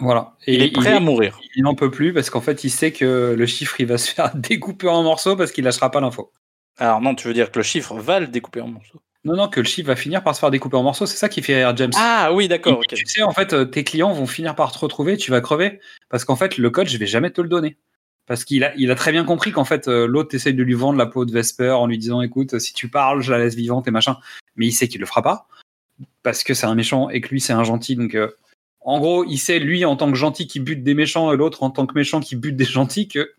Voilà. Et Il est prêt à mourir. Il n'en peut plus parce qu'en fait, il sait que le chiffre, il va se faire [LAUGHS] découper en morceaux parce qu'il lâchera pas l'info. Alors non, tu veux dire que le chiffre va le découper en morceaux. Non, non, que le chiffre va finir par se faire découper en morceaux. C'est ça qui fait rire James. Ah oui, d'accord. Tu sais, en fait, euh, tes clients vont finir par te retrouver, tu vas crever. Parce qu'en fait, le code, je vais jamais te le donner. Parce qu'il a, il a très bien compris qu'en fait, euh, l'autre essaye de lui vendre la peau de Vesper en lui disant, écoute, si tu parles, je la laisse vivante et machin. Mais il sait qu'il le fera pas. parce que c'est un méchant et que lui c'est un gentil. Donc euh, en gros, il sait lui en tant que gentil qui bute des méchants et l'autre en tant que méchant qui bute des gentils que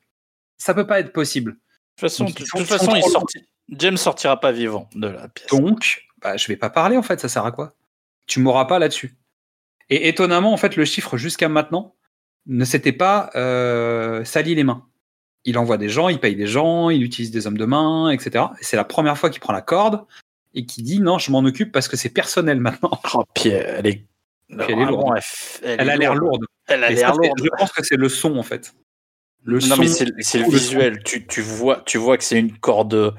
ça peut pas être possible. De toute façon, de toute il sorti- James sortira pas vivant de la pièce. Donc, bah, je vais pas parler en fait, ça sert à quoi? Tu m'auras pas là-dessus. Et étonnamment, en fait, le chiffre jusqu'à maintenant ne s'était pas euh, sali les mains. Il envoie des gens, il paye des gens, il utilise des hommes de main, etc. Et c'est la première fois qu'il prend la corde et qui dit non, je m'en occupe parce que c'est personnel maintenant. [LAUGHS] Oh, puis elle est. elle est lourde. a l'air lourde. Elle a l'air lourde. Je pense que c'est le son en fait. Le non, son, mais c'est le visuel. Tu, tu, vois, tu vois que c'est une corde.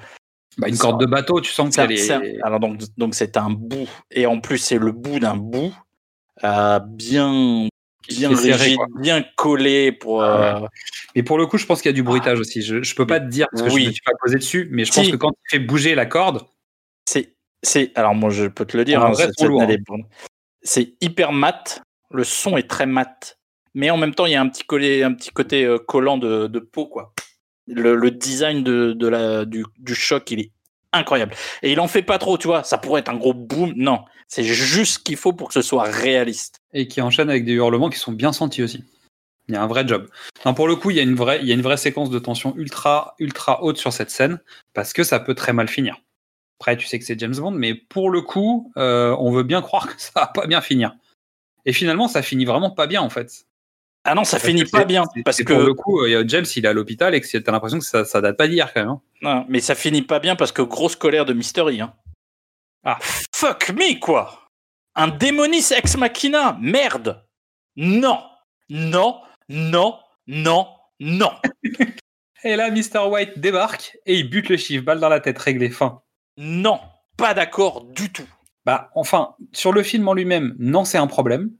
Bah, une corde de bateau, tu sens qu'elle c'est un- est. alors donc donc c'est un bout et en plus c'est le bout d'un bout euh, bien bien rigide, quoi. bien collé pour. Ah euh, Et pour le coup, je pense qu'il y a du bruitage aussi. Je, je peux pas te dire parce que Oui. je me suis pas posé dessus, mais je Si. pense que quand il fait bouger la corde, C'est c'est alors moi je peux te le dire. Hein, c'est- hein. C'est hyper mat. Le son est très mat, mais en même temps il y a un petit côté euh, collant de, peau quoi. Le, design du, choc il est incroyable et il en fait pas trop tu vois. Ça pourrait être un gros boom. Non, c'est juste ce qu'il faut pour que ce soit réaliste. et qui enchaîne avec des hurlements qui sont bien sentis aussi. Il y a un vrai job. Pour le coup, il y a une vraie, il y a une vraie séquence de tension ultra, ultra haute sur cette scène parce que ça peut très mal finir. Après, tu sais que c'est James Bond, mais pour le coup, euh, on veut bien croire que ça va pas bien finir. Et finalement, ça finit vraiment pas bien en fait. Ah non, ça Parce finit pas bien parce que pour le coup, euh, James, il est à l'hôpital et que t'as l'impression que ça, ça date pas d'hier quand même. hein. Non, mais ça finit pas bien parce que grosse colère de Mystery. Hein. Ah. Fuck me, quoi Un démonis ex machina Merde Non Non Non Non Non [LAUGHS] Et là, Mr. White débarque et il bute le chiffre, balle dans la tête, réglé, fin. Non Pas d'accord du tout. Bah, enfin, sur le film en lui-même, non, c'est un problème.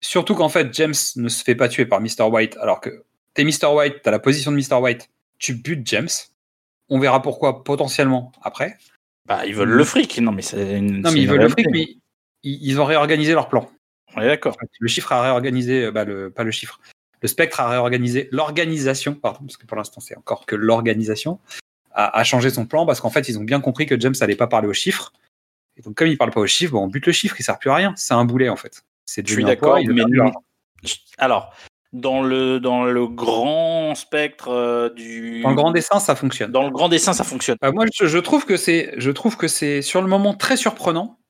Surtout qu'en fait, James ne se fait pas tuer par Mr. White, alors que t'es Mr. White, t'as la position de Mr. White, tu butes James. On verra pourquoi potentiellement après. Bah, ils veulent le fric. Non, mais c'est une. Non, mais ils veulent le fric, mais ils, ont réorganisé leur plan. On est d'accord. Le chiffre a réorganisé, euh, bah, le, pas le chiffre. Le spectre a réorganisé l'organisation, pardon, parce que pour l'instant c'est encore que l'organisation, a, a changé son plan parce qu'en fait ils ont bien compris que James allait pas parler aux chiffres. Et donc comme il parle pas aux chiffres, bon, on bute le chiffre, il sert plus à rien. C'est un boulet en fait. C'est Je suis d'accord, mais non. Alors, dans le, dans le grand spectre euh, du. Dans le grand dessin, ça fonctionne. Dans le grand dessin, ça fonctionne. Euh, moi, je, je trouve que c'est, je trouve que c'est sur le moment très surprenant.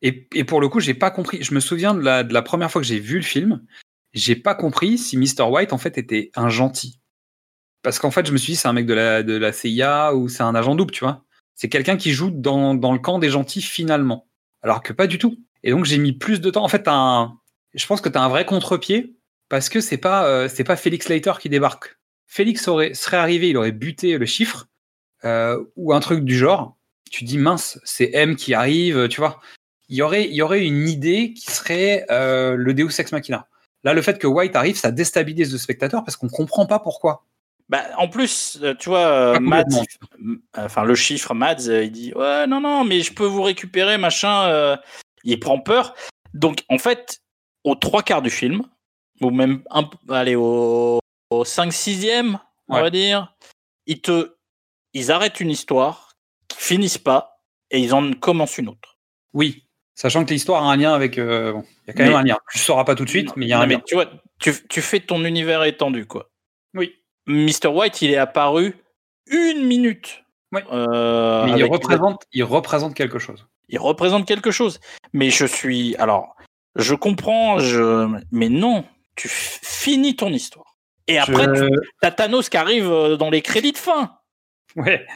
Et, et pour le coup, j'ai pas compris. Je me souviens de la, de la première fois que j'ai vu le film, j'ai pas compris si Mr. White en fait était un gentil. Parce qu'en fait, je me suis dit c'est un mec de la, de la CIA ou c'est un agent double, tu vois. C'est quelqu'un qui joue dans, dans le camp des gentils finalement. Alors que pas du tout. Et donc j'ai mis plus de temps. En fait, un, je pense que tu as un vrai contre-pied parce que c'est pas, euh, c'est pas Félix Leiter qui débarque. Félix aurait, serait arrivé, il aurait buté le chiffre euh, ou un truc du genre. Tu dis mince, c'est M qui arrive, tu vois. Il y aurait, il y aurait une idée qui serait euh, le Deus Ex Machina. Là, le fait que White arrive, ça déstabilise le spectateur parce qu'on comprend pas pourquoi. Bah, en plus, tu vois, Mads, enfin le chiffre Mads, il dit ouais non non mais je peux vous récupérer machin. Il prend peur. Donc en fait, aux trois quarts du film, ou même un, allez au, au 5 6e, on Ouais. va dire, ils te, ils arrêtent une histoire, qui finissent pas et ils en commencent une autre. Oui, sachant que l'histoire a un lien avec. euh, bon, il y a quand Mais- même un lien. Tu ne sauras pas tout de suite, mais il y a un mais lien. tu vois, tu, tu fais ton univers étendu quoi. Oui. Mr White, il est apparu une minute. Ouais. Euh, Mais il représente quelque chose. Il représente quelque chose. Mais je suis. Alors, je comprends, je... mais non, tu finis ton histoire. Et après, Je- tu as Thanos qui arrive euh, dans les crédits de fin. Ouais.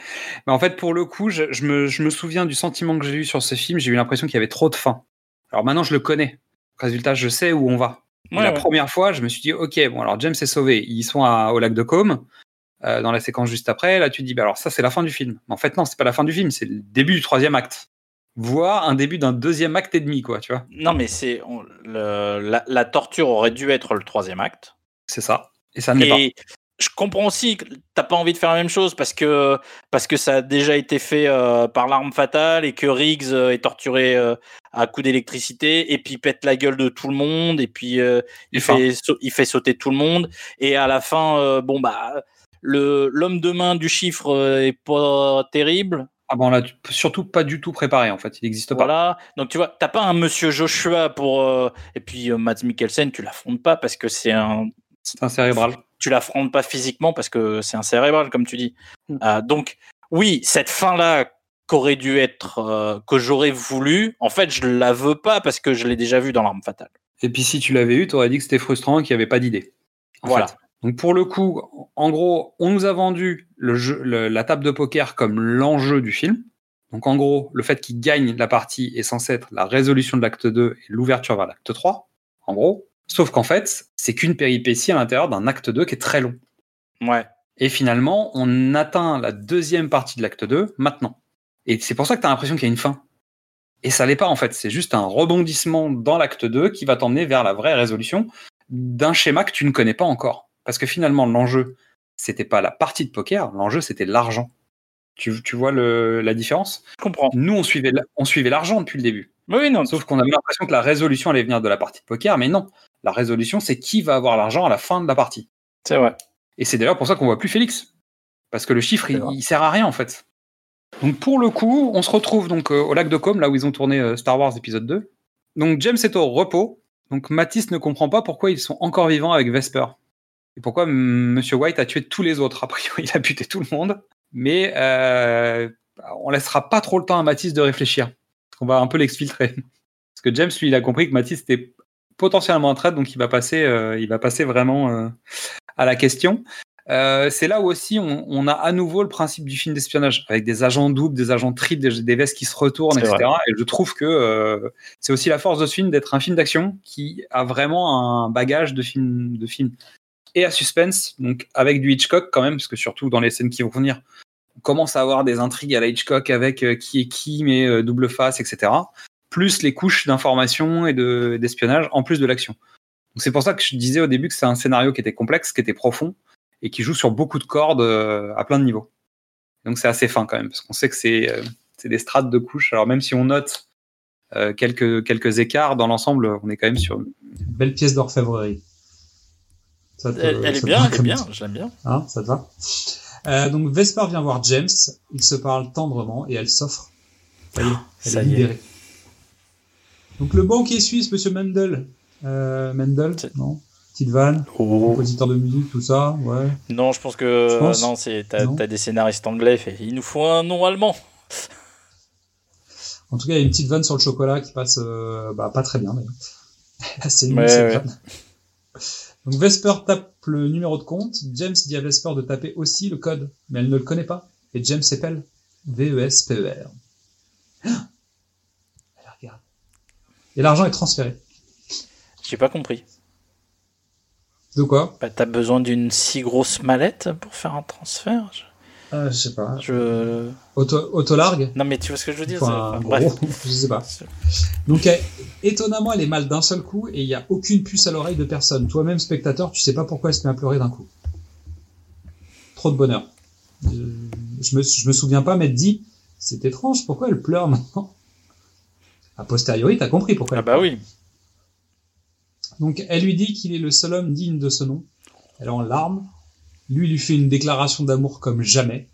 Mais en fait, pour le coup, je, je me, je me souviens du sentiment que j'ai eu sur ce film. J'ai eu l'impression qu'il y avait trop de fin. Alors maintenant, je le connais. Résultat, je sais où on va. Ouais, la ouais. première fois, je me suis dit, ok, bon, alors James est sauvé. Ils sont à- au lac de Côme, euh, dans la séquence juste après. Là, tu te dis, bah, alors ça, c'est la fin du film. Mais en fait, non, c'est pas la fin du film, c'est le début du troisième acte. Voire un début d'un deuxième acte et demi, quoi, tu vois. Non, mais c'est. on- le- la, la torture aurait dû être le troisième acte. C'est ça. Et ça ne l'est pas. Je comprends aussi que t'as pas envie de faire la même chose parce que, parce que ça a déjà été fait euh, par l'arme fatale et que Riggs euh, est torturé euh, à coups d'électricité et puis il pète la gueule de tout le monde et puis il, fait, il fait sauter tout le monde et à la fin, bon bah le l'homme de main du chiffre est pas terrible. Ah bon, là, tu peux surtout pas du tout préparé, en fait. Il n'existe pas. Voilà. Donc tu vois, t'as pas un Monsieur Joshua pour euh, et puis euh, Mads Mikkelsen, tu l'affrontes pas parce que c'est un. C'est un cérébral. Tu l'affrontes pas physiquement parce que c'est un cérébral, comme tu dis. Mm. Euh, donc oui, cette fin là qu'aurait dû être euh, que j'aurais voulu, en fait, je la veux pas parce que je l'ai déjà vu dans l'arme fatale. Et puis si tu l'avais eu, tu aurais dit que c'était frustrant et qu'il n'y avait pas d'idée. en Voilà. fait. Donc pour le coup, en gros, on nous a vendu le jeu, le- la table de poker comme l'enjeu du film. Donc en gros, le fait qu'il gagne la partie est censé être la résolution de l'acte 2 et l'ouverture vers l'acte 3, en gros. Sauf qu'en fait, c'est qu'une péripétie à l'intérieur d'un acte 2 qui est très long. Ouais. Et finalement, on atteint la deuxième partie de l'acte 2 maintenant. Et c'est pour ça que tu as l'impression qu'il y a une fin. Et ça l'est pas en fait, c'est juste un rebondissement dans l'acte 2 qui va t'emmener vers la vraie résolution d'un schéma que tu ne connais pas encore. Parce que finalement, l'enjeu, c'était pas la partie de poker, l'enjeu, c'était l'argent. Tu, tu vois le- la différence? Je comprends. Nous, on suivait, la- on suivait l'argent depuis le début. Oui, non. Sauf qu'on avait l'impression que la résolution allait venir de la partie de poker, mais non. La résolution, c'est qui va avoir l'argent à la fin de la partie. C'est vrai. Et c'est d'ailleurs pour ça qu'on voit plus Félix. Parce que le chiffre, il, il sert à rien en fait. Donc pour le coup, on se retrouve donc euh, au lac de Com, là où ils ont tourné euh, Star Wars épisode 2. Donc James est au repos. Donc Matisse ne comprend pas pourquoi ils sont encore vivants avec Vesper. Et pourquoi Monsieur White a tué tous les autres? A priori, [LAUGHS] il a buté tout le monde. Mais euh, on laissera pas trop le temps à Matisse de réfléchir. Parce qu'on va un peu l'exfiltrer. [LAUGHS] Parce que James, lui, il a compris que Matisse était potentiellement en traite, donc il va passer, euh, il va passer vraiment euh, à la question. Euh, c'est là où aussi on, on a à nouveau le principe du film d'espionnage, avec des agents doubles, des agents triples, des, des vestes qui se retournent, etc. Et je trouve que euh, c'est aussi la force de ce film d'être un film d'action qui a vraiment un bagage de film, de film et à suspense, donc avec du Hitchcock quand même, parce que surtout dans les scènes qui vont venir, on commence à avoir des intrigues à la Hitchcock avec euh, qui est qui, mais euh, double face, etc. Plus les couches d'information et de- d'espionnage, en plus de l'action. C'est pour ça que je disais au début que c'est un scénario qui était complexe, qui était profond, et qui joue sur beaucoup de cordes euh, à plein de niveaux. Donc c'est assez fin quand même, parce qu'on sait que c'est des strates de couches. Alors même si on note quelques, quelques écarts, dans l'ensemble, on est quand même sur... Belle pièce d'orfèvrerie. Ça te- Elle, elle est bien, elle est bien. l'aime bien. Hein, ça te va Euh, Donc Vesper vient voir James, ils se parlent tendrement et elle s'offre. Ça y est, elle Ça est y est. libérée. Donc le banquier suisse, Monsieur Mendel. Euh, Mendel, non Petite vanne, Oh. compositeur de musique, tout ça, ouais. Non, je pense que Je pense. non, c'est t'as Non. t'as des scénaristes anglais. Fait, il nous faut un nom allemand. En tout cas, il y a une petite vanne sur le chocolat qui passe euh, bah, pas très bien d'ailleurs. [LAUGHS] C'est nul Ouais, cette ouais. vanne. Donc Vesper tape le numéro de compte. James dit à Vesper de taper aussi le code, mais elle ne le connaît pas. Et James s'appelle V-E-S-P-E-R. Ah Elle regarde. Et l'argent est transféré. J'ai pas compris. De quoi? Bah, t'as besoin d'une si grosse mallette pour faire un transfert euh, Je sais pas. Je. Auto, autolargue? Non, mais tu vois ce que je veux dire Enfin, gros, [LAUGHS] je sais pas. Donc elle- étonnamment, elle est mal d'un seul coup et il y a aucune puce à l'oreille de personne. Toi-même, spectateur, tu sais pas pourquoi elle se met à pleurer d'un coup. Trop de bonheur. Euh, Je me, je me souviens pas m'être dit, c'est étrange, pourquoi elle pleure maintenant? A posteriori, t'as compris pourquoi. Ah elle bah pleure. oui. Donc elle lui dit qu'il est le seul homme digne de ce nom. Elle est en larmes. Lui lui fait une déclaration d'amour comme jamais.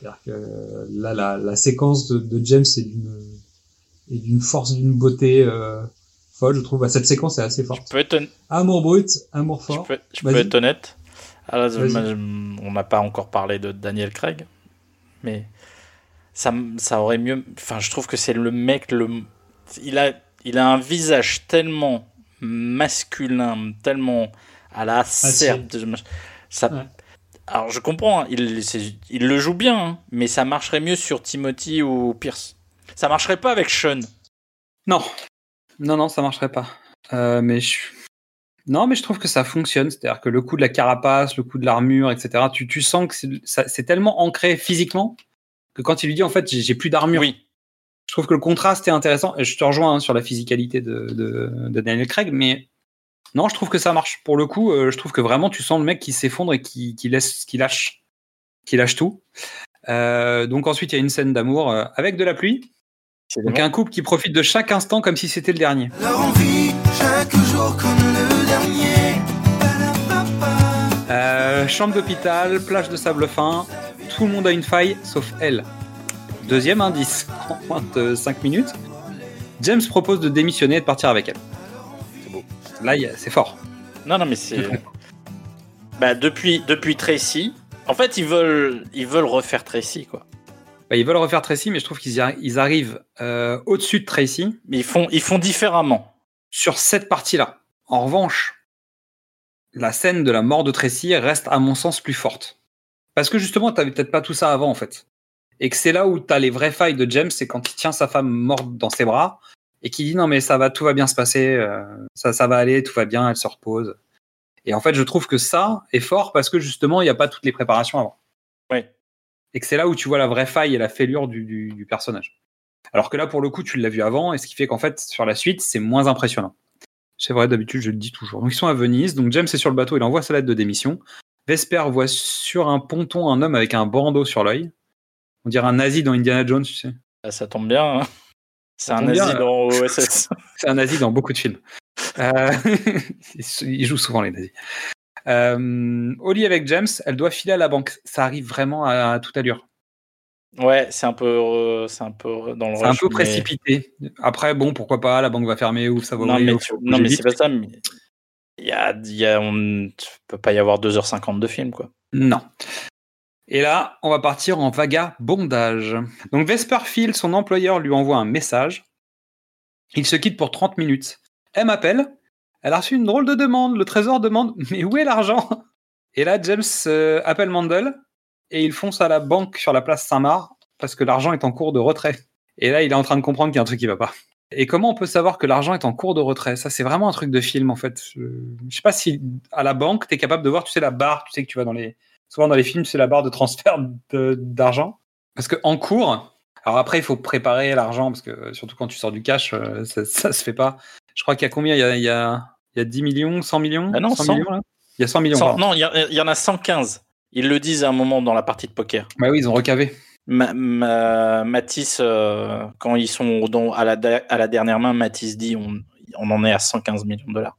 C'est-à-dire que là, la, la séquence de, de James est d'une est d'une force, d'une beauté euh, folle, je trouve. Bah, cette séquence est assez Je forte. peux être, hon- Amour brut, amour je fort. peux, je peux être honnête. Je- on n'a pas encore parlé de Daniel Craig, mais ça, ça aurait mieux. Enfin, je trouve que c'est le mec le. Il a, il a un visage tellement masculin, tellement à la Ça. Ouais. Alors, je comprends. hein, il, le joue bien, hein, mais ça marcherait mieux sur Timothy ou Pierce. Ça marcherait pas avec Sean. Non, non, non, ça marcherait pas. Euh, mais je... Non, mais je trouve que ça fonctionne. C'est-à-dire que le coup de la carapace, le coup de l'armure, etc., tu, tu sens que c'est- tellement ancré physiquement que quand il lui dit en fait j'ai j'ai plus d'armure, Oui. je trouve que le contraste est intéressant. Et je te rejoins hein, sur la physicalité de, de, de Daniel Craig, mais non, je trouve que ça marche. Pour le coup, euh, je trouve que vraiment tu sens le mec qui s'effondre et qui, qui laisse, qui lâche, qui lâche tout. Euh, donc ensuite il y a une scène d'amour euh, avec de la pluie. Donc un couple qui profite de chaque instant comme si c'était le dernier. Leur envie, chaque jour comme le dernier. Euh, chambre d'hôpital, plage de sable fin, tout le monde a une faille sauf elle. Deuxième indice, [LAUGHS] en moins de 5 minutes, James propose de démissionner et de partir avec elle. Là, c'est fort. Non, non, mais c'est. Bah, depuis, depuis Tracy, en fait, ils veulent, ils veulent refaire Tracy, quoi. Bah, ils veulent refaire Tracy, mais je trouve qu'ils ils arrivent euh, au-dessus de Tracy Mais ils font, ils font différemment. sur cette partie-là. En revanche, la scène de la mort de Tracy reste, à mon sens, plus forte. Parce que justement, t'avais peut-être pas tout ça avant, en fait. Et que c'est là où t'as les vraies failles de James, c'est quand il tient sa femme morte dans ses bras et qui dit non mais ça va, tout va bien se passer, euh, ça, ça va aller, tout va bien, elle se repose. Et en fait, je trouve que ça est fort parce que justement, il n'y a pas toutes les préparations avant. Oui. Et que c'est là où tu vois la vraie faille et la fêlure du, du, du personnage. Alors que là, pour le coup, tu l'as vu avant, et ce qui fait qu'en fait, sur la suite, c'est moins impressionnant. C'est vrai, d'habitude, je le dis toujours. Donc, ils sont à Venise. Donc, James est sur le bateau, il envoie sa lettre de démission. Vesper voit sur un ponton un homme avec un bandeau sur l'œil. On dirait un nazi dans Indiana Jones, tu sais. Ah, ça tombe bien. hein. C'est un nazi dans OSS. [LAUGHS] C'est un nazi dans beaucoup de films. Euh, [LAUGHS] il joue souvent les nazis. Euh, lit avec James, elle doit filer à la banque. Ça arrive vraiment à, à toute allure. ouais, c'est un peu, euh, c'est un peu dans le. C'est un peu mais- précipité. Après, bon, pourquoi pas, la banque va fermer ou ça va Non, mais, tu- non, mais c'est pas ça. mais Il y a, il y a, on ne peut pas y avoir 2h50 de film, quoi. Non. Et là, on va partir en vagabondage. Donc Vesper file, son employeur lui envoie un message. Il se quitte pour 30 minutes. Elle m'appelle. Elle a reçu une drôle de demande. Le trésor demande [LAUGHS] Mais où est l'argent? Et là, James euh, appelle Mandel et il fonce à la banque sur la place Saint-Marc parce que l'argent est en cours de retrait. Et là, il est en train de comprendre qu'il y a un truc qui va pas. Et comment on peut savoir que l'argent est en cours de retrait? Ça, c'est vraiment un truc de film, en fait. Je, je sais pas si à la banque, tu es capable de voir, tu sais, la barre, tu sais que tu vas dans les. Souvent dans les films, c'est la barre de transfert d'argent. Parce que en cours, alors après, il faut préparer l'argent, parce que surtout quand tu sors du cash, euh, ça, ça se fait pas. Je crois qu'il y a combien? Il y a, il y, a, il y a 10 millions, 100 millions? Ah non, 100 100. millions là? Il y a 100 millions. Non, il y, a- il y en a 115. Ils le disent à un moment dans la partie de poker. Bah oui, ils ont recavé. Ma, ma- Matisse, euh, quand ils sont dans- à, la, à la dernière main, Matisse dit on, on en est à 115 millions de dollars.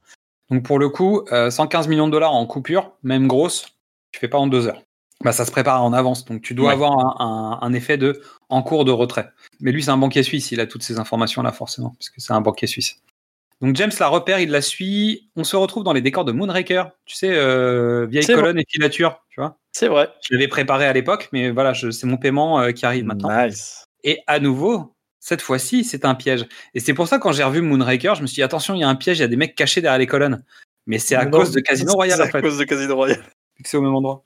Donc pour le coup, euh, 115 millions de dollars en coupure, même grosse, tu fais pas en deux heures. Bah, ça se prépare en avance, donc tu dois Ouais. avoir un, un- un effet de en cours de retrait. Mais lui, c'est un banquier suisse, il a toutes ces informations-là forcément, parce que c'est un banquier suisse. Donc James la repère, il la suit. On se retrouve dans les décors de Moonraker, tu sais, euh, vieille colonne et filature, tu vois. C'est vrai. Je l'avais préparé à l'époque, mais voilà, c'est mon paiement euh, qui arrive maintenant. Nice. Et à nouveau, cette fois-ci, c'est un piège. Et c'est pour ça, quand j'ai revu Moonraker, je me suis dit, attention, il y a un piège, il y a des mecs cachés derrière les colonnes. Mais c'est à Non, cause de Casino Royale, c'est en fait. à cause de Casino Royale. Vu que c'est au même endroit.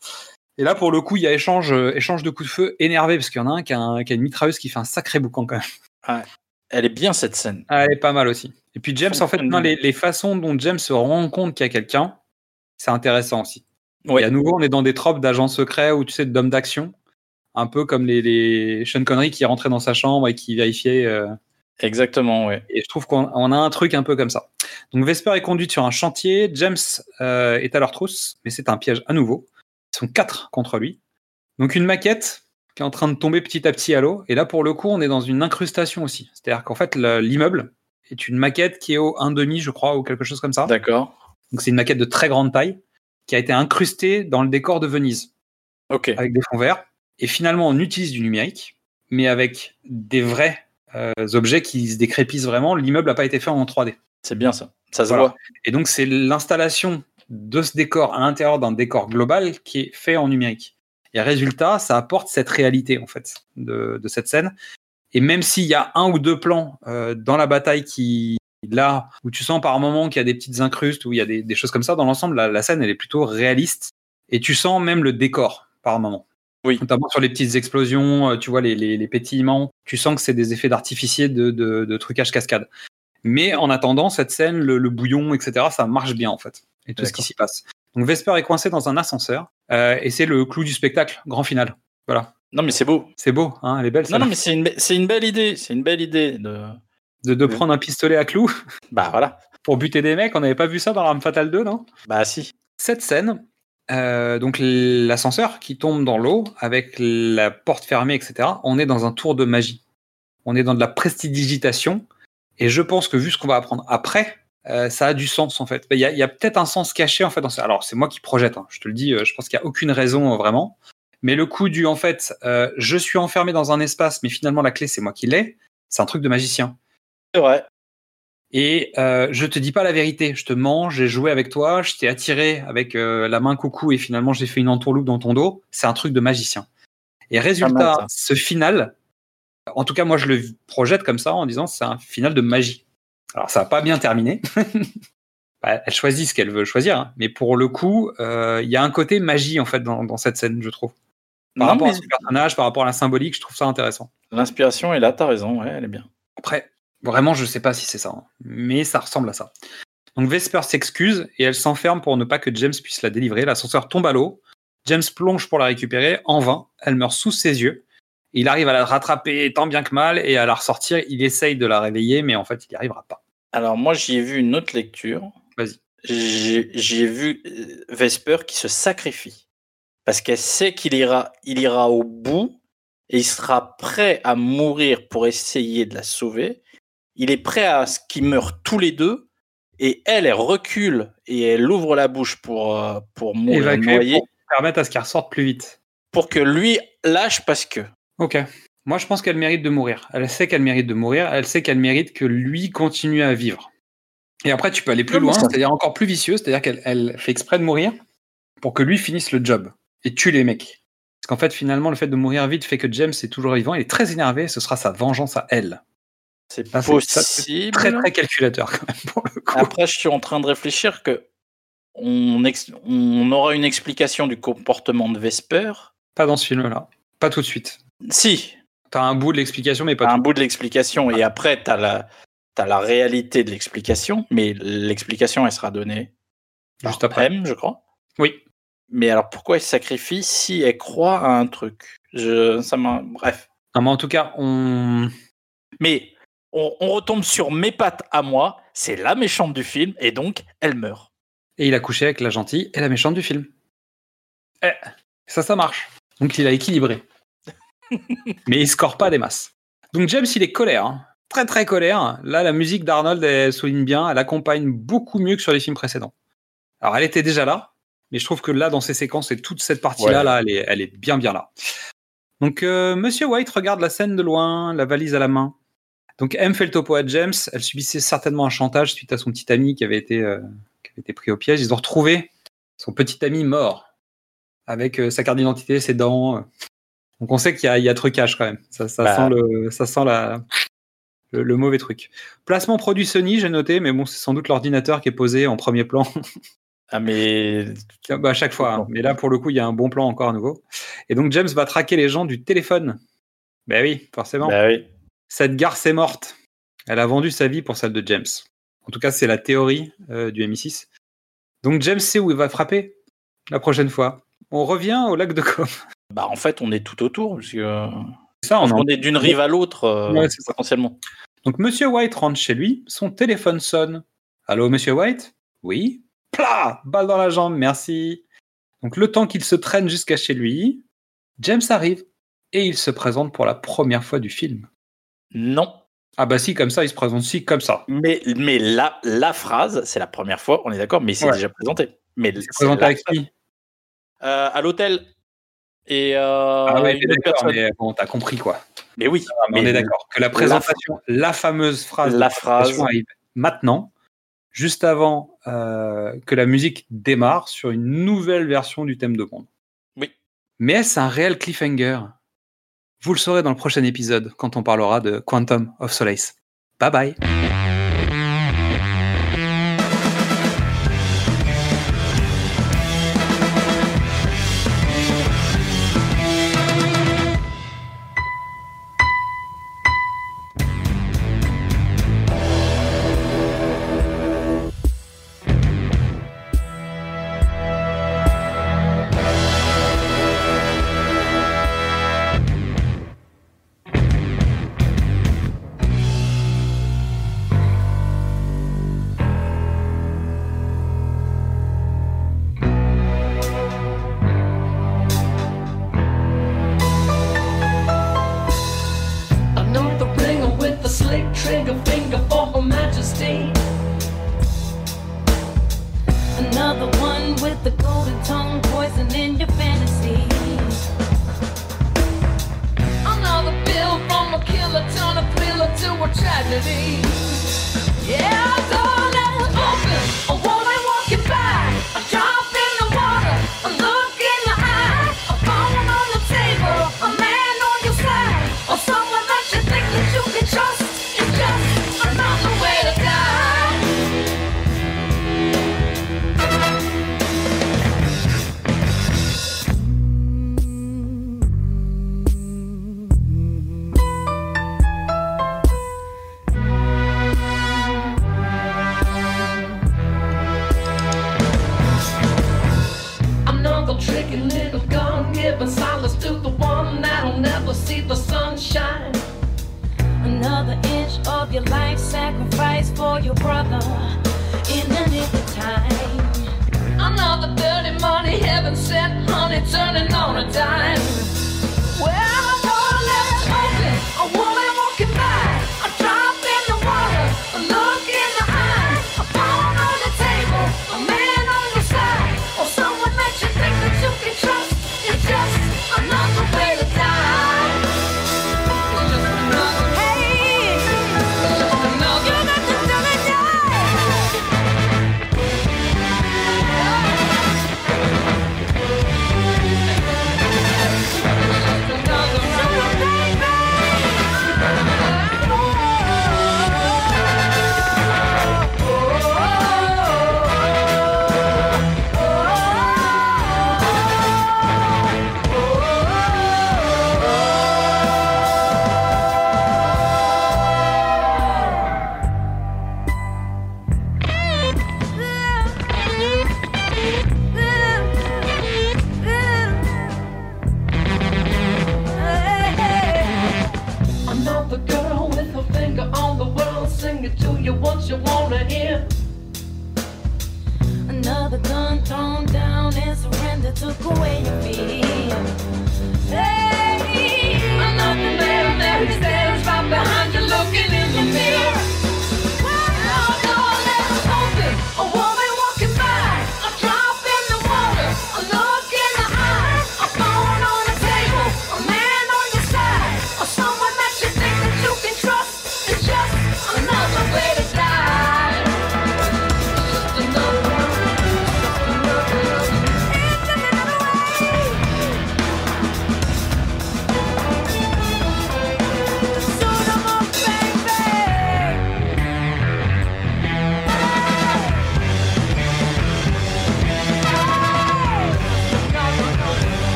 Et là, pour le coup, il y a échange, euh, échange de coups de feu énervé, parce qu'il y en a un qui a, un- qui a une mitrailleuse qui fait un sacré boucan quand même. Elle est bien cette scène. Ah, elle est pas mal aussi. Et puis James, en fait, non, les, les façons dont James se rend compte qu'il y a quelqu'un, c'est intéressant aussi. Ouais. Et à nouveau, on est dans des tropes d'agents secrets ou tu sais, d'hommes d'action. Un peu comme les, les Sean Connery qui rentrait dans sa chambre et qui vérifiait. euh, Exactement, ouais. Et je trouve qu'on on a un truc un peu comme ça. Donc Vesper est conduite sur un chantier, James euh, est à leur trousse, mais c'est un piège à nouveau. Ils sont quatre contre lui. Donc une maquette qui est en train de tomber petit à petit à l'eau. Et là, pour le coup, on est dans une incrustation aussi. C'est-à-dire qu'en fait, le- l'immeuble est une maquette qui est au 1,5, je crois, ou quelque chose comme ça. D'accord. Donc c'est une maquette de très grande taille qui a été incrustée dans le décor de Venise Ok. avec des fonds verts. Et finalement, on utilise du numérique, mais avec des vrais objets qui se décrépissent vraiment. L'immeuble n'a pas été fait en 3D. C'est bien ça. Ça se Voilà. voit. Et donc, c'est l'installation de ce décor à l'intérieur d'un décor global qui est fait en numérique. Et résultat, ça apporte cette réalité, en fait, de, de cette scène. Et même s'il y a un ou deux plans euh, dans la bataille qui, là, où tu sens par moment qu'il y a des petites incrustes, où il y a des, des choses comme ça, dans l'ensemble, la, la scène, elle est plutôt réaliste. Et tu sens même le décor par moment. Oui. Notamment sur les petites explosions, euh, tu vois, les, les, les pétillements. Tu sens que c'est des effets d'artificier de, de, de trucage cascade. Mais en attendant, cette scène, le, le bouillon, etc., ça marche bien en fait. Et tout ce qui s'y passe. Donc Vesper est coincé dans un ascenseur. euh, et c'est le clou du spectacle, grand final. Voilà. Non, mais c'est beau. C'est beau, hein, elle est belle. Non, non, mais c'est une, belle idée. C'est une belle idée de. De, de prendre un pistolet à clou Bah voilà. [LAUGHS] pour buter des mecs, on n'avait pas vu ça dans l'Arme Fatale 2, non? Bah si. Cette scène, euh, donc l'ascenseur qui tombe dans l'eau avec la porte fermée, etc., on est dans un tour de magie. On est dans de la prestidigitation. Et je pense que vu ce qu'on va apprendre après, euh, ça a du sens en fait. Il y a, a peut-être un sens caché en fait dans ça. Alors c'est moi qui projette, hein, je te le dis, euh, je pense qu'il n'y a aucune raison euh, vraiment. Mais le coup du, en fait, je suis enfermé dans un espace, mais finalement la clé c'est moi qui l'ai, c'est un truc de magicien. C'est vrai. Et euh, je te dis pas la vérité, je te mens, j'ai joué avec toi, je t'ai attiré avec euh, la main coucou et finalement j'ai fait une entourloupe dans ton dos. C'est un truc de magicien. Et résultat, mal, ce final, en tout cas moi je le projette comme ça en disant c'est un final de magie. Alors ça va pas bien terminé. [LAUGHS] Bah, elle choisit ce qu'elle veut choisir, hein. mais pour le coup, euh, il y a un côté magie en fait dans, dans cette scène, je trouve. Par Non, rapport mais- à ce personnage, par rapport à la symbolique, je trouve ça intéressant. L'inspiration est là, t'as raison, ouais, elle est bien. Après, vraiment, je sais pas si c'est ça, hein, mais ça ressemble à ça. Donc Vesper s'excuse et elle s'enferme pour ne pas que James puisse la délivrer. L'ascenseur tombe à l'eau. James plonge pour la récupérer. En vain, elle meurt sous ses yeux. Il arrive à la rattraper tant bien que mal et à la ressortir. Il essaye de la réveiller, mais en fait, il n'y arrivera pas. Alors moi, j'y ai vu une autre lecture. Vas-y. J'ai j'ai vu euh, Vesper qui se sacrifie parce qu'elle sait qu'il ira, il ira au bout et il sera prêt à mourir pour essayer de la sauver. Il est prêt à ce qu'ils meurent tous les deux et elle, elle recule et elle ouvre la bouche pour euh, pour mourir noyée pour permettre à ce qu'elle ressorte plus vite. pour que lui lâche parce que. Ok. Moi, je pense qu'elle mérite de mourir. Elle sait qu'elle mérite de mourir. Elle sait qu'elle mérite que lui continue à vivre. Et après, tu peux aller plus mais loin, c'est-à-dire encore plus vicieux, c'est-à-dire qu'elle elle fait exprès de mourir pour que lui finisse le job et tue les mecs. Parce qu'en fait, finalement, le fait de mourir vite fait que James est toujours vivant. Il est très énervé. Ce sera sa vengeance à elle. C'est c'est possible. Très très calculateur quand même pour le coup. Après, je suis en train de réfléchir que on, ex- on aura une explication du comportement de Vesper. Pas dans ce film-là. Pas tout de suite. Si, T'as un bout de l'explication, mais pas t'as un tout. bout de l'explication et après, t'as la, t'as la réalité de l'explication, mais l'explication, elle sera donnée Juste par après. M, je crois. Oui. Mais alors, pourquoi elle se sacrifie si elle croit à un truc? Je, ça Bref. Non, mais en tout cas, on. Mais on, on retombe sur mes pattes à moi, c'est la méchante du film, et donc, elle meurt. Et il a couché avec la gentille et la méchante du film. Eh, ça, ça marche. Donc il a équilibré. [LAUGHS] Mais il score pas des masses. Donc James, il est colère. hein. Très très colère. Là, la musique d'Arnold, elle souligne bien. Elle accompagne beaucoup mieux que sur les films précédents. Alors elle était déjà là, mais je trouve que là, dans ces séquences et toute cette partie-là, Ouais. là, elle est, elle est bien bien là. Donc euh, Monsieur White regarde la scène de loin, la valise à la main. Donc M fait le topo à James. Elle subissait certainement un chantage suite à son petit ami qui avait été, euh, qui avait été pris au piège. Ils ont retrouvé son petit ami mort avec euh, sa carte d'identité, ses dents. Donc on sait qu'il y, a- il y a trucage quand même. Ça, ça Bah. sent, le, ça sent la, le, le mauvais truc. Placement produit Sony, j'ai noté, mais bon, c'est sans doute l'ordinateur qui est posé en premier plan. Ah, mais. [LAUGHS] Bah, à chaque fois. hein. Mais là, pour le coup, il y a un bon plan encore à nouveau. Et donc James va traquer les gens du téléphone. Ben oui, forcément. Bah oui. Cette garce est morte. Elle a vendu sa vie pour celle de James. En tout cas, c'est la théorie euh, du MI6. Donc James sait où il va frapper la prochaine fois. On revient au lac de Com. Bah, en fait, on est tout autour, parce que. euh, Ça, on est d'une rive à l'autre, euh, Ouais, potentiellement. Donc Monsieur White rentre chez lui, son téléphone sonne. Allô, Monsieur White? Oui. Plah Balle dans la jambe, merci. Donc le temps qu'il se traîne jusqu'à chez lui, James arrive et il se présente pour la première fois du film. Non. Ah bah si, comme ça, il se présente si, comme ça. Mais, mais la, la phrase, c'est la première fois, on est d'accord, mais c'est Ouais. déjà présenté. Mais Il se c'est présente la avec phrase. qui? Euh, À l'hôtel. Et euh, Ah ouais, d'accord, mais bon, t'as compris quoi. Mais oui, Ah, mais on est d'accord que la présentation, la, fameuse phrase, La phrase. arrive maintenant, juste avant euh, que la musique démarre sur une nouvelle version du thème de Bond. Oui. Mais est-ce un réel cliffhanger? Vous le saurez dans le prochain épisode quand on parlera de Quantum of Solace. Bye bye. melody.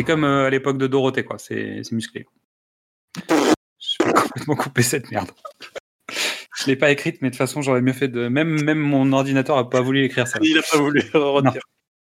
C'est comme euh, à l'époque de Dorothée, quoi. C'est musclé. Je vais complètement couper cette merde. Je l'ai pas écrite, mais de toute façon, j'aurais mieux fait de. Même, même mon ordinateur a pas voulu écrire ça. Il a pas voulu.